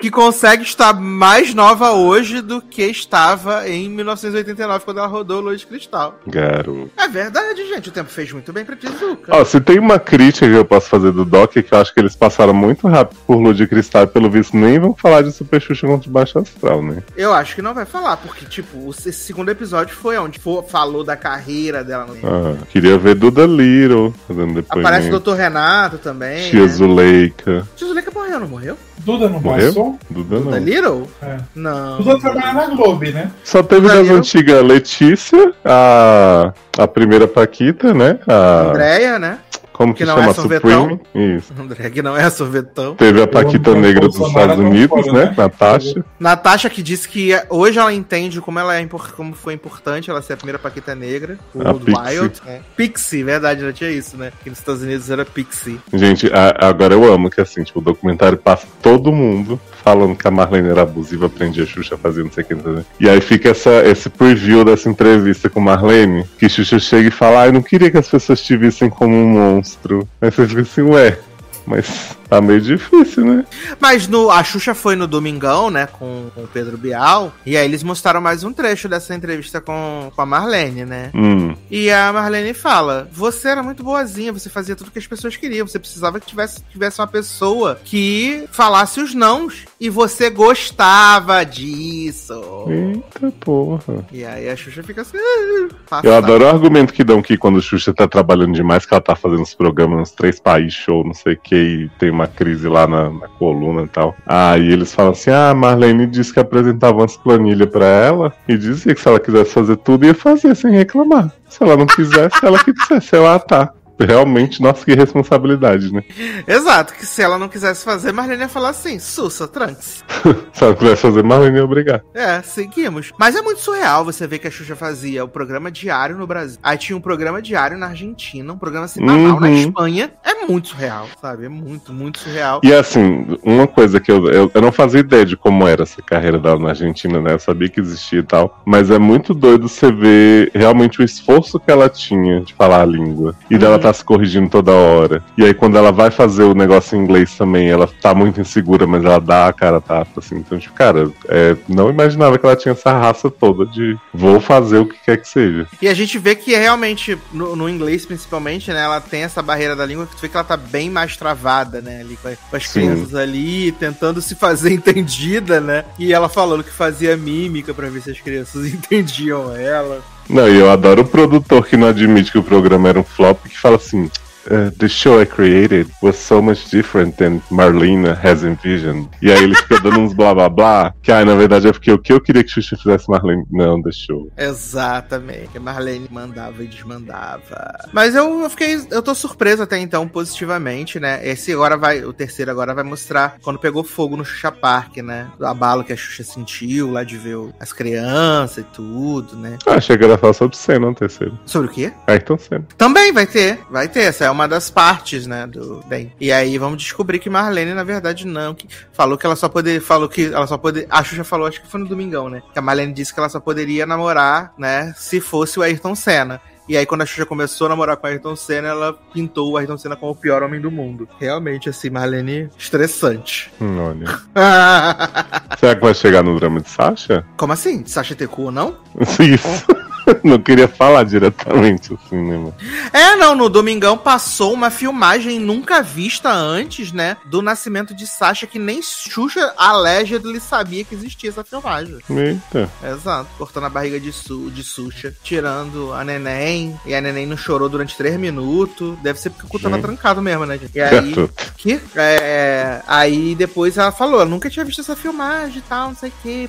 Que consegue estar mais nova hoje do que estava em 1989, quando ela rodou Lua de Cristal. Garoto. É verdade, gente. O tempo fez muito bem pra Tizuka. Ó, se tem uma crítica que eu posso fazer do Doc, é que eu acho que eles passaram muito rápido por Lua de Cristal e pelo visto nem vão falar de Super Xuxa contra o Baixo Astral, né? Eu acho que não vai falar, porque, tipo, esse segundo episódio foi onde falou da carreira dela. No... Ah, queria ver Duda Little fazendo depoimento. Aparece o Dr. Renato também. Tia né? Zuleika. Tia Zuleika morreu, não morreu? Duda não Morreu? passou? Duda Da não. Little? É. Não. Duda trabalha na Globo, né? Só teve Duda das Little. antigas Letícia, a, a primeira Paquita, né? A, Andréia, né? Como que, que não chama? é. Supreme? Isso. Que não é sorvetão. Teve a Paquita Negra dos Estados Unidos, né? né? Natasha. Natasha que disse que hoje ela entende como ela é como foi importante ela ser a primeira Paquita negra. O A Pixie. Wild. É. Pixie, verdade, já tinha isso, né? Que nos Estados Unidos era Pixie. Gente, a- agora eu amo que assim, tipo, o documentário passa todo mundo falando que a Marlene era abusiva, aprendia a Xuxa fazia não sei o que. não. E aí fica essa, esse preview dessa entrevista com Marlene, que Xuxa chega e fala, ah, eu não queria que as pessoas te vissem como um monstro. Aí você fica assim, ué, mas tá meio difícil, né? Mas no, a Xuxa foi no Domingão, né, com, com o Pedro Bial, e aí eles mostraram mais um trecho dessa entrevista com, com a Marlene, né? Hum. E a Marlene fala: Você era muito boazinha, você fazia tudo que as pessoas queriam. Você precisava que tivesse, tivesse uma pessoa que falasse os nãos. E você gostava disso. Eita porra. E aí a Xuxa fica assim. "Ah, passada." Eu adoro o argumento que dão que quando o Xuxa tá trabalhando demais, que ela tá fazendo os programas nos três países, show, não sei o que, e tem uma crise lá na, na coluna e tal. Aí eles falam assim: ah, a Marlene disse que apresentava umas planilhas pra ela e dizia que se ela quisesse fazer tudo, ia fazer sem reclamar. Se ela não quisesse, ela que dissesse, ela tá. Realmente, nossa, que responsabilidade, né? Exato, que se ela não quisesse fazer, Marlene ia falar assim: Sussa, tranks. Se ela quisesse fazer, Marlene ia obrigar. É, seguimos. Mas é muito surreal você ver que a Xuxa fazia o programa diário no Brasil. Aí tinha um programa diário na Argentina, um programa semanal na Uhum. Espanha. É muito surreal, sabe? É muito, muito surreal. E assim, uma coisa que eu, eu, eu não fazia ideia de como era essa carreira dela na Argentina, né? Eu sabia que existia e tal. Mas é muito doido você ver realmente o esforço que ela tinha de falar a língua. E dela tá se corrigindo toda hora. E aí quando ela vai fazer o negócio em inglês também, ela tá muito insegura, mas ela dá a cara tapa, assim. Então, tipo, cara, é, não imaginava que ela tinha essa raça toda de vou fazer o que quer que seja. E a gente vê que realmente, no, no inglês principalmente, né, ela tem essa barreira da língua que tu vê que ela tá bem mais travada, né, ali com, as Sim. crianças ali, tentando se fazer entendida, né, e ela falando que fazia mímica pra ver se as crianças entendiam ela. Não, e eu adoro o produtor que não admite que o programa era um flop, que fala assim. Uh, the show I created was so much different than Marlena has envisioned. E aí ele fica dando uns blá blá blá, que aí na verdade é porque o que eu queria que Xuxa fizesse Marlene não deixou. Exatamente. A Marlene mandava e desmandava. Mas eu, eu fiquei. Eu tô surpreso até então, positivamente, né? Esse agora vai. O terceiro agora vai mostrar quando pegou fogo no Xuxa Park, né? Do abalo que a Xuxa sentiu lá de ver as crianças e tudo, né? Ah, achei que era falar sobre Senna no terceiro. Sobre o quê? Ayrton Senna. Também vai ter, vai ter. Essa é uma das partes, né, do bem. E aí vamos descobrir que Marlene, na verdade, não. Que falou que ela só poderia. Falou que ela só poderia. A Xuxa falou, acho que foi no Domingão, né? Que a Marlene disse que ela só poderia namorar, né? Se fosse o Ayrton Senna. E aí, quando a Xuxa começou a namorar com o Ayrton Senna, ela pintou o Ayrton Senna como o pior homem do mundo. Realmente, assim, Marlene, estressante. Hum, olha. Será que vai chegar no drama de Sasha? Como assim? Sasha Tecu, não? Isso. Não queria falar diretamente assim, né, mano? É, não, no Domingão passou uma filmagem nunca vista antes, né? Do nascimento de Sasha, que nem Xuxa allegedly sabia que existia essa filmagem. Eita. Exato, cortando a barriga de, Su, de Xuxa, tirando a neném, e a neném não chorou durante três minutos. Deve ser porque o cu tava Gente. trancado mesmo, né, gente? E aí. Que? É, aí depois ela falou, eu nunca tinha visto essa filmagem e tal, não sei o que.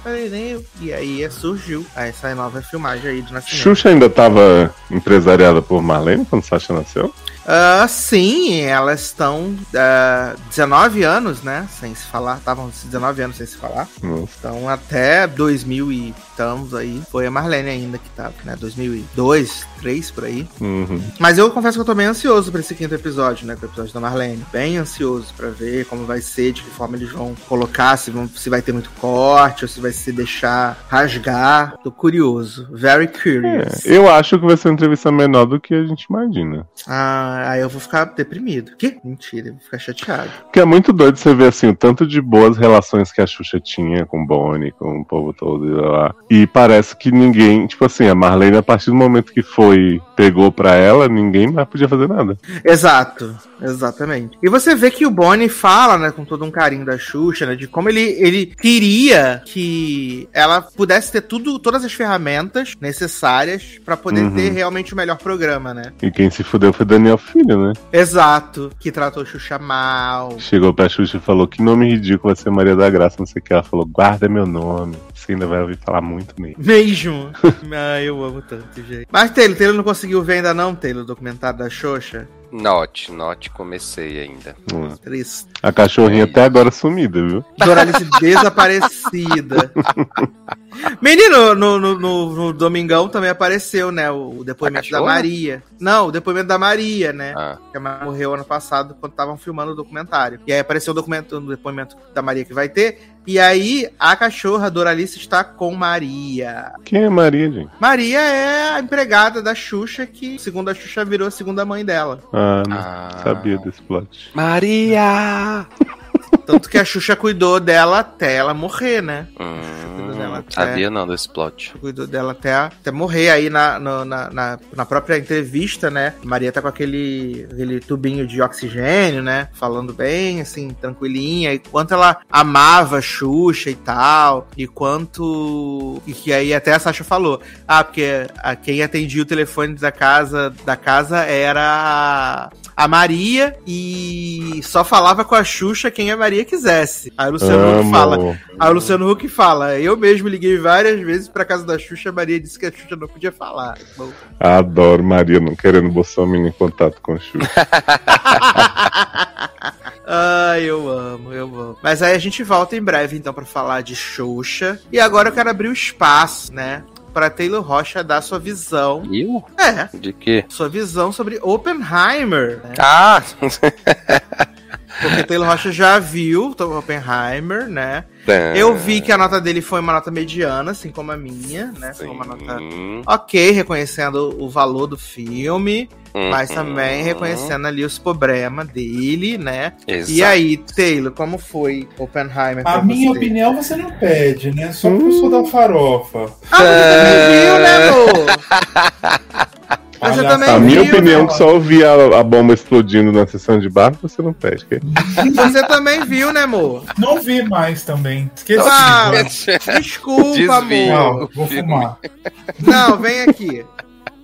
E aí surgiu essa nova filmagem aí do nascimento. Xuxa ainda tava empresariada por Marlene quando Sasha nasceu? Ah, sim, elas estão ah, 19 anos, né? Sem se falar. Estavam 19 anos sem se falar. Nossa. Então até 2000 e estamos aí. Foi a Marlene ainda que tava, né? 2002, 3 por aí. Uhum. Mas eu confesso que eu tô bem ansioso pra esse quinto episódio, né? Com o episódio da Marlene. Bem ansioso pra ver como vai ser, de que forma eles vão colocar, se, vão, se vai ter muito corte ou se vai se deixar rasgar. Tô curioso. Very curious. É, eu acho que vai ser uma entrevista menor do que a gente imagina. Ah, aí eu vou ficar deprimido. Que? Mentira, eu vou ficar chateado. Porque é muito doido você ver assim, o tanto de boas relações que a Xuxa tinha com o Bonnie, com o povo todo e lá. E parece que ninguém, tipo assim, a Marlene, a partir do momento que foi, pegou pra ela, ninguém mais podia fazer nada. Exato, exatamente. E você vê que o Bonnie fala, né, com todo um carinho da Xuxa, né, de como ele, ele queria que ela pudesse ter tudo, todas as ferramentas necessárias pra poder Uhum. ter realmente o melhor programa, né? E quem se fudeu foi Daniel Filho, né? Exato, que tratou Xuxa mal. Chegou pra Xuxa e falou que nome ridículo vai ser Maria da Graça, não sei o que. Ela falou, guarda meu nome. Você ainda vai ouvir falar muito nele. Mesmo. ah, eu amo tanto, gente. Mas Taylor, Taylor não conseguiu ver ainda não, Taylor, o documentário da Xuxa? Note, note, comecei ainda. Hum. Triste. A cachorrinha até agora sumida, viu? Doralice desaparecida. Menino, no, no, no- no Domingão também apareceu, né? O, o depoimento da? Maria. Não, o depoimento da Maria, né? Ah, Que a Maria morreu ano passado quando estavam filmando o documentário. E aí apareceu o documento, o depoimento da Maria que vai ter. E aí a cachorra Doralice está com Maria. Quem é Maria, gente? Maria é a empregada da Xuxa que, segundo a Xuxa, virou a segunda mãe dela. Ah, não ah. sabia desse plot. Maria! Tanto que a Xuxa cuidou dela até ela morrer, né? Hum, até- sabia não desse plot. cuidou dela até, até morrer aí na, na, na, na própria entrevista, né? Maria tá com aquele, aquele tubinho de oxigênio, né? Falando bem, assim, tranquilinha. E quanto ela amava Xuxa e tal. E quanto. E que aí até a Sasha falou. Ah, porque a, quem atendia o telefone da casa, da casa era a, Maria e só falava com a Xuxa quem a Maria quisesse. Aí o Luciano Huck fala. Aí o Luciano Huck fala, eu mesmo liguei várias vezes pra casa da Xuxa, a Maria disse que a Xuxa não podia falar. Adoro Maria não querendo Bolsonaro em contato com a Xuxa. Ai, eu amo, eu amo. Mas aí a gente volta em breve, então, pra falar de Xuxa. E agora eu quero abrir o espaço, né? Pra Taylor Rocha dar sua visão. Eu? É, De quê? sua visão sobre Oppenheimer. Né? Ah! Porque Taylor Rocha já viu Oppenheimer, né? Eu vi que a nota dele foi uma nota mediana, assim como a minha, né? Foi uma nota ok, reconhecendo o valor do filme. mas Uhum. também reconhecendo ali os problemas dele, né? Exato. E aí, Taylor, como foi Oppenheimer pra A minha você? opinião você não pede, né? Só porque eu sou da farofa. Ah, você também viu, né, amor? Mas você também A minha viu, opinião né? que só ouvir a, a bomba explodindo na sessão de bar, você não pede. que- Você também viu, né, amor? Não vi mais também. Esqueci. Ah? Desculpa, Desvio. amor. Não, vou fumar. Não, vem aqui.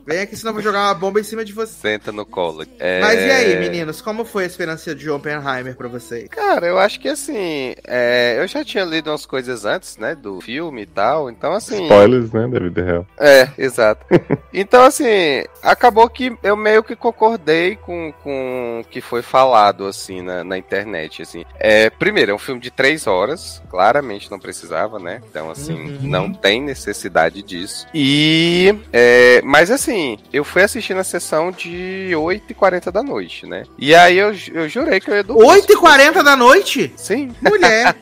Vem aqui, senão eu vou jogar uma bomba em cima de você. Senta no colo. É... Mas e aí, meninos, como foi a experiência de Oppenheimer pra vocês? Cara, eu acho que assim, é, eu já tinha lido umas coisas antes, né, do filme e tal, então assim... Spoilers, né, da vida real. É, exato. então assim, acabou que eu meio que concordei com, com o que foi falado, assim, na, na internet, assim. É, primeiro, é um filme de três horas, claramente não precisava, né, então assim, Uhum. não tem necessidade disso. E, é, mas assim, eu fui assistir na sessão de 8h40 da noite, né, e aí eu, eu jurei que eu ia dormir. 8h40 da noite? Sim, Mulher.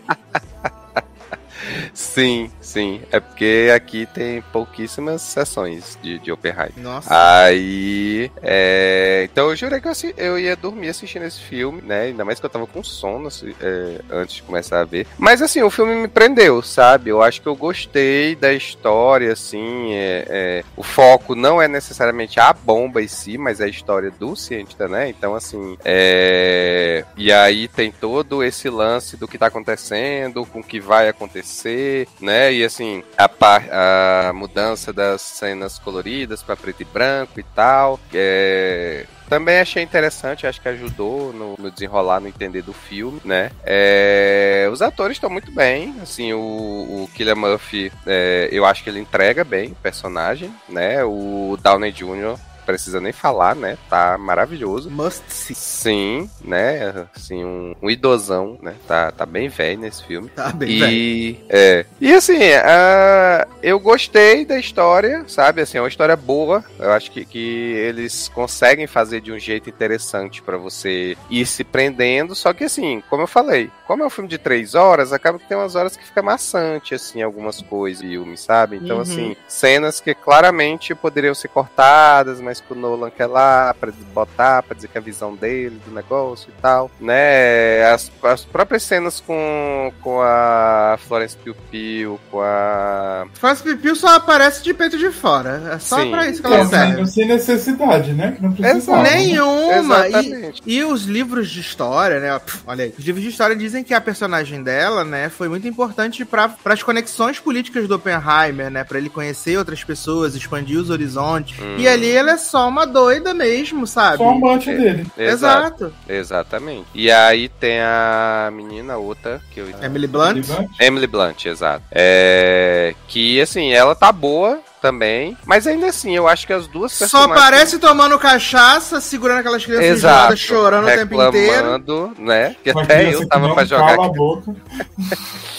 sim, sim. É porque aqui tem pouquíssimas sessões de, de Oppenheimer. Nossa. Aí, é, então eu jurei que eu, eu ia dormir assistindo esse filme, né? Ainda mais que eu tava com sono assim, é, antes de começar a ver. Mas assim, o filme me prendeu, sabe? Eu acho que eu gostei da história, assim. é, é, o foco não é necessariamente a bomba em si, mas é a história do cientista, né? Então, assim, é, e aí tem todo esse lance do que tá acontecendo, com o que vai acontecer, né? E assim, a, par- a mudança das cenas coloridas para preto e branco e tal. É, também achei interessante, acho que ajudou no, no desenrolar, no entender do filme, né? É, os atores estão muito bem, assim, o, o Killian Murphy, é, eu acho que ele entrega bem o personagem, né? O Downey Jr. precisa nem falar, né? Tá maravilhoso. Must see. Sim, né? Assim, um, um idosão, né? Tá, tá bem velho nesse filme. Tá bem, velho. E, é. e assim, ah, eu gostei da história, sabe? Assim, é uma história boa. Eu acho que, que eles conseguem fazer de um jeito interessante pra você ir se prendendo. Só que assim, como eu falei, como é um filme de três horas, acaba que tem umas horas que fica maçante, assim, algumas coisas, filme, sabe? Então, Uhum. assim, cenas que claramente poderiam ser cortadas, mas que o Nolan quer lá pra botar, pra dizer que é a visão dele do negócio e tal, né? As, as próprias cenas com, com a Florence Pugh Pugh, com a... Faz pipiu só aparece de peito de fora. É só Sim. pra isso que ela É, serve. sem, sem necessidade, né? Que não precisava. Exato. Nenhuma. E, e os livros de história, né? Pff, Olha aí. Os livros de história dizem que a personagem dela, né, foi muito importante para as conexões políticas do Oppenheimer, né? Pra ele conhecer outras pessoas, expandir os horizontes. Hum. E ali ela é só uma doida mesmo, sabe? Só um amante É. dele. Exato, Exato. exatamente. E aí tem a menina outra, que eu... Emily Blunt. Emily Blunt, exato. É, que, assim, ela tá boa também, mas ainda assim, eu acho que as duas Só aparece tomando cachaça, segurando aquelas crianças Exato, chorando o tempo inteiro. reclamando, né? Que Uma até eu tava pra jogar Cala a boca.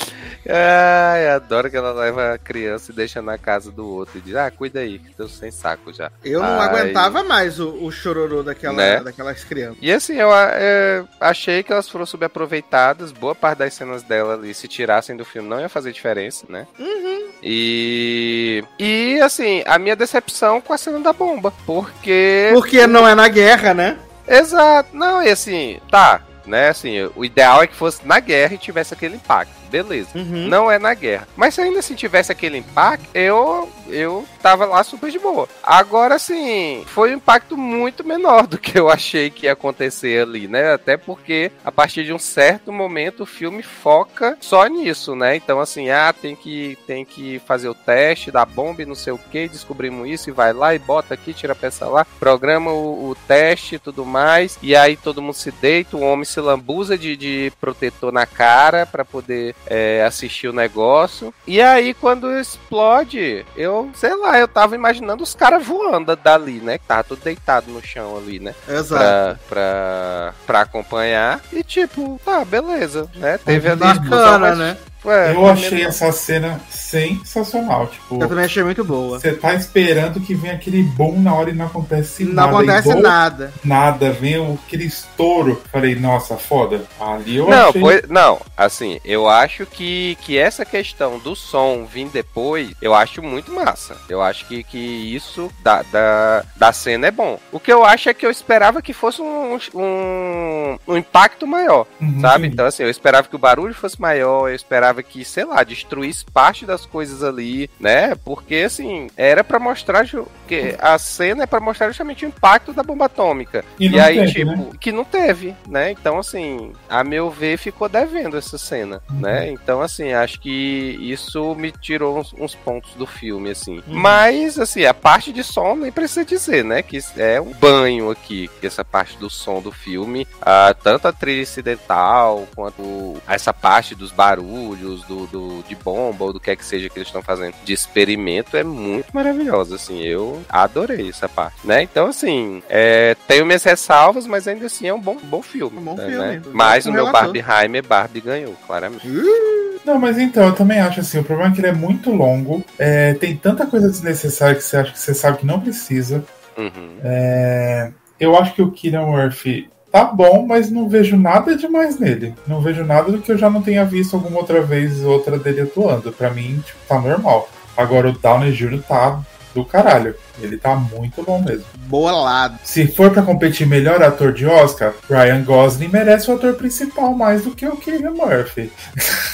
Ai, adoro que ela leva a criança e deixa na casa do outro e diz, ah, cuida aí, que tô sem saco já. Eu não Ai. aguentava mais o, o chororô daquela, Né? daquelas crianças. E assim, eu é, achei que elas foram subaproveitadas, boa parte das cenas dela ali, se tirassem do filme, não ia fazer diferença, né? Uhum. E. E assim, a minha decepção com a cena da bomba. Porque. Porque não é na guerra, né? Exato. Não, e assim, tá. Né, assim, o ideal é que fosse na guerra e tivesse aquele impacto. Beleza. Uhum. Não é na guerra. Mas se ainda assim tivesse aquele impacto, eu eu tava lá super de boa. Agora sim, foi um impacto muito menor do que eu achei que ia acontecer ali, né? Até porque a partir de um certo momento o filme foca só nisso, né? Então assim, ah, tem que tem que fazer o teste da bomba e não sei o que, descobrimos isso e vai lá e bota aqui, tira a peça lá, programa o, o teste e tudo mais, e aí todo mundo se deita, o homem se lambuza de, de protetor na cara para poder é, assistir o negócio. E aí, quando explode, eu, sei lá, eu tava imaginando os caras voando dali, né? Que tava tudo deitado no chão ali, né? Exato. Pra, pra, pra acompanhar. E tipo, tá, beleza, né? Teve ali. Bacana, mas, né? É, Eu foi achei menor. essa cena sensacional. Tipo, Eu também achei muito boa. você tá esperando que venha aquele boom na hora e não acontece Não nada. acontece Igual nada. Nada, vem o- aquele estouro. Falei, nossa, foda. Ali eu Não, achei. pois- não, assim, eu acho que, que essa questão do som vir depois, eu acho muito massa. Eu acho que, que isso da, da, da cena é bom. O que eu acho é que eu esperava que fosse um, um, um impacto maior, Uhum, sabe? Então, assim, eu esperava que o barulho fosse maior, eu esperava achava que, sei lá, destruísse parte das coisas ali, né? Porque, assim, era para mostrar que a cena é para mostrar justamente o impacto da bomba atômica. E, e aí, teve, tipo, né? que não teve, né? Então, assim, a meu ver, ficou devendo essa cena, uhum. né? Então, assim, acho que isso me tirou uns, uns pontos do filme, assim. Uhum. Mas, assim, a parte de som nem precisa dizer, né? Que é um banho aqui, essa parte do som do filme, uh, tanto a trilha incidental quanto essa parte dos barulhos, do, do de bomba ou do que é que seja que eles estão fazendo de experimento é muito maravilhosa, assim. Eu adorei essa parte, né? Então, assim, é, tenho minhas ressalvas, mas ainda assim é um bom, bom filme. Um bom né? filme. Mas o meu Barbieheimer, Barbie ganhou, claramente. Uh! Não, mas então, eu também acho assim, o problema é que ele é muito longo, é, tem tanta coisa desnecessária que você acha que você sabe que não precisa. Uhum. É, eu acho que o Killian Murphy tá bom, mas não vejo nada demais nele. Não vejo nada do que eu já não tenha visto alguma outra vez outra dele atuando. Para mim, tipo, tá normal. Agora o Downey Jr. tá do caralho. Ele tá muito bom mesmo. Bolado. Se for para competir melhor ator de Oscar, Ryan Gosling merece o ator principal mais do que o Killian Murphy.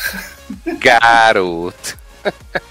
Garoto.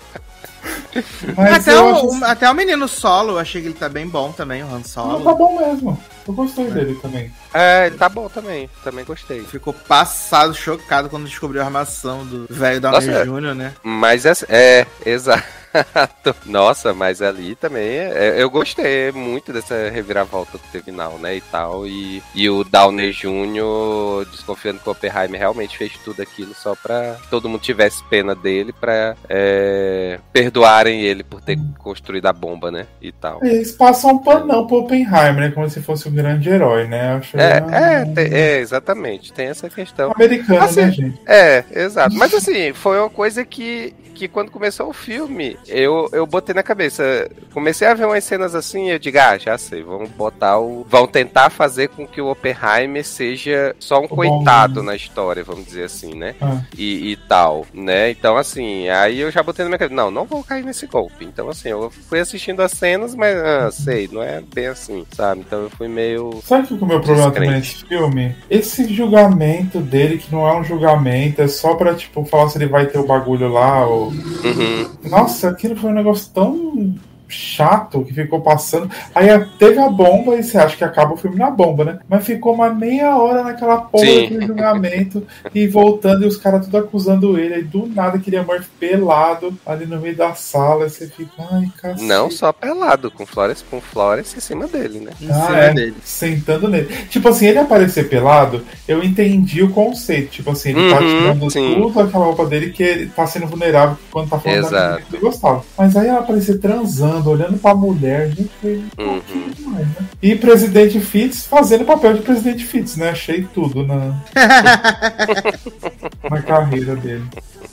até, o, assim... até o menino solo, eu achei que ele tá bem bom também, o Han Solo. Não, tá bom mesmo. Eu gostei é. dele também. É, tá bom também. Também gostei. Ficou passado, chocado quando descobriu a armação do velho Downey Jr., né? Mas é, é exato. Nossa, mas ali também é, eu gostei muito dessa reviravolta do final, né? E tal. E, e o Downey Jr. desconfiando que o Oppenheimer realmente fez tudo aquilo só pra que todo mundo tivesse pena dele pra é, perdoarem ele por ter construído a bomba, né? E tal. Eles passam um panão pro Oppenheimer, né? Como se fosse um grande herói, né? é, é, é, exatamente. Tem essa questão. Americano, assim, né, gente? É, exato. Mas assim, foi uma coisa que que quando começou o filme, eu, eu botei na cabeça. Comecei a ver umas cenas assim e eu digo, ah, já sei, vamos botar o. Vão tentar fazer com que o Oppenheimer seja só um o coitado bom. na história, vamos dizer assim, né? Ah. E, e, tal, né? Então, assim, aí eu já botei na minha cabeça, não, não vou cair nesse golpe. Então, assim, eu fui assistindo as cenas, mas, ah, sei, não é bem assim, sabe? Então eu fui meio. Sabe o que é o meu problema também nesse filme? Esse julgamento dele, que não é um julgamento, é só pra, tipo, falar se ele vai ter o bagulho lá, ou Uhum. Nossa, aquilo foi um negócio tão chato que ficou passando. Aí teve a bomba e você acha que acaba o filme na bomba, né? Mas ficou uma meia hora naquela porra de julgamento e voltando e os caras tudo acusando ele. Aí do nada queria Murphy pelado ali no meio da sala. Você fica, ai, cacete. Não só pelado, com Flores, com Flores em cima dele, né? Em ah, é, dele. Sentando nele. Tipo assim, ele aparecer pelado, eu entendi o conceito. Tipo assim, ele tá uhum, tá tirando sim. tudo aquela roupa dele que ele tá sendo vulnerável quando tá falando Exato. da ele gostava. Mas aí ela aparecer transando olhando pra mulher, gente, foi uhum. demais, né? E presidente Fitz fazendo papel de presidente Fitz, né? Achei tudo na, na carreira dele.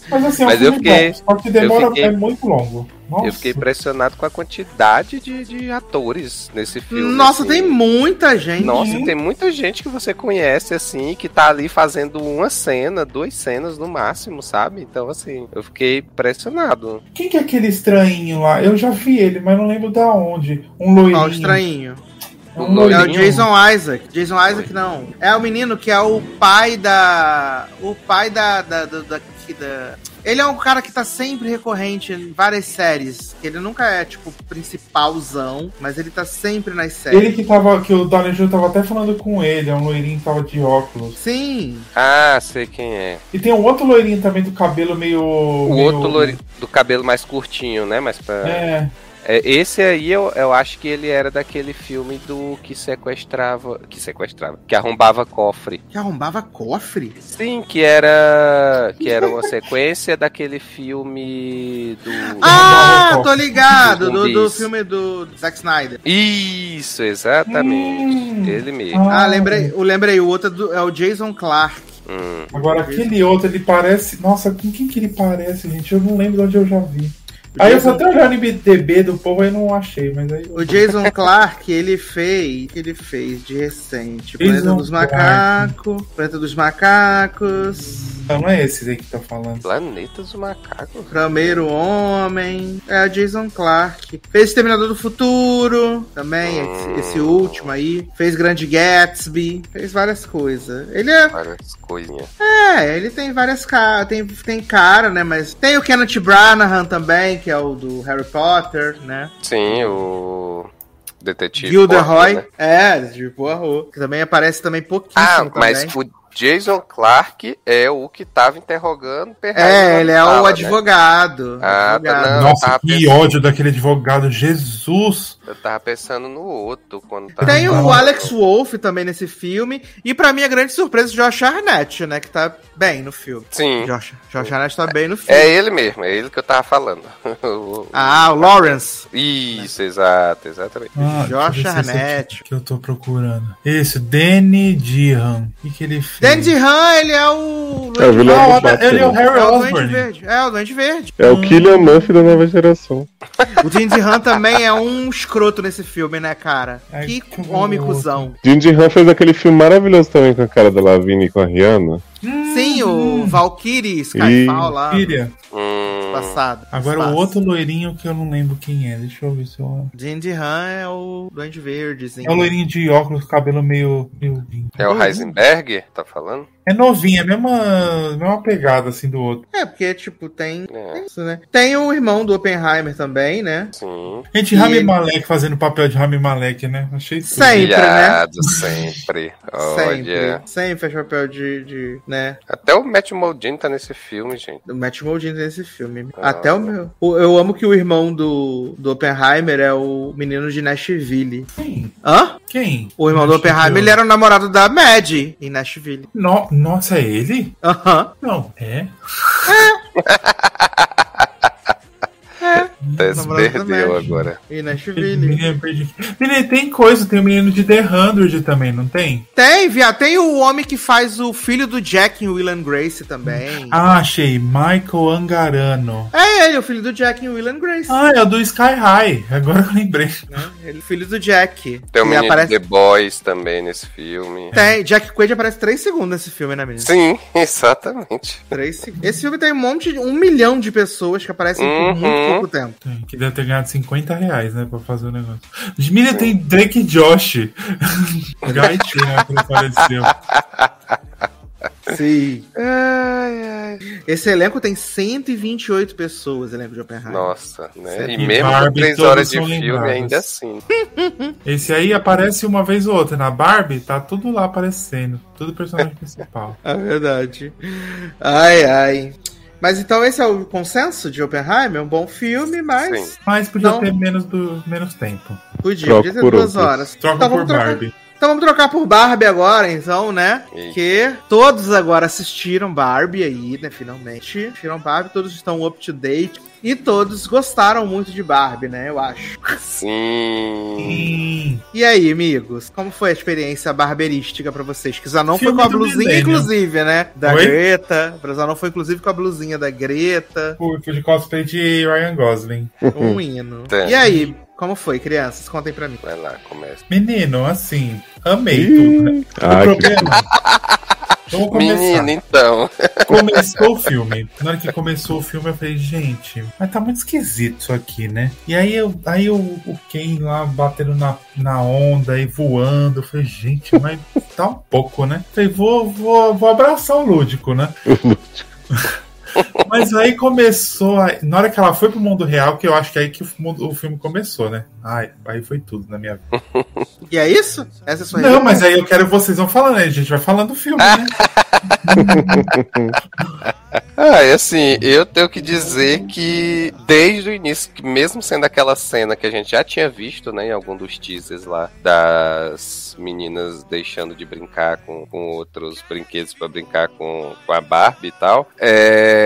Mas assim, é um Mas eu fiquei, bom, só que demora, fiquei, é muito longo. Nossa. Eu fiquei impressionado com a quantidade de, de atores nesse filme. Nossa, assim. tem muita gente. Nossa, tem muita gente que você conhece, assim, que tá ali fazendo uma cena, duas cenas no máximo, sabe? Então, assim, eu fiquei impressionado. Quem que é aquele estranho lá? Eu já vi ele, mas não lembro da onde. Um loirinho. Qual estranho? É, um é o Jason Isaac. Jason Isaac não. É o menino que é o pai da. O pai da. da, da, da, da ele é um cara que tá sempre recorrente em várias séries. Ele nunca é, tipo, principalzão, mas ele tá sempre nas séries. Ele que tava. Que o Donnie Jr. tava até falando com ele, é um loirinho que tava de óculos. Sim. Ah, sei quem é. E tem um outro loirinho também do cabelo meio. O meio... outro loirinho do cabelo mais curtinho, né? Mais pra. É. É, esse aí eu, eu acho que ele era daquele filme do que sequestrava. Que sequestrava. Que arrombava cofre. Que arrombava cofre? Sim, que era. Que era uma sequência daquele filme do. Ah, tô ligado! Do, do filme do, do Zack Snyder. Isso, exatamente. Hum, ele mesmo. Ah, lembrei, eu lembrei, o outro é, é o Jason Clark. Hum. Agora, aquele outro, ele parece. Nossa, com quem que ele parece, gente? Eu não lembro de onde eu já vi. Aí eu fui até olhando no IMDB do povo e não achei, mas aí. O Jason Clark, ele fez. ele fez de recente? Planeta dos Macacos. Planeta dos Macacos. Não, não é esse aí que tá falando. Planeta dos Macacos. Primeiro Homem. É a Jason Clark. Fez Exterminador do Futuro. Também, Hum. esse, esse último aí. Fez Grande Gatsby. Fez várias coisas. Ele é. Várias coisinhas. É, ele tem várias caras. Tem, tem cara, né? Mas tem o Kenneth Branagh também, que é o do Harry Potter, né? Sim, o detetive. Gilderoy. Poirot, né? É, de Poirot. Que também aparece também pouquíssimo. Ah, mas também. Jason Clark é o que tava interrogando É, ele é o né? advogado. Ah, tá, advogado. não. Nossa, que pensando- ódio daquele advogado. Jesus! Eu tava pensando no outro quando tava. Tem o. Alex Wolff também nesse filme. E pra mim, a grande surpresa, o Josh Arnett, né? Que tá bem no filme. Sim. Josh, Josh Arnett tá bem no filme. É ele mesmo, é ele que eu tava falando. O- Ah, o Lawrence. Isso, exato, exatamente. Ah, Josh Arnett. Que eu tô procurando. Esse, Danny Dehan. O que, que ele fez? Dandy Han, ele é o. É o vilão Ah, do olha, ele é o Batman. Harry É o Osborn. Verde. É, o Duende Verde. É o Killian Murphy da nova geração. O Dandy Han também é um escroto nesse filme, né, cara? Ai, que que homem cuzão. Jindy Han fez aquele filme maravilhoso também com a cara da Lavigne e com a Rihanna. Sim, Hum. o Valkyrie Skyfall lá. Filha. Hum, Passado. Agora Espaço. o outro loirinho que eu não lembro quem é. Deixa eu ver se eu. Dandy Han é o Duende Verdezinho. É o loirinho de óculos, cabelo meio. meio... é o Heisenberg, tá falando? É novinho, é a mesma, mesma pegada assim do outro. É, porque, tipo, tem É. isso, né? Tem o irmão do Oppenheimer também, né? Sim. Gente, E Rami Malek fazendo papel de Rami Malek, né? Achei tudo. Sempre, né? Viado, sempre. Sempre. Olha. Sempre faz papel de, de, né? Até o Matt Modine tá nesse filme, gente. O Matt Modine nesse filme. Ah. Até o meu. o- Eu amo que o irmão do, do Oppenheimer é o menino de Nashville. Quem? Hã? Quem? O irmão do Oppenheimer, ele era o namorado da Mad em Nashville. No... Nossa, é ele? Aham. Não, é? Até namorado da perdeu agora. Nashville. Menino, perdi. Menino, tem coisa, tem o menino de The Hundred também, não tem? Tem, viado. Tem o homem que faz o filho do Jack em Will and Grace também. Ah, achei. Michael Angarano. É ele, o filho do Jack em Will and Grace. Ah, é o do Sky High. Agora eu lembrei. Né? Ele, filho do Jack. Tem o menino aparece... The Boys também nesse filme. Tem, Jack Quaid aparece 3 segundos nesse filme, né, menino? Sim, exatamente. Três segundos. Esse filme tem um monte de. um milhão de pessoas que aparecem Uhum. por muito pouco tempo. Tem, Que deve ter ganhado 50 reais, né? Pra fazer o negócio. Menina, tem Drake e Josh. Gaiti, né? Quando apareceu. Sim. Ai, ai. Esse elenco tem 128 pessoas, elenco de Oppenheimer. Nossa, né? E E mesmo com Barbie, três todas horas de filme, lembradas. ainda assim. Esse aí aparece uma vez ou outra. Na Barbie, tá tudo lá aparecendo. Tudo personagem principal. É verdade. Ai, ai. Mas então esse é o consenso de Oppenheimer? Um bom filme, mas Sim. Mas podia Não. ter menos, do, menos tempo. podia, Troca podia ter por duas outros. horas. Troca Então por vamos trocar- Barbie. Então vamos trocar por Barbie agora, então, né? Eita. Que todos agora assistiram Barbie aí, né? Finalmente. Assistiram Barbie, todos estão up to date. E todos gostaram muito de Barbie, né? Eu acho. Sim. Sim. E aí, amigos? Como foi a experiência barberística pra vocês? Que Zanon foi Filme com a blusinha, milênio. inclusive, né? Da Oi? Greta. O Zanon foi, inclusive, com a blusinha da Greta. Fui, fui de cosplay de Ryan Gosling. Um hino. Tem. E aí, como foi, crianças? Contem pra mim. Vai lá, começa. Menino, assim, amei tudo. Né? O Ai, que... problema. Vamos começar. Menino, então. Começou o filme. Na hora que começou o filme, eu falei, gente, mas tá muito esquisito isso aqui, né? E aí, eu, aí eu, o Ken lá batendo na, na onda e voando. Eu falei, gente, mas tá um pouco, né? Falei, vou, vou, vou abraçar o lúdico, né? Mas aí começou. a- Na hora que ela foi pro mundo real, que eu acho que é aí que o, mundo- o filme começou, né? Ai, aí foi tudo na minha vida. E é isso? Essa é a sua Não, resenha? mas aí eu quero vocês vão falando aí, a gente vai falando do filme, né? Ah, e assim, eu tenho que dizer que desde o início, que mesmo sendo aquela cena que a gente já tinha visto, né, em algum dos teasers lá, das meninas deixando de brincar com, com outros brinquedos pra brincar com, com a Barbie e tal, é,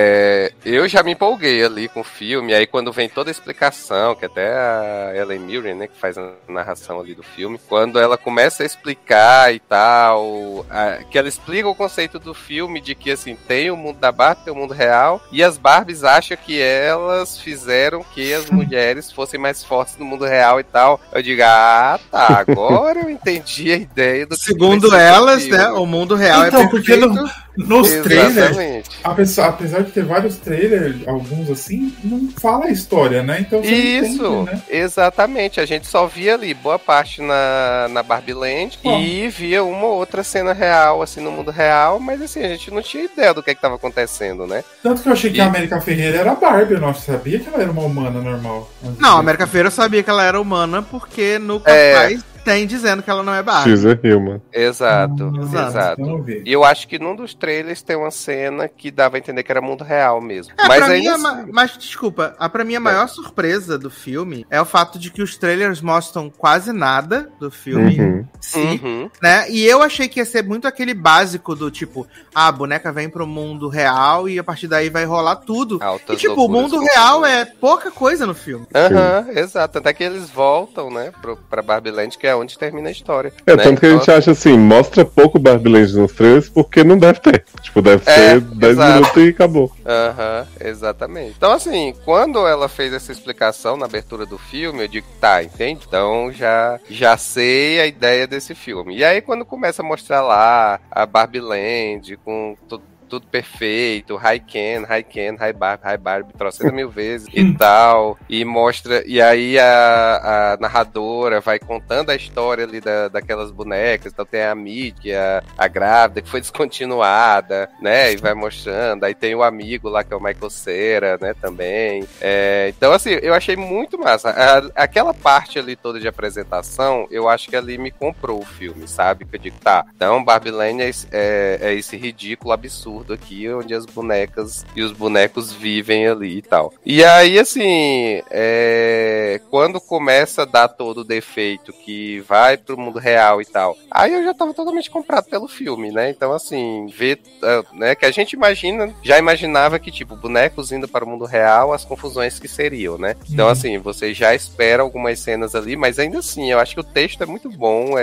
eu já me empolguei ali com o filme, aí quando vem toda a explicação, que até a Ellen Mirren, né, que faz a narração ali do filme, quando ela começa a explicar e tal, a- que ela explica o conceito do filme de que, assim, tem o mundo da Barbie, tem o mundo real, e as Barbies acham que elas fizeram que as mulheres fossem mais fortes no mundo real e tal. Eu digo, ah, tá, agora eu entendi a ideia do Segundo elas, né? O mundo real Então, é porque perfeito. não- Nos trailers, apesar, apesar de ter vários trailers, alguns assim, não fala a história, né? Então Isso, entende, né? exatamente. A gente só via ali boa parte na, na Barbie Land oh. e via uma ou outra cena real, assim, no mundo real, mas assim, a gente não tinha ideia do que estava acontecendo, né? Tanto que eu achei e... que a América Ferreira era Barbie, eu não sabia que ela era uma humana normal. Não, a América Ferreira sabia que ela era humana porque no é... tem dizendo que ela não é Barbie. She's a human. Exato, hum, exato. E eu acho que num dos trailers tem uma cena que dava a entender que era mundo real mesmo. É, mas, ainda... assim... mas desculpa, a, pra mim a maior é. surpresa do filme é o fato de que os trailers mostram quase nada do filme uhum. si, uhum. né? E eu achei que ia ser muito aquele básico do tipo, ah, a boneca vem pro mundo real e a partir daí vai rolar tudo. Altas e tipo, o mundo real é pouca coisa no filme. Aham, uhum, exato. Até que eles voltam, né, pro, pra Barbie Land, que é onde termina a história. É, né? tanto que a gente então, acha assim, mostra pouco Barbie Land nos trailers porque não deve ter. Tipo, deve é, ser 10 minutos e acabou. Aham, exatamente. Então, assim, quando ela fez essa explicação na abertura do filme, eu digo, tá, entende? Então já, já sei a ideia desse filme. E aí, quando começa a mostrar lá a Barbie Land com tudo tudo perfeito, high can, high can, high barb, high barb, trocenta mil vezes e tal. E mostra. E aí a, a, narradora vai contando a história ali da, daquelas bonecas. Então tem a mídia, a, a grávida, que foi descontinuada, né? E vai mostrando. Aí tem o amigo lá, que é o Michael Cera, né? Também. É, então, assim, eu achei muito massa. A, aquela parte ali toda de apresentação, eu acho que ali me comprou o filme, sabe? Que eu digo, tá, então Barbie Lane é, é, é esse ridículo absurdo absurdo aqui, onde as bonecas e os bonecos vivem ali e tal. E aí, assim, é... quando começa a dar todo o defeito que vai pro mundo real e tal, aí eu já tava totalmente comprado pelo filme, né? Então, assim, ver, é, né, que a gente imagina, já imaginava que, tipo, bonecos indo para o mundo real, as confusões que seriam, né? Então, uhum. assim, você já espera algumas cenas ali, mas ainda assim, eu acho que o texto é muito bom, é,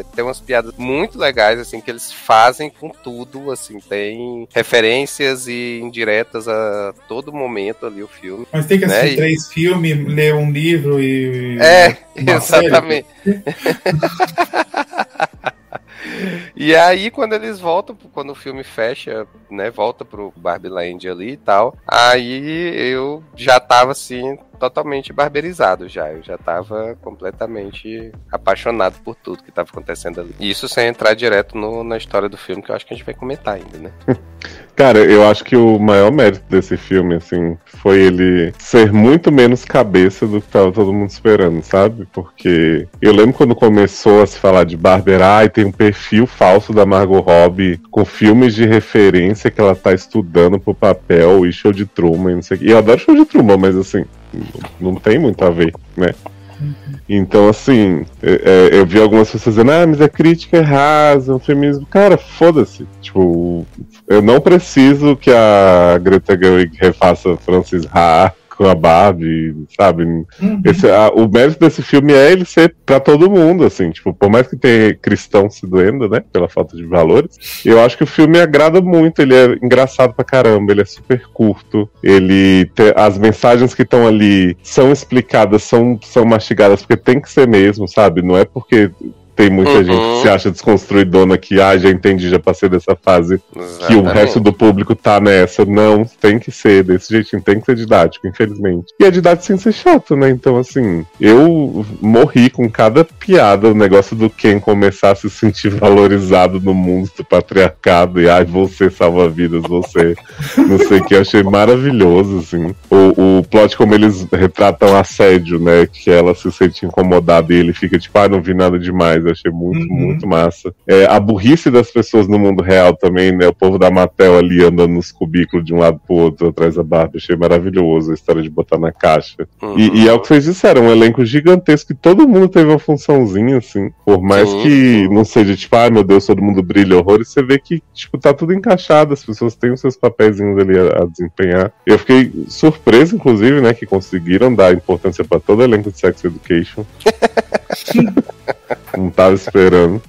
é, tem umas piadas muito legais, assim, que eles fazem com tudo, assim, tem tem referências e indiretas a todo momento ali o filme. Mas tem que né? assistir né? três e... filmes, ler um livro e. É, exatamente. E aí, quando eles voltam, quando o filme fecha, né, volta pro Barbie Land ali e tal, aí eu já tava assim, totalmente barberizado já. Eu já tava completamente apaixonado por tudo que tava acontecendo ali. Isso sem entrar direto no, na história do filme, que eu acho que a gente vai comentar ainda, né? Cara, eu acho que o maior mérito desse filme, assim, foi ele ser muito menos cabeça do que tava todo mundo esperando, sabe? Porque eu lembro quando começou a se falar de Barbera e tem um perfil falso da Margot Robbie com filmes de referência que ela tá estudando pro papel e show de Truman, não sei o que. E eu adoro show de Truman, mas assim, não tem muito a ver, né? Então, assim, é, é, eu vi algumas pessoas dizendo, ah, mas a crítica é rasa, o feminismo. Cara, foda-se. Tipo, eu não preciso que a Greta Gerwig refaça Francis Ha com a Barbie, sabe? Uhum. Esse, a, o mérito desse filme é ele ser para todo mundo, assim, tipo, por mais que tenha cristão se doendo, né, pela falta de valores, eu acho que o filme agrada muito, ele é engraçado pra caramba, ele é super curto, ele te, as mensagens que estão ali são explicadas, são, são mastigadas, porque tem que ser mesmo, sabe? Não é porque tem muita uhum. gente que se acha desconstruidona que, ah, já entendi, já passei dessa fase, Exatamente. que o resto do público tá nessa. Não, tem que ser desse jeitinho, tem que ser didático, infelizmente. E é didático sem ser chato, né? Então, assim, eu morri com cada piada, o negócio do Ken começar a se sentir valorizado no mundo do patriarcado, e ai, você salva vidas, você não sei o que, eu achei maravilhoso, assim. O, o plot como eles retratam assédio, né? Que ela se sente incomodada e ele fica tipo, ah, não vi nada demais eu achei muito, uhum. muito massa. É, a burrice das pessoas no mundo real também, né? O povo da Mattel ali andando nos cubículos de um lado pro outro atrás da Barbie. Achei maravilhoso a história de botar na caixa. Uhum. E, e, é o que vocês disseram, um elenco gigantesco que todo mundo teve uma funçãozinha, assim. Por mais Sim. que não seja tipo, ai ah, meu Deus, todo mundo brilha horrores, você vê que, tipo, tá tudo encaixado, as pessoas têm os seus papéis ali a, a desempenhar. Eu fiquei surpreso, inclusive, né, que conseguiram dar importância para todo o elenco de Sex Education. Não tava esperando.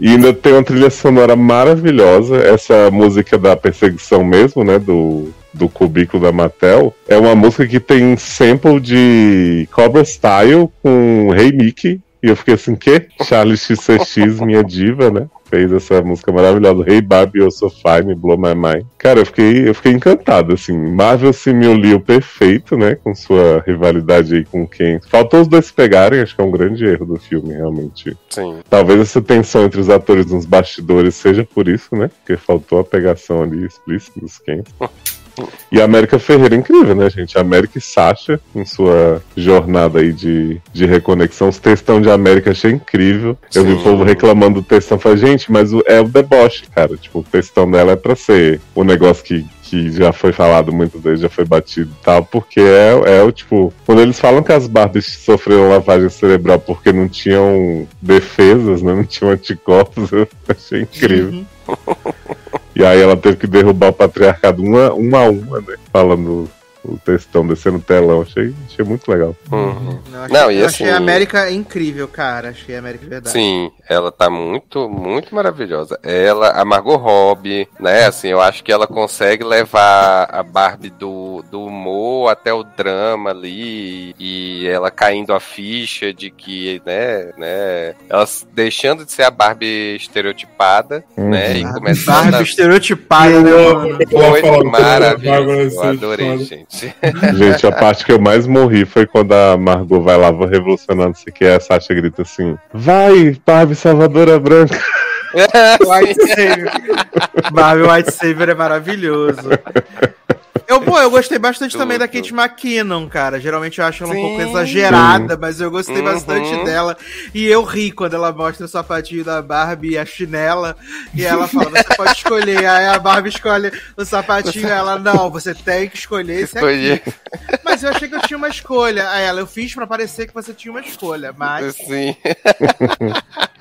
E ainda tem uma trilha sonora maravilhosa. Essa música da perseguição mesmo, né? Do, do cubículo da Mattel. É uma música que tem sample de Cobra Style com Rei hey Mickey. E eu fiquei assim, que? Charlie XCX, minha diva, né? Fez essa música maravilhosa, Hey Barbie, You So Fine, Blow My Mind. Cara, eu fiquei, eu fiquei encantado, assim. Marvel se me uniu perfeito, né? Com sua rivalidade aí com quem. Faltou os dois pegarem, acho que é um grande erro do filme, realmente. Sim. Talvez essa tensão entre os atores nos bastidores seja por isso, né? Porque faltou a pegação ali explícita dos Kens. E a América Ferreira é incrível, né, gente? A América e Sasha, em sua jornada aí de, de reconexão. Os textão de América achei incrível. Eu vi o povo reclamando do textão. Falei, gente, mas é o deboche, cara. Tipo, o textão dela é pra ser o negócio que, que já foi falado muitas vezes, já foi batido e tal, porque é, é o tipo. Quando eles falam que as Barbies sofreram lavagem cerebral porque não tinham defesas, né? Não tinham anticorpos, eu achei incrível. E aí ela teve que derrubar o patriarcado uma, uma a uma, né? Falando o textão descendo o telão. Achei, achei muito legal. Uhum. Não, achei, Não, e eu assim- achei a América incrível, cara. Achei a América de verdade. Sim, ela tá muito, muito maravilhosa. Ela, a Margot Robbie, né? Assim, eu acho que ela consegue levar a Barbie do, do humor até o drama ali e ela caindo a ficha de que, né, né, ela deixando de ser a Barbie estereotipada, né, e Barbie, começando Barbie a estereotipada, né, mano? foi maravilhoso. Eu adorei, Seixas. gente. A parte que eu mais morri foi quando a Margot vai lá, vou revolucionar, não sei o que, a Sasha grita assim: Vai, Barbie Salvadora Branca. White Savior. Barbie White Savior é maravilhoso. Eu, pô, eu gostei bastante também da. Kate McKinnon, cara. Geralmente eu acho ela um Sim. pouco exagerada, mas eu gostei Uhum. bastante dela. E eu ri quando ela mostra o sapatinho da Barbie e a chinela. E ela fala: você pode escolher. Aí a Barbie escolhe o sapatinho. Ela, não, você tem que escolher esse aqui. Mas eu achei que eu tinha uma escolha. Aí ela, eu fiz pra parecer que você tinha uma escolha. Mas. Sim.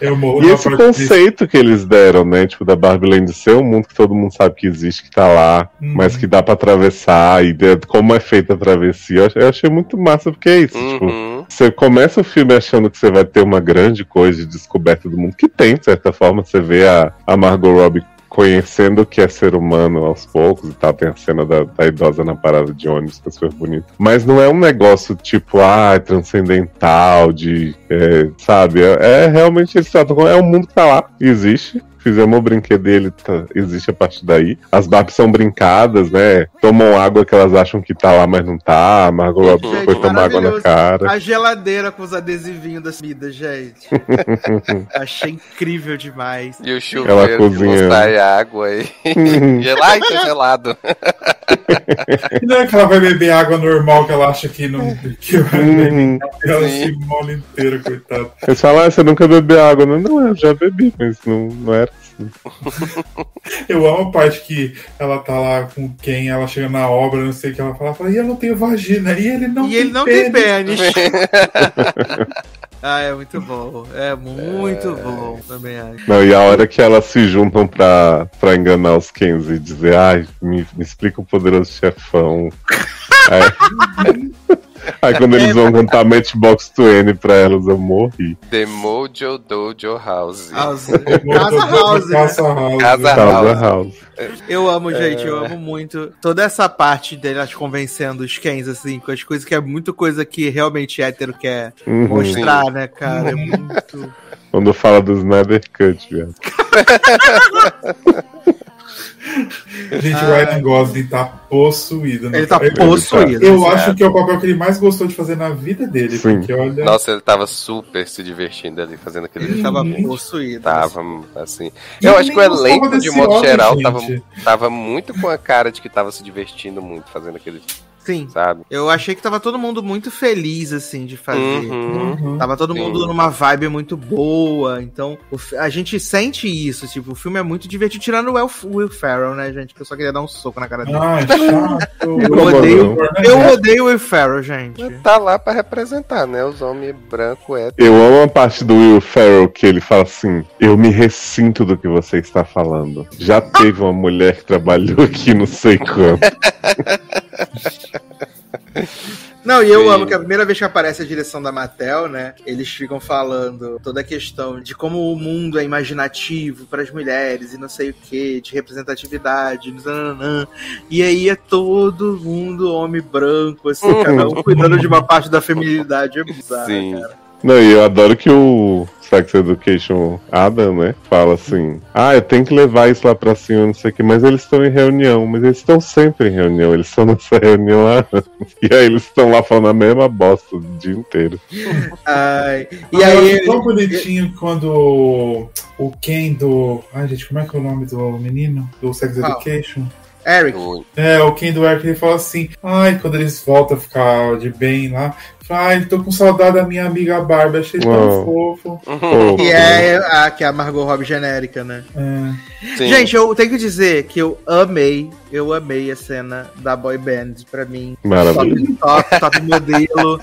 Eu morro E esse parte disso. conceito que eles deram, né? Tipo, da Barbie Land ser um mundo que todo mundo sabe que existe, que tá lá, Uhum. mas que dá pra atravessar, e de, como é feita a travessia. Eu achei, eu achei muito massa, porque é isso, tipo. Uhum. Você começa o filme achando que você vai ter uma grande coisa de descoberta do mundo, que tem, de certa forma. Você vê a, a Margot Robbie conhecendo o que é ser humano aos poucos e tal. Tem a cena da, da idosa na parada de ônibus, que é super bonito. Mas não é um negócio tipo, ah, transcendental, de. é, sabe? É, é realmente eles. É um mundo que tá lá, existe. Fizemos o brinquedo dele, tá- existe a partir daí. As Barbies são brincadas, né? Tomam água que elas acham que tá lá, mas não tá. A Margot Robbie Gente, foi tomar água na cara. A geladeira com os adesivinhos das comidas, gente. Achei incrível demais. E o Ela chuveiro que cozinha. não sai água aí. Gelado, tá gelado. E não é que ela vai beber água normal que ela acha que não. Que vai beber. Uhum. Ela se mola inteira, coitada. Eles falam, ah, você nunca bebeu água. Não, não, eu já bebi, mas não, não era assim. Eu amo a parte que ela tá lá com quem, ela chega na obra, não sei o que ela fala, fala, e eu não tenho vagina, e ele não e tem ele não tem pênis." ah, é muito bom. É muito bom, também acho. Não, e a hora que elas se juntam pra, pra enganar os Kens e dizer, ai, me, me explica o poderoso chefão. Aí, aí quando eles vão contar Matchbox 20 pra elas, eu morri. The Mojo Dojo House. House. Casa House? Casa House. Casa House. House. Eu amo, gente, eu amo muito toda essa parte delas convencendo os Kens, assim, com as coisas que é muito coisa que realmente hétero quer Uhum. mostrar, né, cara? É muito. Quando fala do Snyder Cut, viado. Gente, o. Ryan Gosling tá possuído. né? Ele tá possuído. Eu Exato. acho que é o papel que ele mais gostou de fazer na vida dele. Sim. Porque olha. Nossa, ele tava super se divertindo ali, fazendo aquele Ele tava possuído. Tava, assim. E Eu acho que o elenco, de modo homem, geral, gente. tava, tava muito com a cara de que tava se divertindo muito fazendo aquele Sim. sabe? Eu achei que tava todo mundo muito feliz, assim, de fazer. Uhum. Uhum. Tava todo Sim. mundo numa vibe muito boa, então a gente sente isso, tipo, o filme é muito divertido, tirando o Will, Will Ferrell, né, gente, que eu só queria dar um soco na cara dele. Ai, chato. eu odeio, não? eu odeio o Will Ferrell, gente. Tá lá pra representar, né? Os homens brancos é. Eu amo a parte do Will Ferrell que ele fala assim: Eu me ressinto do que você está falando. Já teve uma mulher que trabalhou aqui não sei quanto. Não, e eu Sim. amo que a primeira vez que aparece a direção da Mattel, né, eles ficam falando toda a questão de como o mundo é imaginativo para as mulheres e não sei o que, de representatividade, nananã. e aí é todo mundo homem branco, assim, cada um cuidando de uma parte da feminilidade, é bizarro, Sim. cara. Não, e eu adoro que o Sex Education Adam, né? Fala assim: Ah, eu tenho que levar isso lá pra cima, não sei o que, mas eles estão em reunião, mas eles estão sempre em reunião, eles estão nessa reunião lá. E aí eles estão lá falando a mesma bosta o dia inteiro. Ai, e ah, aí. É tão bonitinho quando o Ken do. Ai, gente, como é que é o nome do menino? Do Sex Education? Eric. É, o Ken do Eric ele fala assim: ai, quando eles voltam a ficar de bem lá, Ai, tô com saudade da minha amiga Barbie, achei tão fofo. Que é a, que é a Margot Robbie genérica, né? É. Gente, eu tenho que dizer que eu amei, eu amei a cena da boy band, pra mim. Maravilha. Top, top, top modelo.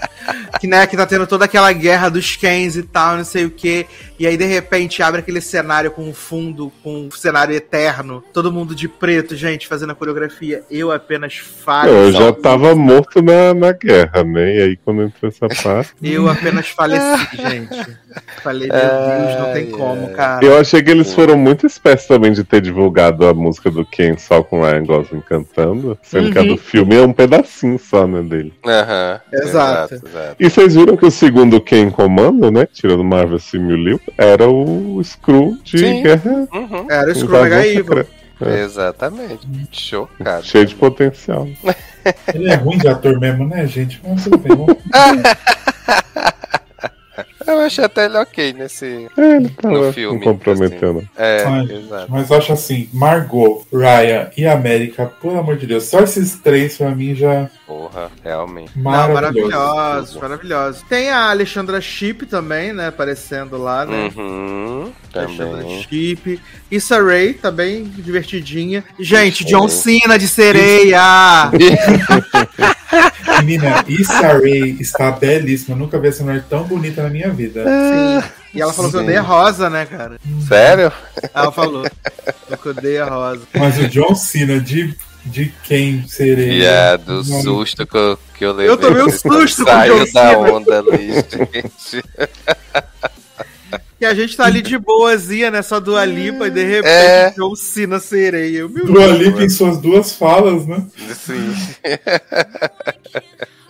que, né, que tá tendo toda aquela guerra dos Kens e tal, não sei o que. E aí, de repente, abre aquele cenário com um fundo, com um cenário eterno. Todo mundo de preto, gente, fazendo a coreografia. Eu apenas falo. Eu já tava morto na, na guerra, né? E aí, quando entrou essa parte. Eu apenas faleci, gente. Falei, meu Deus, não tem como, cara. Eu achei que eles foram muito espertos também de ter divulgado a música do Ken só com Ryan Gosling cantando. Sendo uhum. que a do uhum. filme é um pedacinho só, né, dele. Aham. Uhum. Exato. E vocês viram que o segundo Ken comando, né? Tirando Marvel Simulil, era o Screw de Sim. Guerra. Uhum. Era o Screw Mega Evil. É. Exatamente. Chocado. Cheio de potencial. Ele é ruim de ator mesmo, né, gente? Mas tudo bem. Eu achei até ele ok nesse é, ele tá no filme. Não comprometendo. Assim. É, mas, exato. Mas acho assim, Margot, Ryan e América, pelo amor de Deus, só esses três pra mim já. Porra, realmente. Maravilhosos, maravilhosos. Tem a Alexandra Chip também, né? Aparecendo lá, né? Uhum, Alexandra Chip. Issa Rae, tá bem divertidinha. Gente, John Cena de sereia! Menina, Issa Rae está belíssima. Eu nunca vi essa mulher tão bonita na minha vida. Sim. E ela falou Sim. que odeia rosa, né, cara? Sério? Ela falou. que odeia rosa. Mas o John Cena de, de quem seria? Yeah, do susto que eu, que eu levei. Eu tomei um susto com o John Cena. da onda ali, gente. que a gente tá ali de boazinha nessa né, Dua Lipa e de repente é... John Cena sereia. Dua Lipa em suas duas falas, né? Sim.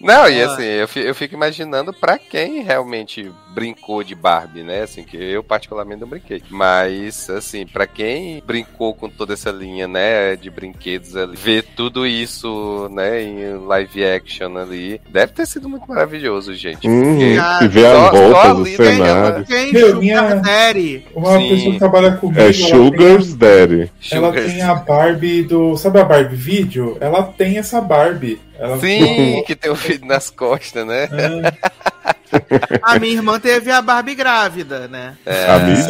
Não, e assim, eu, eu fico imaginando para quem realmente brincou de Barbie, né? Assim, que eu particularmente não brinquei. Mas, assim, para quem brincou com toda essa linha, né, de brinquedos ali, ver tudo isso, né, em live action ali, deve ter sido muito maravilhoso, gente. Hum, e ver as voltas do cenário. Quem Meu, minha, Daddy. Uma Sim. pessoa que trabalha comigo. É Sugar's Daddy. Ela tem a Barbie do. Sabe a Barbie vídeo? Ela tem essa Barbie. Ela Sim, que tem o filho nas costas, né? É. A minha irmã teve a Barbie grávida, né? É. A minha?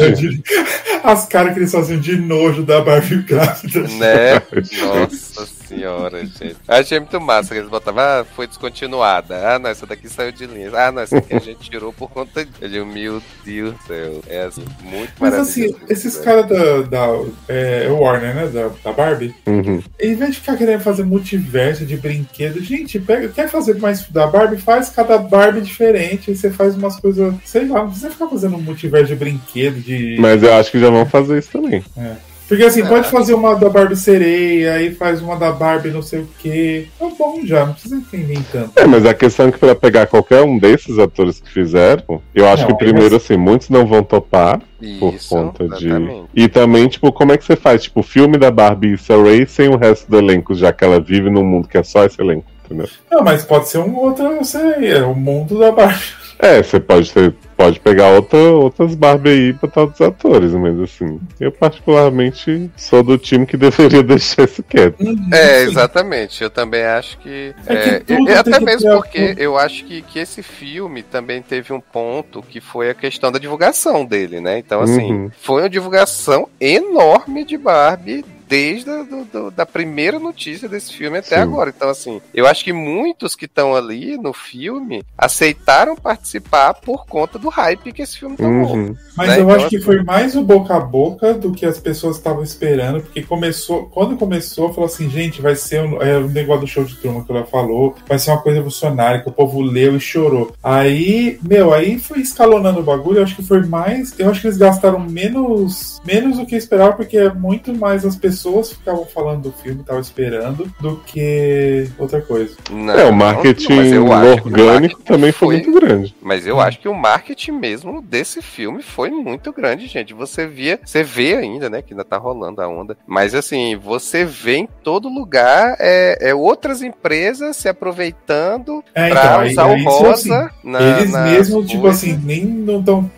As caras que eles faziam de nojo da Barbie grávida. Né? Nossa senhora, gente. Achei muito massa que eles botavam, ah, foi descontinuada. Ah, não, essa daqui saiu de linha. Ah, não, essa aqui a gente tirou por conta de. Eu, meu Deus do céu. É assim, muito Mas assim, esses caras da, da é, Warner, né? Da, da Barbie, uhum. em vez de ficar querendo fazer multiverso de brinquedos, gente, pega, quer fazer mais da Barbie? Faz cada Barbie diferente. Aí você faz umas coisas, sei lá, não precisa ficar fazendo um multiverso de brinquedo, de. Mas eu acho que já vão fazer isso também. É. Porque assim, é. pode fazer uma da Barbie sereia, aí faz uma da Barbie não sei o quê. Tá bom já, não precisa ficar inventando. É, mas a questão é que pra pegar qualquer um desses atores que fizeram, eu acho não, que primeiro, mas... assim, muitos não vão topar. Isso, por conta exatamente. de. E também, tipo, como é que você faz? Tipo, filme da Barbie e Ray sem o resto do elenco, já que ela vive num mundo que é só esse elenco, entendeu? Não, mas pode ser um outro, não sei, é o mundo da Barbie. É, você pode ter, pode pegar outra, outras Barbie aí e botar outros atores, mas assim, eu particularmente sou do time que deveria deixar isso quieto. Uhum. É, exatamente. Eu também acho que. É, que é, até mesmo porque eu acho que, que esse filme também teve um ponto que foi a questão da divulgação dele, né? Então, assim, uhum. foi uma divulgação enorme de Barbie desde a do, do, da primeira notícia desse filme até Sim. agora. Então, assim, eu acho que muitos que estão ali no filme aceitaram participar por conta do hype que esse filme tomou. Uhum. Mas né? eu então, acho que assim, foi mais o boca a boca do que as pessoas estavam esperando, porque começou, quando começou, falou assim, gente, vai ser um, é, o negócio do show de turma que ela falou, vai ser uma coisa revolucionária, que o povo leu e chorou. Aí, meu, aí foi escalonando o bagulho, eu acho que foi mais, eu acho que eles gastaram menos, menos do que esperava, porque é muito mais as pessoas pessoas ficavam falando do filme, estavam esperando, do que outra coisa. Não, é, o marketing não, orgânico marketing também foi, foi, muito grande. Mas eu acho que o marketing mesmo desse filme foi muito grande, gente. Você via, você vê ainda, né, que ainda tá rolando a onda. Mas assim, você vê em todo lugar é, é outras empresas se aproveitando é, pra então, usar aí, o rosa. Assim, na, eles na mesmo, tipo assim, nem não estão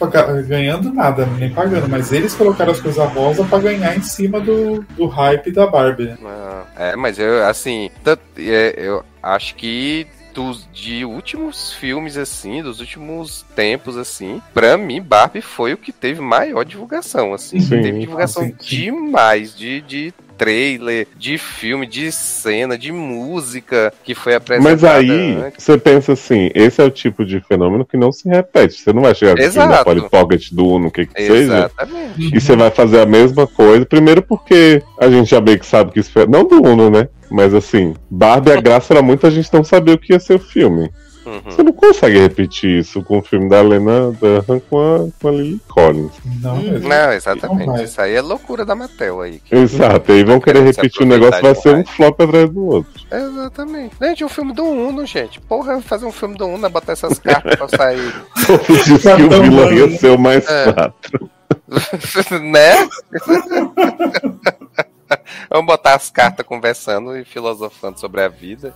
ganhando nada, nem pagando, mas eles colocaram as coisas rosa para ganhar em cima do, do hype da Barbie. Ah, é, mas eu, assim, é, eu acho que dos de últimos filmes assim, dos últimos tempos assim, para mim Barbie foi o que teve maior divulgação assim, sim, teve divulgação demais de, de trailer, de filme, de cena, de música que foi apresentada. Mas aí antes. você pensa assim, esse é o tipo de fenômeno que não se repete. Você não vai chegar no filme da Polly Pocket do Uno, o que que Exatamente. seja, e você vai fazer a mesma coisa. Primeiro porque a gente já meio que sabe que isso é... Não do Uno, né? Mas assim, Barbie a graça era muita gente não saber o que ia ser o filme. Uhum. Você não consegue repetir isso com o filme da Lena Dunham com a, com a Lily Collins. Não, uhum. não exatamente. Não isso aí é loucura da Mattel aí. Exato, aí vão querer repetir o negócio, vai ser um flop atrás do outro. Exatamente. Gente, o um filme do Uno, gente. Porra, fazer um filme do Uno, botar essas cartas pra sair. Só disse que o vilão ia ser o mais é. quatro. né? Vamos botar as cartas conversando e filosofando sobre a vida.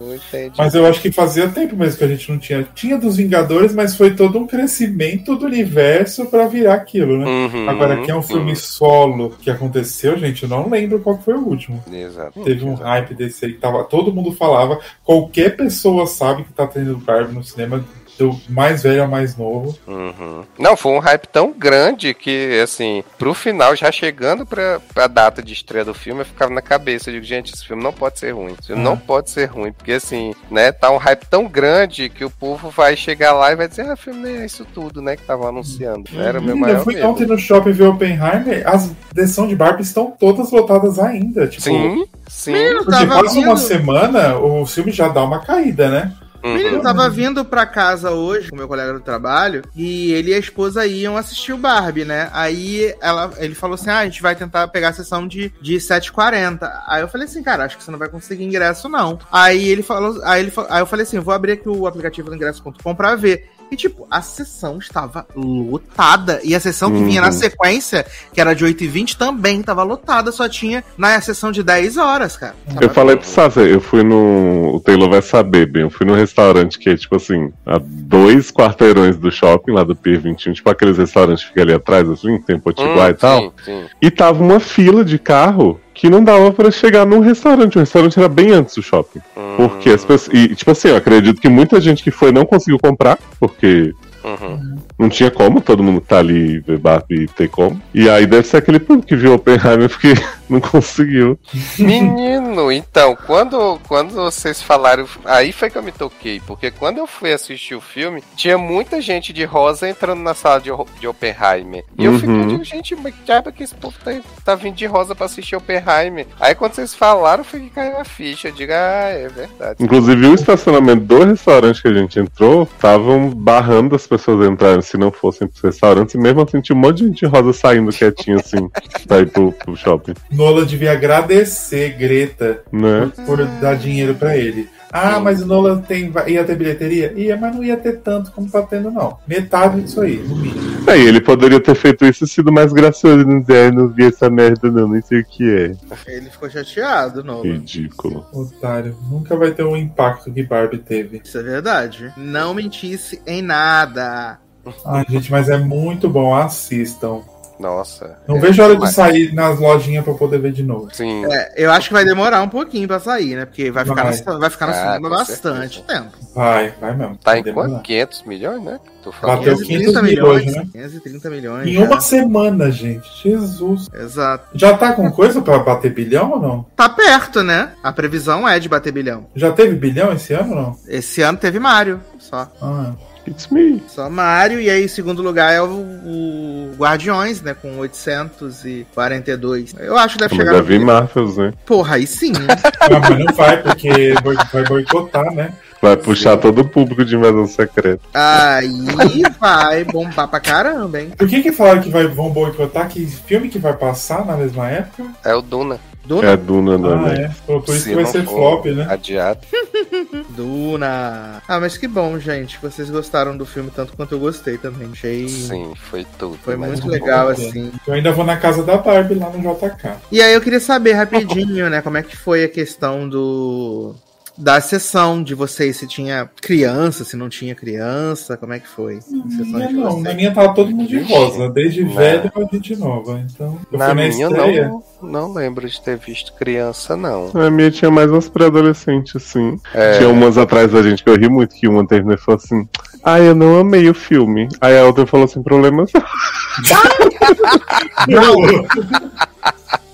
Mas eu acho que fazia tempo mesmo que a gente não tinha. Tinha dos Vingadores, mas foi todo um crescimento do universo para virar aquilo, né? Uhum, Agora, aqui é um filme uhum. solo que aconteceu, gente. Eu não lembro qual foi o último. Exato. Teve um hype desse aí que tava, todo mundo falava. Qualquer pessoa sabe que tá tendo Barbie no cinema do mais velho ao mais novo. Uhum. Não, foi um hype tão grande que, assim, pro final, já chegando pra, pra data de estreia do filme, eu ficava na cabeça. Eu digo, gente, esse filme não pode ser ruim. Esse filme não ah. pode ser ruim, porque, assim, né, tá um hype tão grande que o povo vai chegar lá e vai dizer, ah, filme nem é isso tudo, né, que tava anunciando. Uhum. Era o meu maior Eu fui medo. ontem no shopping ver Oppenheimer, as sessões de Barbie estão todas lotadas ainda. Tipo, sim, sim. Porque quase uma semana o filme já dá uma caída, né? Uhum. Menino, tava vindo pra casa hoje com meu colega do trabalho e ele e a esposa iam assistir o Barbie, né? Aí ela, ele falou assim: ah, a gente vai tentar pegar a sessão de, de 7h40. Aí eu falei assim, cara, acho que você não vai conseguir ingresso, não. Aí ele falou, aí, ele, aí eu falei assim: vou abrir aqui o aplicativo do ingresso.com pra ver. E, tipo, a sessão estava lotada. E a sessão que uhum. vinha na uhum. sequência, que era de 8h20, também estava lotada. Só tinha na sessão de 10 horas, cara. eu falei pro Sasha, eu fui no. O Taylor vai saber bem. Eu fui no restaurante que é, tipo assim, a dois quarteirões do shopping, lá do Pier 21, tipo aqueles restaurantes que ficam ali atrás, assim, tem potiguar hum, e tal. Sim, sim. E tava uma fila de carro que não dava para chegar num restaurante. O restaurante era bem antes do shopping. Uhum. Porque as pessoas. E, tipo assim, eu acredito que muita gente que foi não conseguiu comprar, porque Uhum. Não tinha como, todo mundo tá ali ver Barbie ter como. E aí deve ser aquele público que viu Oppenheimer porque não conseguiu. Menino, então, quando, quando vocês falaram. Aí foi que eu me toquei, porque quando eu fui assistir o filme, tinha muita gente de rosa entrando na sala de, de Oppenheimer. E eu fiquei, uhum. gente, mas que diabo que esse povo tá, tá vindo de rosa pra assistir Oppenheimer? Aí quando vocês falaram, foi que caiu a ficha. Eu digo, ah, é verdade. Inclusive, o estacionamento do restaurante que a gente entrou, estavam barrando as pessoas entrarem se não fossem pros restaurantes, e mesmo assim tinha um monte de gente rosa saindo quietinho assim, pra ir pro, pro shopping. Nola devia agradecer Greta né? por, por dar dinheiro para ele. Ah, Sim. mas o Nolan tem, ia ter bilheteria? Ia, mas não ia ter tanto como tá tendo, não. Metade disso aí, no mínimo. É, ele poderia ter feito isso e sido mais gracioso. Não dizer, não vi essa merda, não, nem sei o que é. Ele ficou chateado, Nolan. Ridículo. Otário. Nunca vai ter o um impacto que Barbie teve. Isso é verdade. Não mentisse em nada. Ai, gente, mas é muito bom. Assistam. Nossa. Não é, vejo a hora de sair nas lojinhas pra poder ver de novo. Sim. É, eu acho que vai demorar um pouquinho pra sair, né? Porque vai ficar, vai. No, vai ficar ah, cinema bastante certeza. tempo. Vai, vai mesmo. Tá em quanto? 500 milhões, né? Tô falando. Bateu 500 milhões, milhões, né? 530 milhões. Em já. uma semana, gente. Jesus. Exato. Já tá com coisa pra bater bilhão ou não? Tá perto, né? A previsão é de bater bilhão. Já teve bilhão esse ano ou não? Esse ano teve Mario, só. Ah, It's me. Só Mario, e aí, em segundo lugar, é o, o Guardiões, né? Com 842. Eu acho que deve mas chegar. Deve vir Marvels, né? Porra, aí sim. Né? não, mas não vai, porque vai boicotar, né? Vai puxar Sim. todo o público de Invasão Secreta. Aí vai bombar pra caramba, hein? Por que que falaram que vai, vão boicotar? Que filme que vai passar na mesma época? É o Duna. Duna? É Duna, não, ah, é. Por isso que vai ser flop, né? Adiado. Duna. Ah, mas que bom, gente. Vocês gostaram do filme tanto quanto eu gostei também. Achei. Sim, foi tudo. Foi muito legal, bom, assim. Eu ainda vou na casa da Barbie lá no JK. E aí eu queria saber rapidinho, né, como é que foi a questão do da sessão de vocês, se tinha criança, se não tinha criança, como é que foi? Minha não, na minha tava todo mundo de rosa, desde não. velho a gente nova. Então, na minha não, não lembro de ter visto criança, não. A minha tinha mais umas pré-adolescentes, assim. É... Tinha umas atrás da gente que eu ri muito, que uma terminou e falou assim: Ah, eu não amei o filme. Aí a outra falou assim: problemas.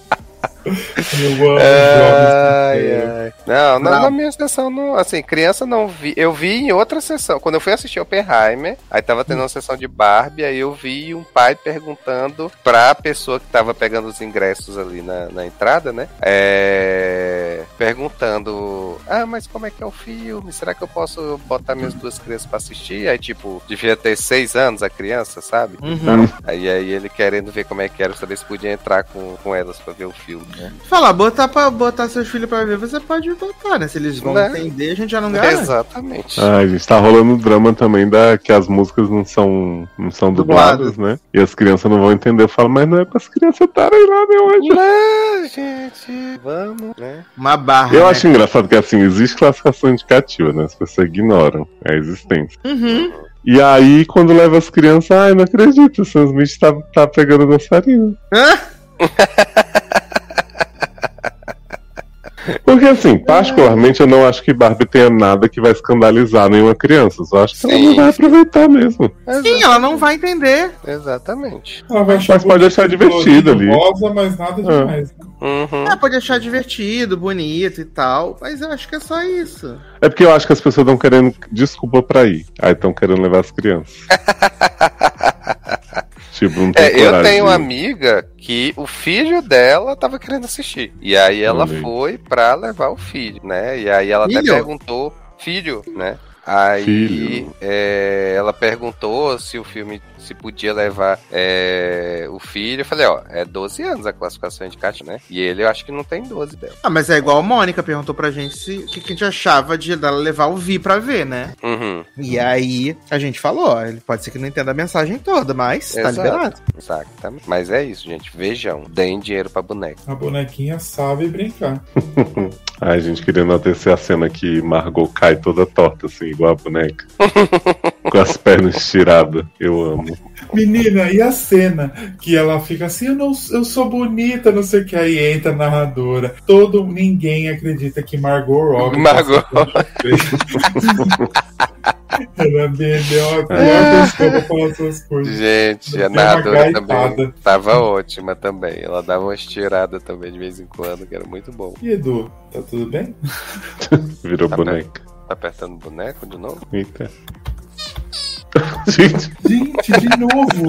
Eu amo ai, ai. Não, não, na minha sessão, não, assim, criança não vi. Eu vi em outra sessão. Quando eu fui assistir Oppenheimer, aí tava tendo uma sessão de Barbie, aí eu vi um pai perguntando pra pessoa que tava pegando os ingressos ali na, na entrada, né? É, perguntando: Ah, mas como é que é o filme? Será que eu posso botar minhas duas crianças pra assistir? Aí, tipo, devia ter seis anos a criança, sabe? Uhum. Aí, aí ele querendo ver como é que era, saber se podia entrar com, com elas pra ver o filme. É. Falar, botar pra botar seus filhos pra ver, você pode botar, né? Se eles vão né? entender, a gente já não ganha. Exatamente. Ah, a gente tá rolando um drama também da que as músicas não são, não são dubladas, né? E as crianças não vão entender. Eu falo, mas não é pras crianças estarem lá, meu anjo. Não, gente, vamos, né? Uma barra. Eu né? acho engraçado que assim, existe classificação indicativa, né? As pessoas ignoram a existência. Uhum. E aí, quando leva as crianças, ai, não acredito, o Sam Smith tá, tá pegando dançarina. Hã? Porque assim, particularmente eu não acho que Barbie tenha nada que vai escandalizar nenhuma criança. Só acho que Sim. ela não vai aproveitar mesmo. Sim, ela não vai entender. Exatamente. Ela vai mas pode achar divertido ali. Rosa, mas nada ah. demais. Uhum. É, pode achar divertido, bonito e tal, mas eu acho que é só isso. É porque eu acho que as pessoas estão querendo desculpa pra ir. Aí estão querendo levar as crianças. Tipo, não é, eu tenho uma amiga que o filho dela tava querendo assistir. E aí ela foi pra levar o filho, né? E aí ela filho? até perguntou, filho, né? Aí é, ela perguntou se o filme se podia levar é, o filho. Eu falei, ó, é 12 anos a classificação de caixa, né? E ele eu acho que não tem 12 dela. Ah, mas é igual a Mônica perguntou pra gente se, o que, que a gente achava de dela levar o Vi pra ver, né? Uhum. E aí a gente falou, ó, ele pode ser que não entenda a mensagem toda, mas tá Exato. tá liberado. Exatamente. Mas é isso, gente. Vejam, deem dinheiro pra boneca. A bonequinha sabe brincar. Ai, gente, queria enaltecer a cena que Margot cai toda torta, assim, igual a boneca. com as pernas estiradas. Eu amo. Menina, e a cena que ela fica assim, eu, não, eu sou bonita, não sei o que, aí entra a narradora. Todo, ninguém acredita que Margot Robbie... Margot Ela bebeu a pior pessoa falar essas coisas. Gente, a narradora também tava ótima também. Ela dava uma estirada também de vez em quando, que era muito bom. E Edu, tá tudo bem? Virou tá boneca. Tá apertando o boneco de novo? Eita. Gente. Gente, de novo.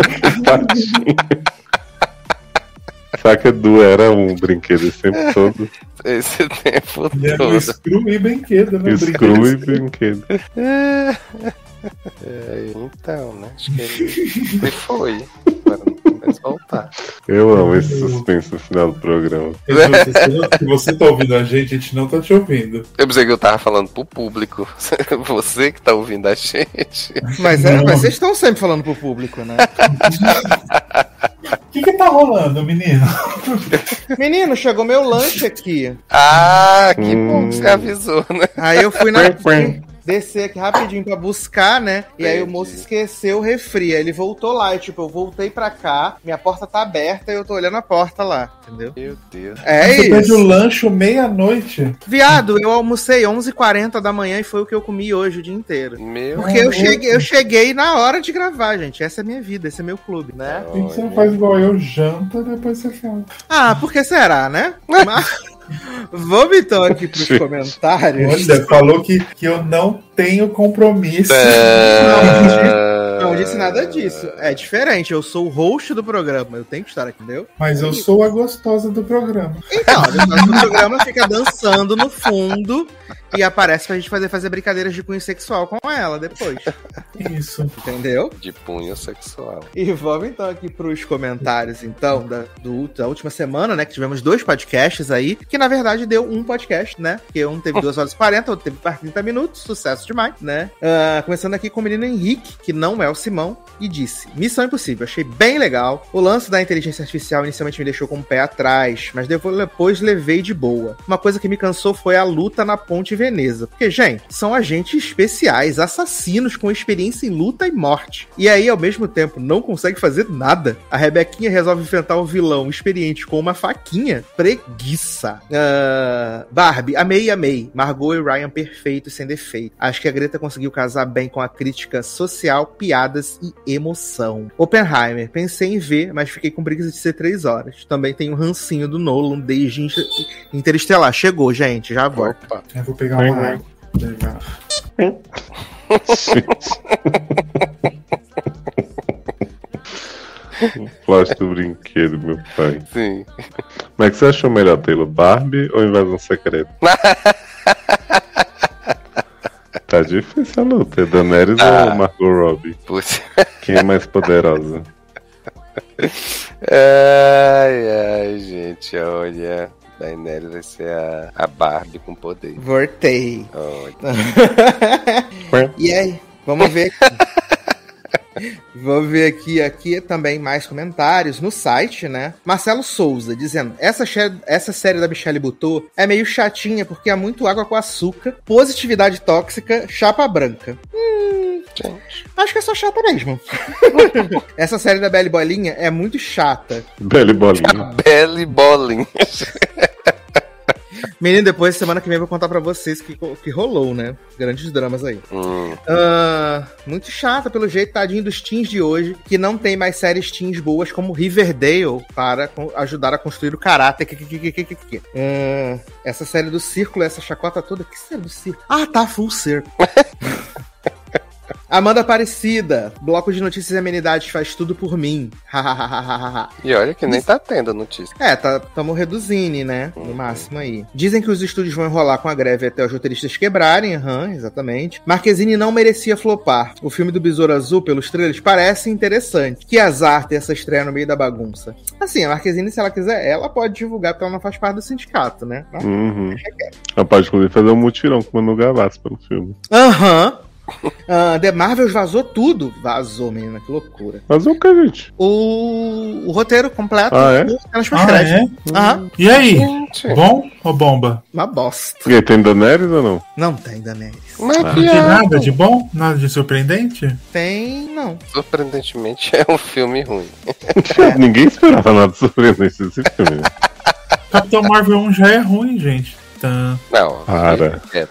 Saca do era um brinquedo esse tempo todo. Esse tempo e todo. Era screw e brinquedo, né? Screw e brinquedo. É, então, né? Acho que ele, ele foi. Voltar. Eu amo esse suspense no final do programa. Se você tá ouvindo a gente, a gente não tá te ouvindo. Eu pensei que eu tava falando pro público. Você que tá ouvindo a gente. Mas, é, mas vocês estão sempre falando pro público, né? O que, que tá rolando, menino? Menino, chegou meu lanche aqui. Ah, que hum. bom que você avisou, né? Aí eu fui na descer aqui rapidinho pra buscar, né? E aí o moço esqueceu o refri. Aí ele voltou lá. E tipo, eu voltei pra cá, minha porta tá aberta e eu tô olhando a porta lá, entendeu? Meu Deus. É Você isso. pede o lanche meia-noite. Viado, eu almocei 11h40 da manhã e foi o que eu comi hoje o dia inteiro. Meu Porque eu cheguei, eu cheguei na hora de gravar, gente. Essa é a minha vida, esse é meu clube, né? Por que você não faz igual eu, janta, depois você fala. Ah, porque será, né? Mas... Vamos então aqui pros comentários. Olha, falou que, que eu não tenho compromisso. É... Não disse nada disso. É diferente. Eu sou o host do programa. Eu tenho que estar aqui, entendeu? Mas eu sou a gostosa do programa. Então, a gostosa do programa fica dançando no fundo e aparece pra gente fazer, fazer brincadeiras de cunho sexual com ela depois. Isso. Entendeu? De punho sexual. E vamos então aqui pros comentários, então, da, do, da última semana, né? Que tivemos dois podcasts aí, que na verdade deu um podcast, né? Porque um teve 2 horas e 40, outro teve 30 minutos, sucesso demais, né? Uh, começando aqui com o menino Henrique, que não é o Simão, e disse: Missão Impossível, achei bem legal. O lance da inteligência artificial inicialmente me deixou com o pé atrás, mas depois levei de boa. Uma coisa que me cansou foi a luta na ponte Veneza. Porque, gente, são agentes especiais, assassinos com experiência em luta e morte. E aí, ao mesmo tempo, não consegue fazer nada. A Rebequinha resolve enfrentar o um vilão experiente com uma faquinha. Preguiça. Uh, Barbie, amei, amei. Margot e Ryan perfeitos sem defeito. Acho que a Greta conseguiu casar bem com a crítica social, piadas e emoção. Oppenheimer, pensei em ver, mas fiquei com preguiça de ser três horas. Também tem o um rancinho do Nolan desde Interestelar. Chegou, gente, já volto. Eu vou pegar uma água. Flash do brinquedo, meu pai. Sim. Como é que você achou melhor, Taylor? Barbie ou Invasão Secreta? tá difícil a luta. É Daenerys ah. ou Margot Robbie? Putz. Quem é mais poderosa? Ai, ai, gente, olha. Daenerys vai ser a, a Barbie com poder. Voltei. e aí? Vamos ver Vou ver aqui, aqui também mais comentários no site, né? Marcelo Souza dizendo: essa, essa série da Michelle Butot é meio chatinha porque é muito água com açúcar, positividade tóxica, chapa branca. Hum, acho que é só chata mesmo. essa série da Belly Bolinha é muito chata. Belly Bolinha. Belly Bolinha. Menino, depois, semana que vem, eu vou contar pra vocês que, que rolou, né? Grandes dramas aí. Hum. Uh, muito chata, pelo jeito, tadinho dos teens de hoje, que não tem mais séries teens boas como Riverdale para ajudar a construir o caráter. Uh, essa série do Círculo, essa chacota toda. Que série do Círculo? Ah, tá, Full Circle. Amanda Aparecida, bloco de notícias e amenidades faz tudo por mim. e olha que nem tá tendo notícia. É, tá, tamo reduzindo, né? No uhum. máximo aí. Dizem que os estúdios vão enrolar com a greve até os roteiristas quebrarem, uhum, exatamente. Marquezine não merecia flopar. O filme do Besouro Azul, pelos trailers, parece interessante. Que azar ter essa estreia no meio da bagunça. Assim, a Marquezine, se ela quiser, ela pode divulgar, porque ela não faz parte do sindicato, né? Uhum. Ela pode, inclusive, fazer um mutirão com o Manu Gavassi pelo filme. Aham. Uhum. Uh, The Marvels vazou tudo. Vazou, menina, que loucura. Vazou o que, gente? O, o roteiro completo. Ah, é? Ah, é? Uhum. E aí? Gente. Bom ou bomba? Uma bosta. E aí, tem Daenerys ou não? Não tem Daenerys. Mas ah. Não tem nada de bom? Nada de surpreendente? Tem, não. Surpreendentemente é um filme ruim. É. Ninguém esperava nada surpreendente desse filme. Capitão Marvel 1 já é ruim, gente. Não, para. É.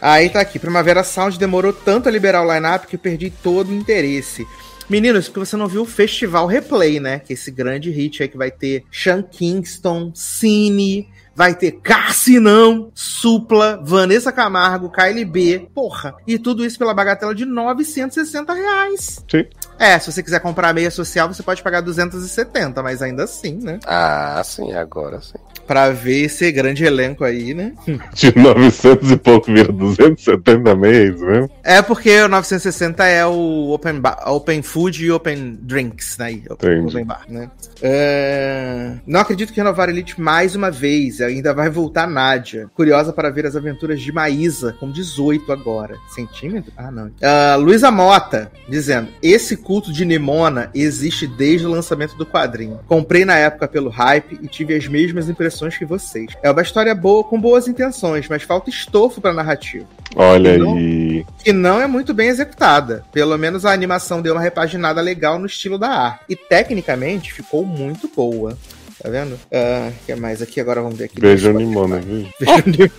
Aí tá aqui. Primavera Sound demorou tanto a liberar o line-up que eu perdi todo o interesse. Meninos, porque você não viu o Festival Replay, né? Que é esse grande hit aí que vai ter Sean Kingston, Cine, vai ter Cassinão, Supla, Vanessa Camargo, KLB, porra. E tudo isso pela bagatela de 960 reais. Sim. É, se você quiser comprar meia social, você pode pagar 270, mas ainda assim, né? Ah, sim, agora sim pra ver esse grande elenco aí, né? De 900 e pouco vira 270 mês, né? É porque o 960 é o Open, bar, open Food e Open Drinks, né? Entendi. Open Bar, né? É... Não acredito que renovar Elite mais uma vez. Ainda vai voltar Nádia. Curiosa para ver as aventuras de Maísa, com 18 agora. Centímetro? Ah, não. Uh, Luísa Mota, dizendo: Esse culto de Nimona existe desde o lançamento do quadrinho. Comprei na época pelo hype e tive as mesmas impressões que vocês. É uma história boa, com boas intenções, mas falta estofo pra narrativa. Olha aí. Que não é muito bem executada. Pelo menos a animação deu uma repaginada legal no estilo da arte. E tecnicamente ficou muito boa. Tá vendo? O uh, que mais aqui? Agora vamos ver aqui. Beijo Animona, viu?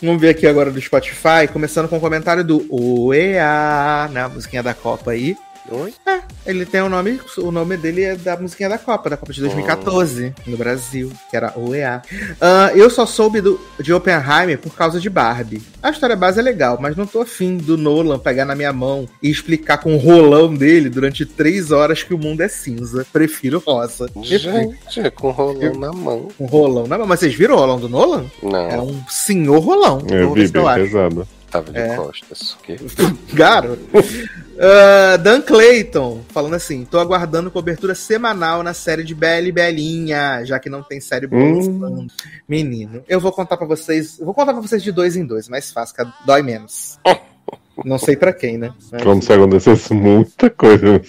Vamos ver aqui agora do Spotify, começando com o comentário do OEA, né? A musiquinha da Copa aí. Oi? É, ele tem o um nome, o nome dele é da musiquinha da Copa, da Copa de 2014, oh. no Brasil, que era OEA. Uh, eu só soube do, de Oppenheimer por causa de Barbie. A história base é legal, mas não tô afim do Nolan pegar na minha mão e explicar com o rolão dele durante três horas que o mundo é cinza. Prefiro rosa. Gente, com rolão eu, na mão. Com rolão na mão. Mas vocês viram o rolão do Nolan? Não. É um senhor rolão. Eu vi, bem pesado. Tava de é. costas. Que... Garoto. Uh, Dan Clayton, falando assim: tô aguardando cobertura semanal na série de Bela e Belinha, já que não tem série boa hum. Menino, eu vou contar para vocês. Vou contar para vocês de dois em dois, mais fácil, dói menos. Não sei pra quem, né? Mas... Como se acontecesse muita coisa.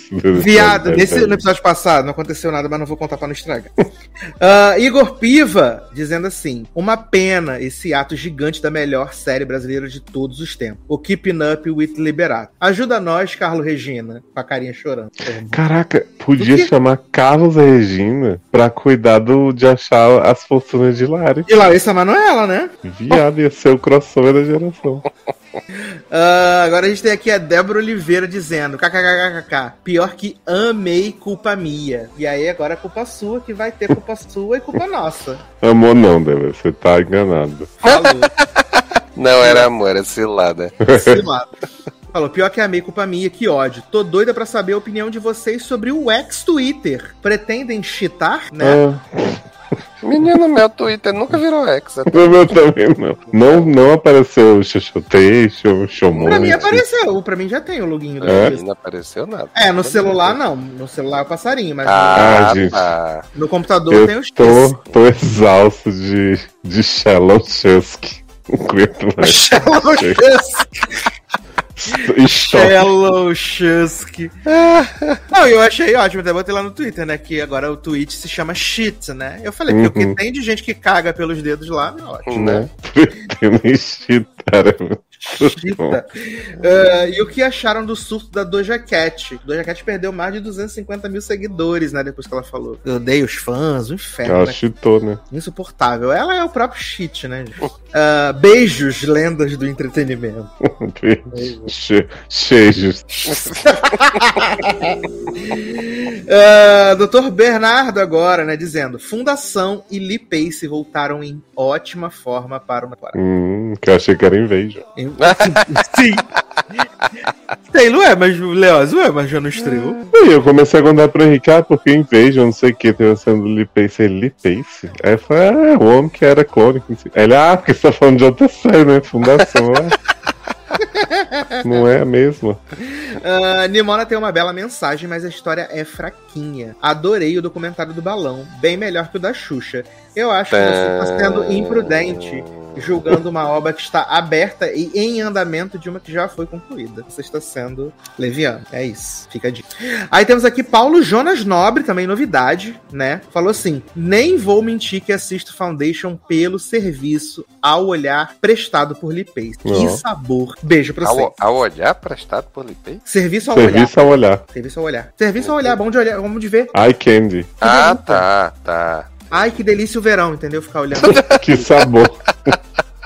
Viado, nesse, no episódio passado não aconteceu nada, mas não vou contar pra não estragar. uh, Igor Piva, dizendo assim: Uma pena esse ato gigante da melhor série brasileira de todos os tempos. O Keeping Up with Liberato. Ajuda nós, Carlos Regina, com a carinha chorando. Caraca, podia chamar Carlos Regina pra cuidar do, de achar as fortunas de Lari. E Larissa Manoela, né? Viado, ia ser o crossover da geração. Uh, agora a gente tem aqui a Débora Oliveira dizendo: kkkk, pior que amei culpa minha. E aí agora é culpa sua, que vai ter culpa sua e culpa nossa. Amor não, Débora, você tá enganado. Falou. Não era amor, era cilada. Cilada. Falou, pior que amei, culpa minha, que ódio. Tô doida para saber a opinião de vocês sobre o ex-Twitter. Pretendem chitar, né? Ah. Menino, meu Twitter nunca virou ex. O meu também não. Não, não apareceu o Xoxoteixo, o Xomonte. Pra mim apareceu. Pra mim já tem o login do é? Não apareceu nada. É, no celular não. No celular é o passarinho, mas ah, no, tá. no computador eu tem os tô, tô exausto de, de Shalom Chusk. Shalom Chusk. Shallow Shusk. Não, eu achei ótimo, até botei lá no Twitter, né? Que agora o tweet se chama shit, né? Eu falei, uhum. porque o que uhum. tem de gente que caga pelos dedos lá, é ótimo. Né? Pretendo chitar, uh, e o que acharam do surto da Doja Cat? Doja Cat perdeu mais de 250 mil seguidores, né? Depois que ela falou. Eu odeio os fãs, um inferno. Ela né? chitou, né? Insuportável. Ela é o próprio shit, né? Uh, beijos, lendas do entretenimento. Cheijos. uh, Dr. Bernardo agora, né? Dizendo: Fundação e Lee Pace voltaram em ótima forma para uma. Hum, que eu achei que era inveja. Sim. Sei, não é, mas Leoz, não é, mas já não estreou. E eu comecei a contar pro Henrique, ah, porque inveja, não sei o que, tem sendo Lee Pace, Lee Pace. Aí eu falei, ah, o homem que era clone. Ele, ah, porque você tá falando de outra série, né? Fundação, é. Não é a mesma. Uh, Nimona tem uma bela mensagem, mas a história é fraquinha. Adorei o documentário do balão, bem melhor que o da Xuxa. Eu acho que você está sendo imprudente julgando uma obra que está aberta e em andamento de uma que já foi concluída. Você está sendo leviano. É isso. Fica a dica. Aí temos aqui Paulo Jonas Nobre, também novidade, né? Falou assim: nem vou mentir que assisto Foundation pelo serviço ao olhar prestado por Lipei. Que sabor. Beijo pra você. Ao, olhar prestado por Lipei? Serviço ao serviço olhar. Ao olhar. Serviço ao olhar. Serviço ao olhar, bom de olhar, bom de ver. Eye candy. Ah, tá, tá. Ai, que delícia o verão, entendeu? Ficar olhando. que sabor.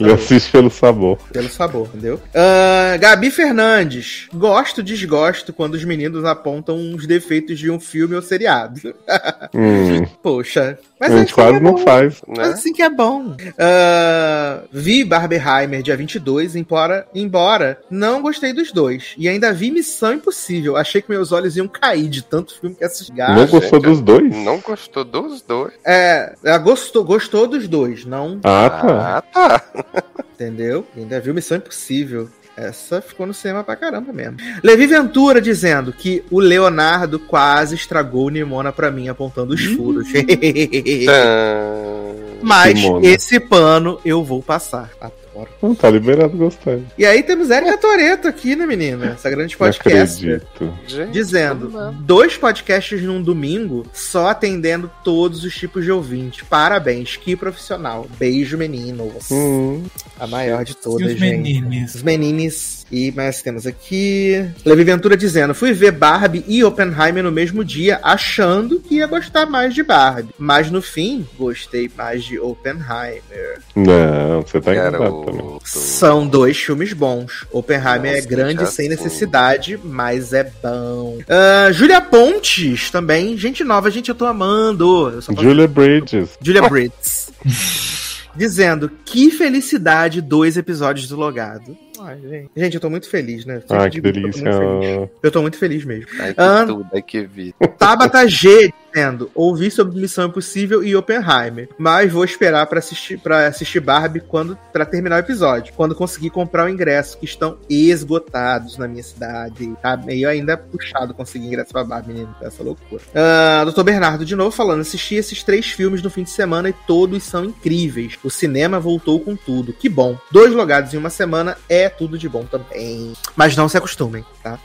Ele assiste pelo sabor. Pelo sabor, entendeu? Uh, Gabi Fernandes. Gosto, desgosto quando os meninos apontam os defeitos de um filme ou seriado. Hum. Poxa. Mas a gente assim quase é não faz. Né? Mas assim que é bom. Uh, vi Barbenheimer dia 22, embora, embora não gostei dos dois. E ainda vi Missão Impossível. Achei que meus olhos iam cair de tanto filme que assisti. Não gostou dos dois? Não gostou dos dois. É, ela gostou, gostou dos dois, não. Ah, tá. Ah, tá. Entendeu? Ainda viu Missão Impossível. Essa ficou no cinema pra caramba mesmo. Levi Ventura dizendo que o Leonardo quase estragou o Nimona pra mim, apontando os furos. Mas esse pano eu vou passar. Fora. Não, tá liberado gostar. E aí temos Erika Toreto aqui, né, menina? Essa grande podcast. Dizendo: dois podcasts num domingo, só atendendo todos os tipos de ouvintes. Parabéns, que profissional. Beijo, meninos. Hum. A maior de todas, e os gente. Menines. Os menines. E mais temos aqui. Levi Ventura dizendo: fui ver Barbie e Oppenheimer no mesmo dia, achando que ia gostar mais de Barbie. Mas no fim, gostei mais de Oppenheimer. Não, você tá enganado. São dois filmes bons. Oppenheimer Nossa, é grande sem necessidade, mas é bom. Ah, Julia Pontes também. Gente nova, gente, eu tô amando. Eu só posso- Julia Bridges. Julia Brits. Dizendo, que felicidade, dois episódios do Logado. Ai, gente. Gente, eu tô muito feliz, né? Sempre Ai, que digo eu tô muito delícia. feliz. Eu tô muito feliz mesmo. Ai, que Ah. tudo, ai, que vida. Tabata G dizendo, ouvi sobre Missão Impossível e Oppenheimer, mas vou esperar pra assistir para assistir Barbie quando para terminar o episódio, quando conseguir comprar o ingresso que estão esgotados na minha cidade. Tá meio ainda puxado conseguir ingresso pra Barbie, menino, tá essa loucura. Ah, Dr. Bernardo de novo falando, assisti esses três filmes no fim de semana e todos são incríveis. O cinema voltou com tudo. Que bom. Dois logados em uma semana é tudo de bom também. Mas não se acostumem, tá?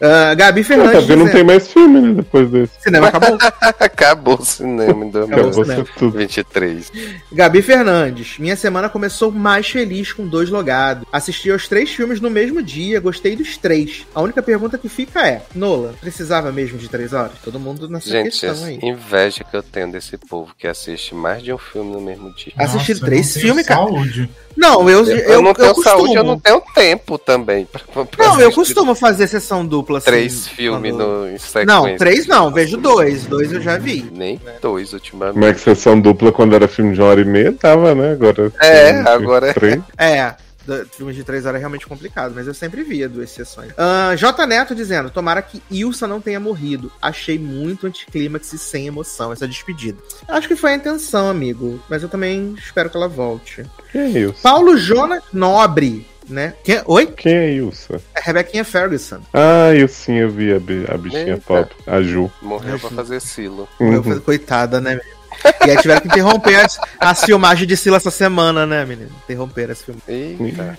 Ah, Gabi Fernandes. porque não dizendo, tem mais filme, né? Depois desse. Cinema acabou. Acabou o cinema em Acabou o Acabou cinema. tudo. 2023. Gabi Fernandes. Minha semana começou mais feliz com dois logados. Assisti aos três filmes no mesmo dia, gostei dos três. A única pergunta que fica é: Nola, precisava mesmo de três horas? Todo mundo nessa Gente, questão aí. inveja que eu tenho desse povo que assiste mais de um filme no mesmo dia. Assistir três filmes, cara. saúde. Não, eu, eu, Eu, não tenho costumo. saúde, eu não tenho tempo também. Pra, pra Não, eu costumo fazer sessão dupla assim. Três filmes quando- no, em sequência. Não, três não, vejo dois. Dois eu já vi. Nem dois ultimamente. Como é que sessão dupla quando era filme de uma hora e meia? Tava, né? Agora. É, agora é. É. do- Filmes de três horas é realmente complicado, mas eu sempre via duas sessões. Ah, J Neto dizendo: Tomara que Ilsa não tenha morrido. Achei muito anticlímax e sem emoção essa despedida. Acho que foi a intenção, amigo. Mas eu também espero que ela volte. Quem é Ilsa? Paulo Jonas Nobre, né? Quem- Oi? Quem é Ilsa? É Rebequinha Ferguson. Ah, eu sim, eu vi a, a bichinha Eita. pop, a Ju. Morreu pra fazer Silo. Eu Uhum. Coitada, né? E aí tiveram que interromper as, as filmagens de Sila essa semana, né, menino? Interromperam as filmagens. Eita.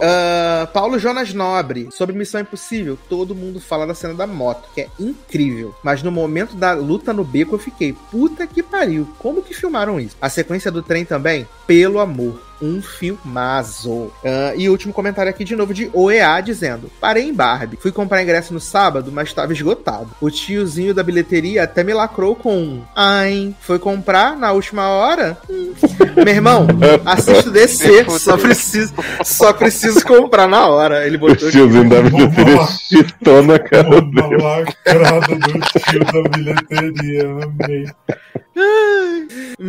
Ah, Paulo Jonas Nobre, sobre Missão Impossível, todo mundo fala da cena da moto, que é incrível. Mas no momento da luta no beco eu fiquei, puta que pariu, como que filmaram isso? A sequência do trem também, pelo amor. Um filmazo. Ah, e último comentário aqui de novo de OEA dizendo: Parei em Barbie. Fui comprar ingresso no sábado, mas estava esgotado. O tiozinho da bilheteria até me lacrou com um. Ai, foi comprar na última hora? Hum. Meu irmão, assisto DC, só preciso, só preciso comprar na hora. Ele O botou aqui. tiozinho da bilheteria chitou na cara dele. lacrada do tio da bilheteria, amei.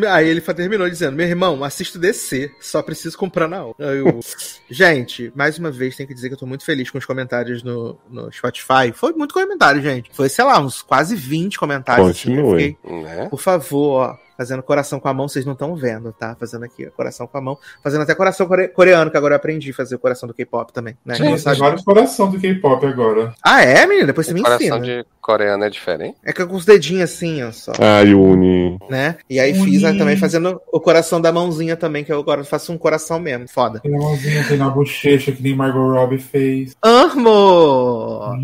Aí ele terminou dizendo: Meu irmão, assisto DC, só preciso comprar na hora. Eu- gente, mais uma vez, tenho que dizer que eu tô muito feliz com os comentários no, no Spotify. Foi muito comentário, gente. Foi, sei lá, uns quase 20 comentários. assim, Continue. fiquei, Né? Por favor, ó. Fazendo coração com a mão, vocês não estão vendo, tá? Fazendo aqui, ó, coração com a mão. Fazendo até coração core- coreano, que agora eu aprendi a fazer o coração do K-pop também. Né? Gente, tem vários coração do K-pop agora. Ah, é, menina? Depois você me O coração ensina. de coreano é diferente? É que com os dedinhos assim, ó, só. Ah, Yuni. Né? E aí Ui. fiz também fazendo o coração da mãozinha também, que eu agora faço um coração mesmo. Foda. Tem a mãozinha, tem na bochecha, que nem Margot Robbie fez. Amo!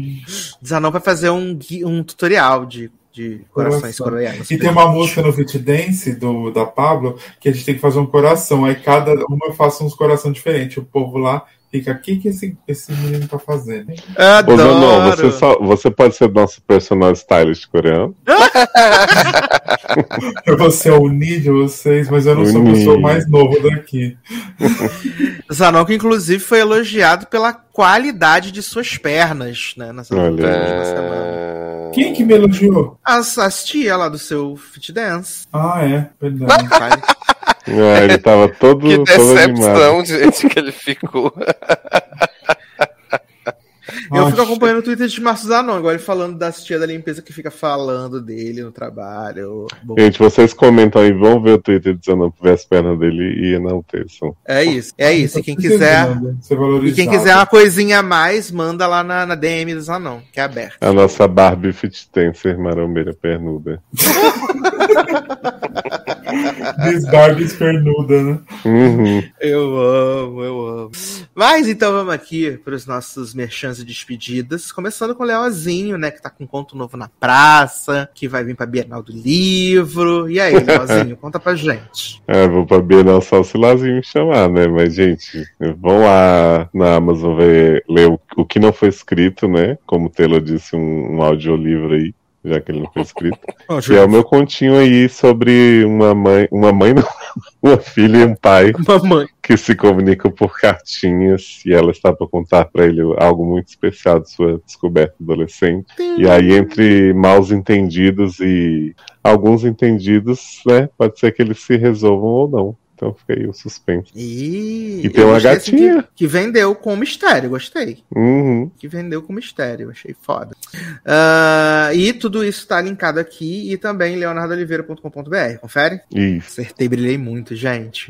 Zanon vai fazer um, um tutorial de, de corações Coração. coreanos. E tem uma música no Fit Dance do, da Pablo que a gente tem que fazer um coração. Aí cada uma eu faço uns coração diferentes. O povo lá fica, o que, que esse, esse menino tá fazendo? Ô, Zanon, Adoro! você, só, você pode ser nosso personal stylist coreano? Eu vou ser unir de vocês, mas eu não sou a Unir. pessoa mais nova daqui. Zanon, que inclusive foi elogiado pela qualidade de suas pernas, né? Nessa Olha. última semana. Quem que me elogiou? As, as tia lá do seu Fit Dance. Ah, é, verdade. Ah, ele tava todo, Que todo animado. decepção, gente, que ele ficou. Eu Ah, fico acompanhando o Twitter de Márcio Zanon, agora ele falando das tia da limpeza que fica falando dele no trabalho. Bom, Gente, vocês comentam aí, vão ver o Twitter de Zanon ver as pernas dele e enalteçam. é isso, é isso. E quem Tá quiser. precisando ser E quem quiser uma coisinha a mais, manda lá na, na DM do Zanon, que é aberta. A nossa Barbie Fit Dancer marombeira pernuda. Miss Barbie pernuda, né? Uhum. Eu amo, eu amo. Mas então vamos aqui para os nossos merchans e despedidas. Começando com o Leozinho, né? Que tá com um conto novo na praça, que vai vir pra Bienal do Livro. E aí, Leozinho, conta pra gente. É, vou pra Bienal só se o Lazinho me chamar, né? Mas, gente, vão lá na Amazon ver, ler o, o que não foi escrito, né? Como o Taylor disse, um, um audiolivro aí, já que ele não foi escrito. Bom, Que é o meu continho aí sobre uma mãe, uma mãe não, uma filha e um pai que se comunicam por cartinhas e ela está para contar para ele algo muito especial de sua descoberta adolescente. E aí, entre maus entendidos e alguns entendidos, né, pode ser que eles se resolvam ou não. Então fica aí o suspense. E, E tem uma assim, gatinha. que, que vendeu com mistério, gostei. Uhum. Que vendeu com mistério, achei foda. Ah, e tudo isso tá linkado aqui e também leonardoliveira.com.br, confere? Isso. Acertei, brilhei muito, gente.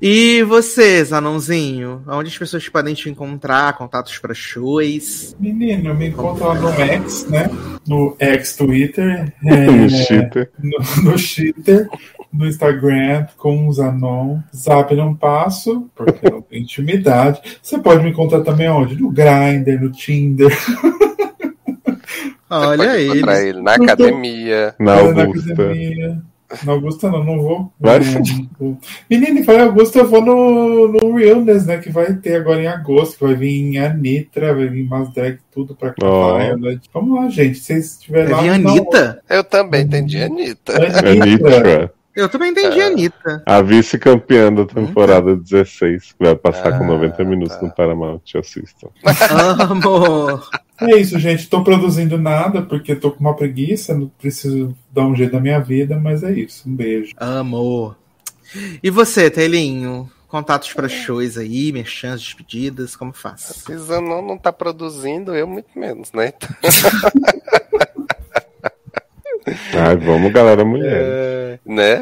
E vocês, anãozinho? Onde as pessoas podem te encontrar? Contatos para shows? Menino, me encontra lá no X, né? No X-Twitter. No é, cheater. no, no Twitter, no Instagram, com os anon. Zap não passo, porque não tem intimidade. Você pode me encontrar também onde? No Grindr, no Tinder, Olha aí. encontrar ele na academia. Na na Augusta. academia. Na Augusta não, não vou. Vai. Menino, vai Augusta, eu vou no, no Realness, né? Que vai ter agora em agosto, que vai vir a Nitra, vai vir mais drag, tudo pra cá. Violet. Vamos lá, gente. Se vocês estiverem lá. Vai vir não- Anitta? Eu também entendi, Anitta. Anitta. Anitra, Eu também entendi É. a Anitta. a vice-campeã da temporada 16, que vai passar com Ah, 90 minutos tá. no Paramount. Assistam. Amor. É isso, gente. Tô produzindo nada porque tô com uma preguiça, não preciso dar um jeito na minha vida, mas é isso. Um beijo. Amor. E você, Telinho? Contatos para shows aí, merchans, despedidas, como faz? Pisa não, não tá produzindo, eu muito menos, né? Ai, vamos, galera, mulher. É, né?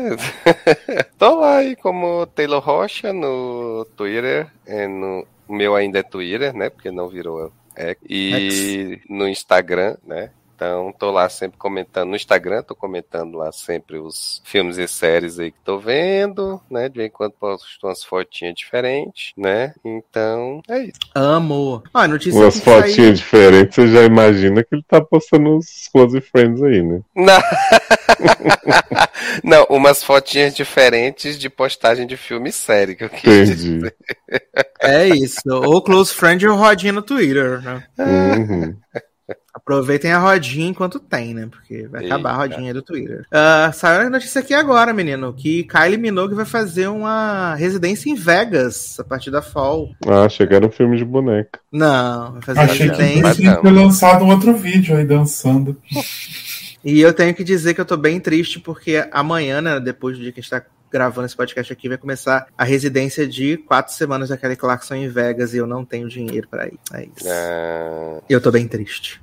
Tô lá aí como Taylor Rocha no Twitter, é no o meu ainda é Twitter, né? Porque não virou é, e no Instagram, né? Então tô lá sempre comentando no Instagram, tô comentando lá sempre os filmes e séries aí que tô vendo, né? De vez em quando posto umas fotinhas diferentes, né? Então é isso. Amor. Ó, a notícia Umas que saiu- fotinhas diferentes, você já imagina que ele tá postando os Close Friends aí, né? Não. Não, umas fotinhas diferentes de postagem de filme e série que eu quis dizer. Entendi. É isso. Ou Close Friend ou rodinha no Twitter, né? Uhum. Aproveitem a rodinha enquanto tem, né? Porque vai Eita. acabar a rodinha do Twitter. Ah, saiu a notícia aqui agora, menino, que Kylie Minogue vai fazer uma residência em Vegas a partir da Fall. Ah, chegaram um filme de boneca. Não, vai fazer Achei que residência. Não. ter lançado um outro vídeo aí dançando. E eu tenho que dizer que eu tô bem triste porque amanhã, né, depois do dia que a gente tá gravando esse podcast aqui, vai começar a residência de quatro semanas da Kelly Clarkson em Vegas e eu não tenho dinheiro pra ir. É isso. Ah, Eu tô bem triste.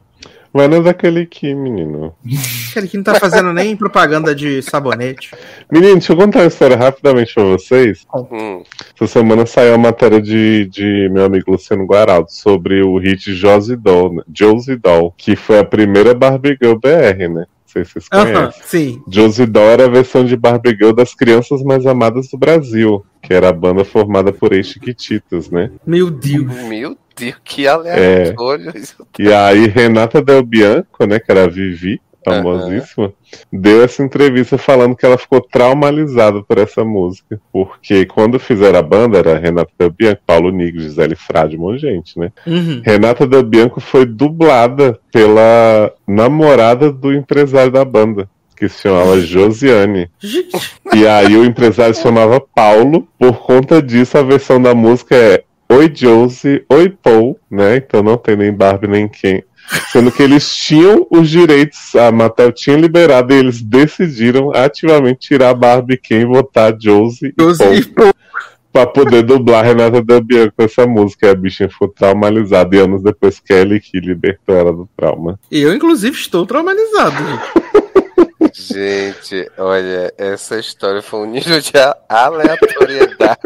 Vai na daquele aqui, menino. Kelly que não tá fazendo nem propaganda de sabonete. Menino, deixa eu contar uma história rapidamente pra vocês. hum, Essa semana saiu a matéria de, de meu amigo Luciano Guaraldo sobre o hit Josie Doll, né? Josie Doll, que foi a primeira Barbie Girl BR, né? Não sei se vocês conhecem. sim. Josie Doll era a versão de Barbie Girl das crianças mais amadas do Brasil, que era a banda formada por ex-chiquititas, né? Meu Deus. meu Deus, que aleatório. isso. E aí Renata Del Bianco, né, que era a Vivi, famosíssima, deu essa entrevista falando que ela ficou traumatizada por essa música. Porque quando fizeram a banda, era Renata Del Bianco, Paulo Nigro, Gisele Frade, um monte de gente, né? Uhum. Renata Del Bianco foi dublada pela namorada do empresário da banda. Que se chamava Josiane. E aí o empresário se chamava Paulo. Por conta disso, a versão da música é Oi Josie, Oi Paul, né? Então não tem nem Barbie nem quem. Sendo que eles tinham os direitos, a Mattel tinha liberado e eles decidiram ativamente tirar Barbie quem e botar Josie e Josie e Paul. pra poder dublar Renata Del Bianco com essa música. E a bichinha ficou traumatizada e anos depois Kelly que libertou ela do trauma. eu, inclusive, estou traumatizado. Gente. Olha, essa história foi um nível de a- aleatoriedade.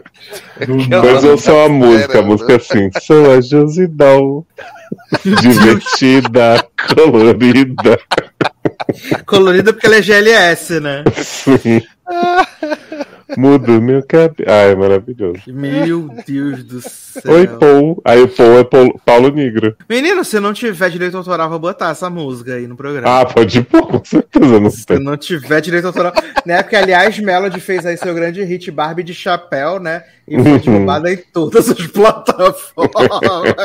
Mas eu sou a música, a música é assim, sou a Josie Doll. Divertida, colorida. Colorida porque ela é GLS, né? Sim. Mudo meu cabelo. Ai, é maravilhoso. Meu Deus do céu. Oi, Paul. Aí o Paul é Paul- Paulo Negro. Menino, se não tiver direito autoral, vou botar essa música aí no programa. Ah, pode pôr, com certeza. Não Se tem. não tiver direito autoral. né? Porque, aliás, Melody fez aí seu grande hit Barbie de chapéu, né? E foi Uhum. derrubada em todas as plataformas.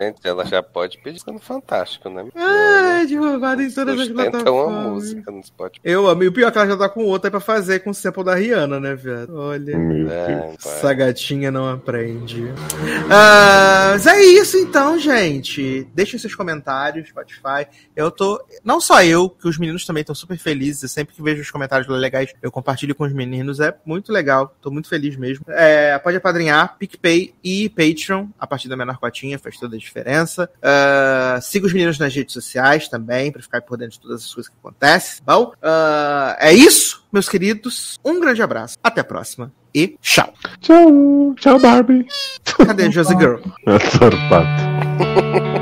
Gente, ela já pode pedir no Fantástico, né? Ai, derrubada em todas as Sustenta uma plataformas. música no Spotify. Eu amo. E o pior é que ela já tá com outra aí pra fazer com o sample da Rihanna, né, velho? Gato. Olha. É, essa gatinha não aprende. Uh, mas é isso então, gente. Deixem seus comentários, Spotify. Eu tô. Não só eu, que os meninos também estão super felizes. Eu sempre que vejo os comentários legais, eu compartilho com os meninos. É muito legal. Tô muito feliz mesmo. É, pode apadrinhar, PicPay e Patreon. A partir da menor cotinha, faz toda a diferença. Uh, siga os meninos nas redes sociais também, para ficar por dentro de todas as coisas que acontecem. Tá bom, uh, é isso, meus queridos. Um grande abraço. Até a próxima. E tchau. Tchau. Tchau, Barbie. Cadê a Josie Girl? Adoro pato.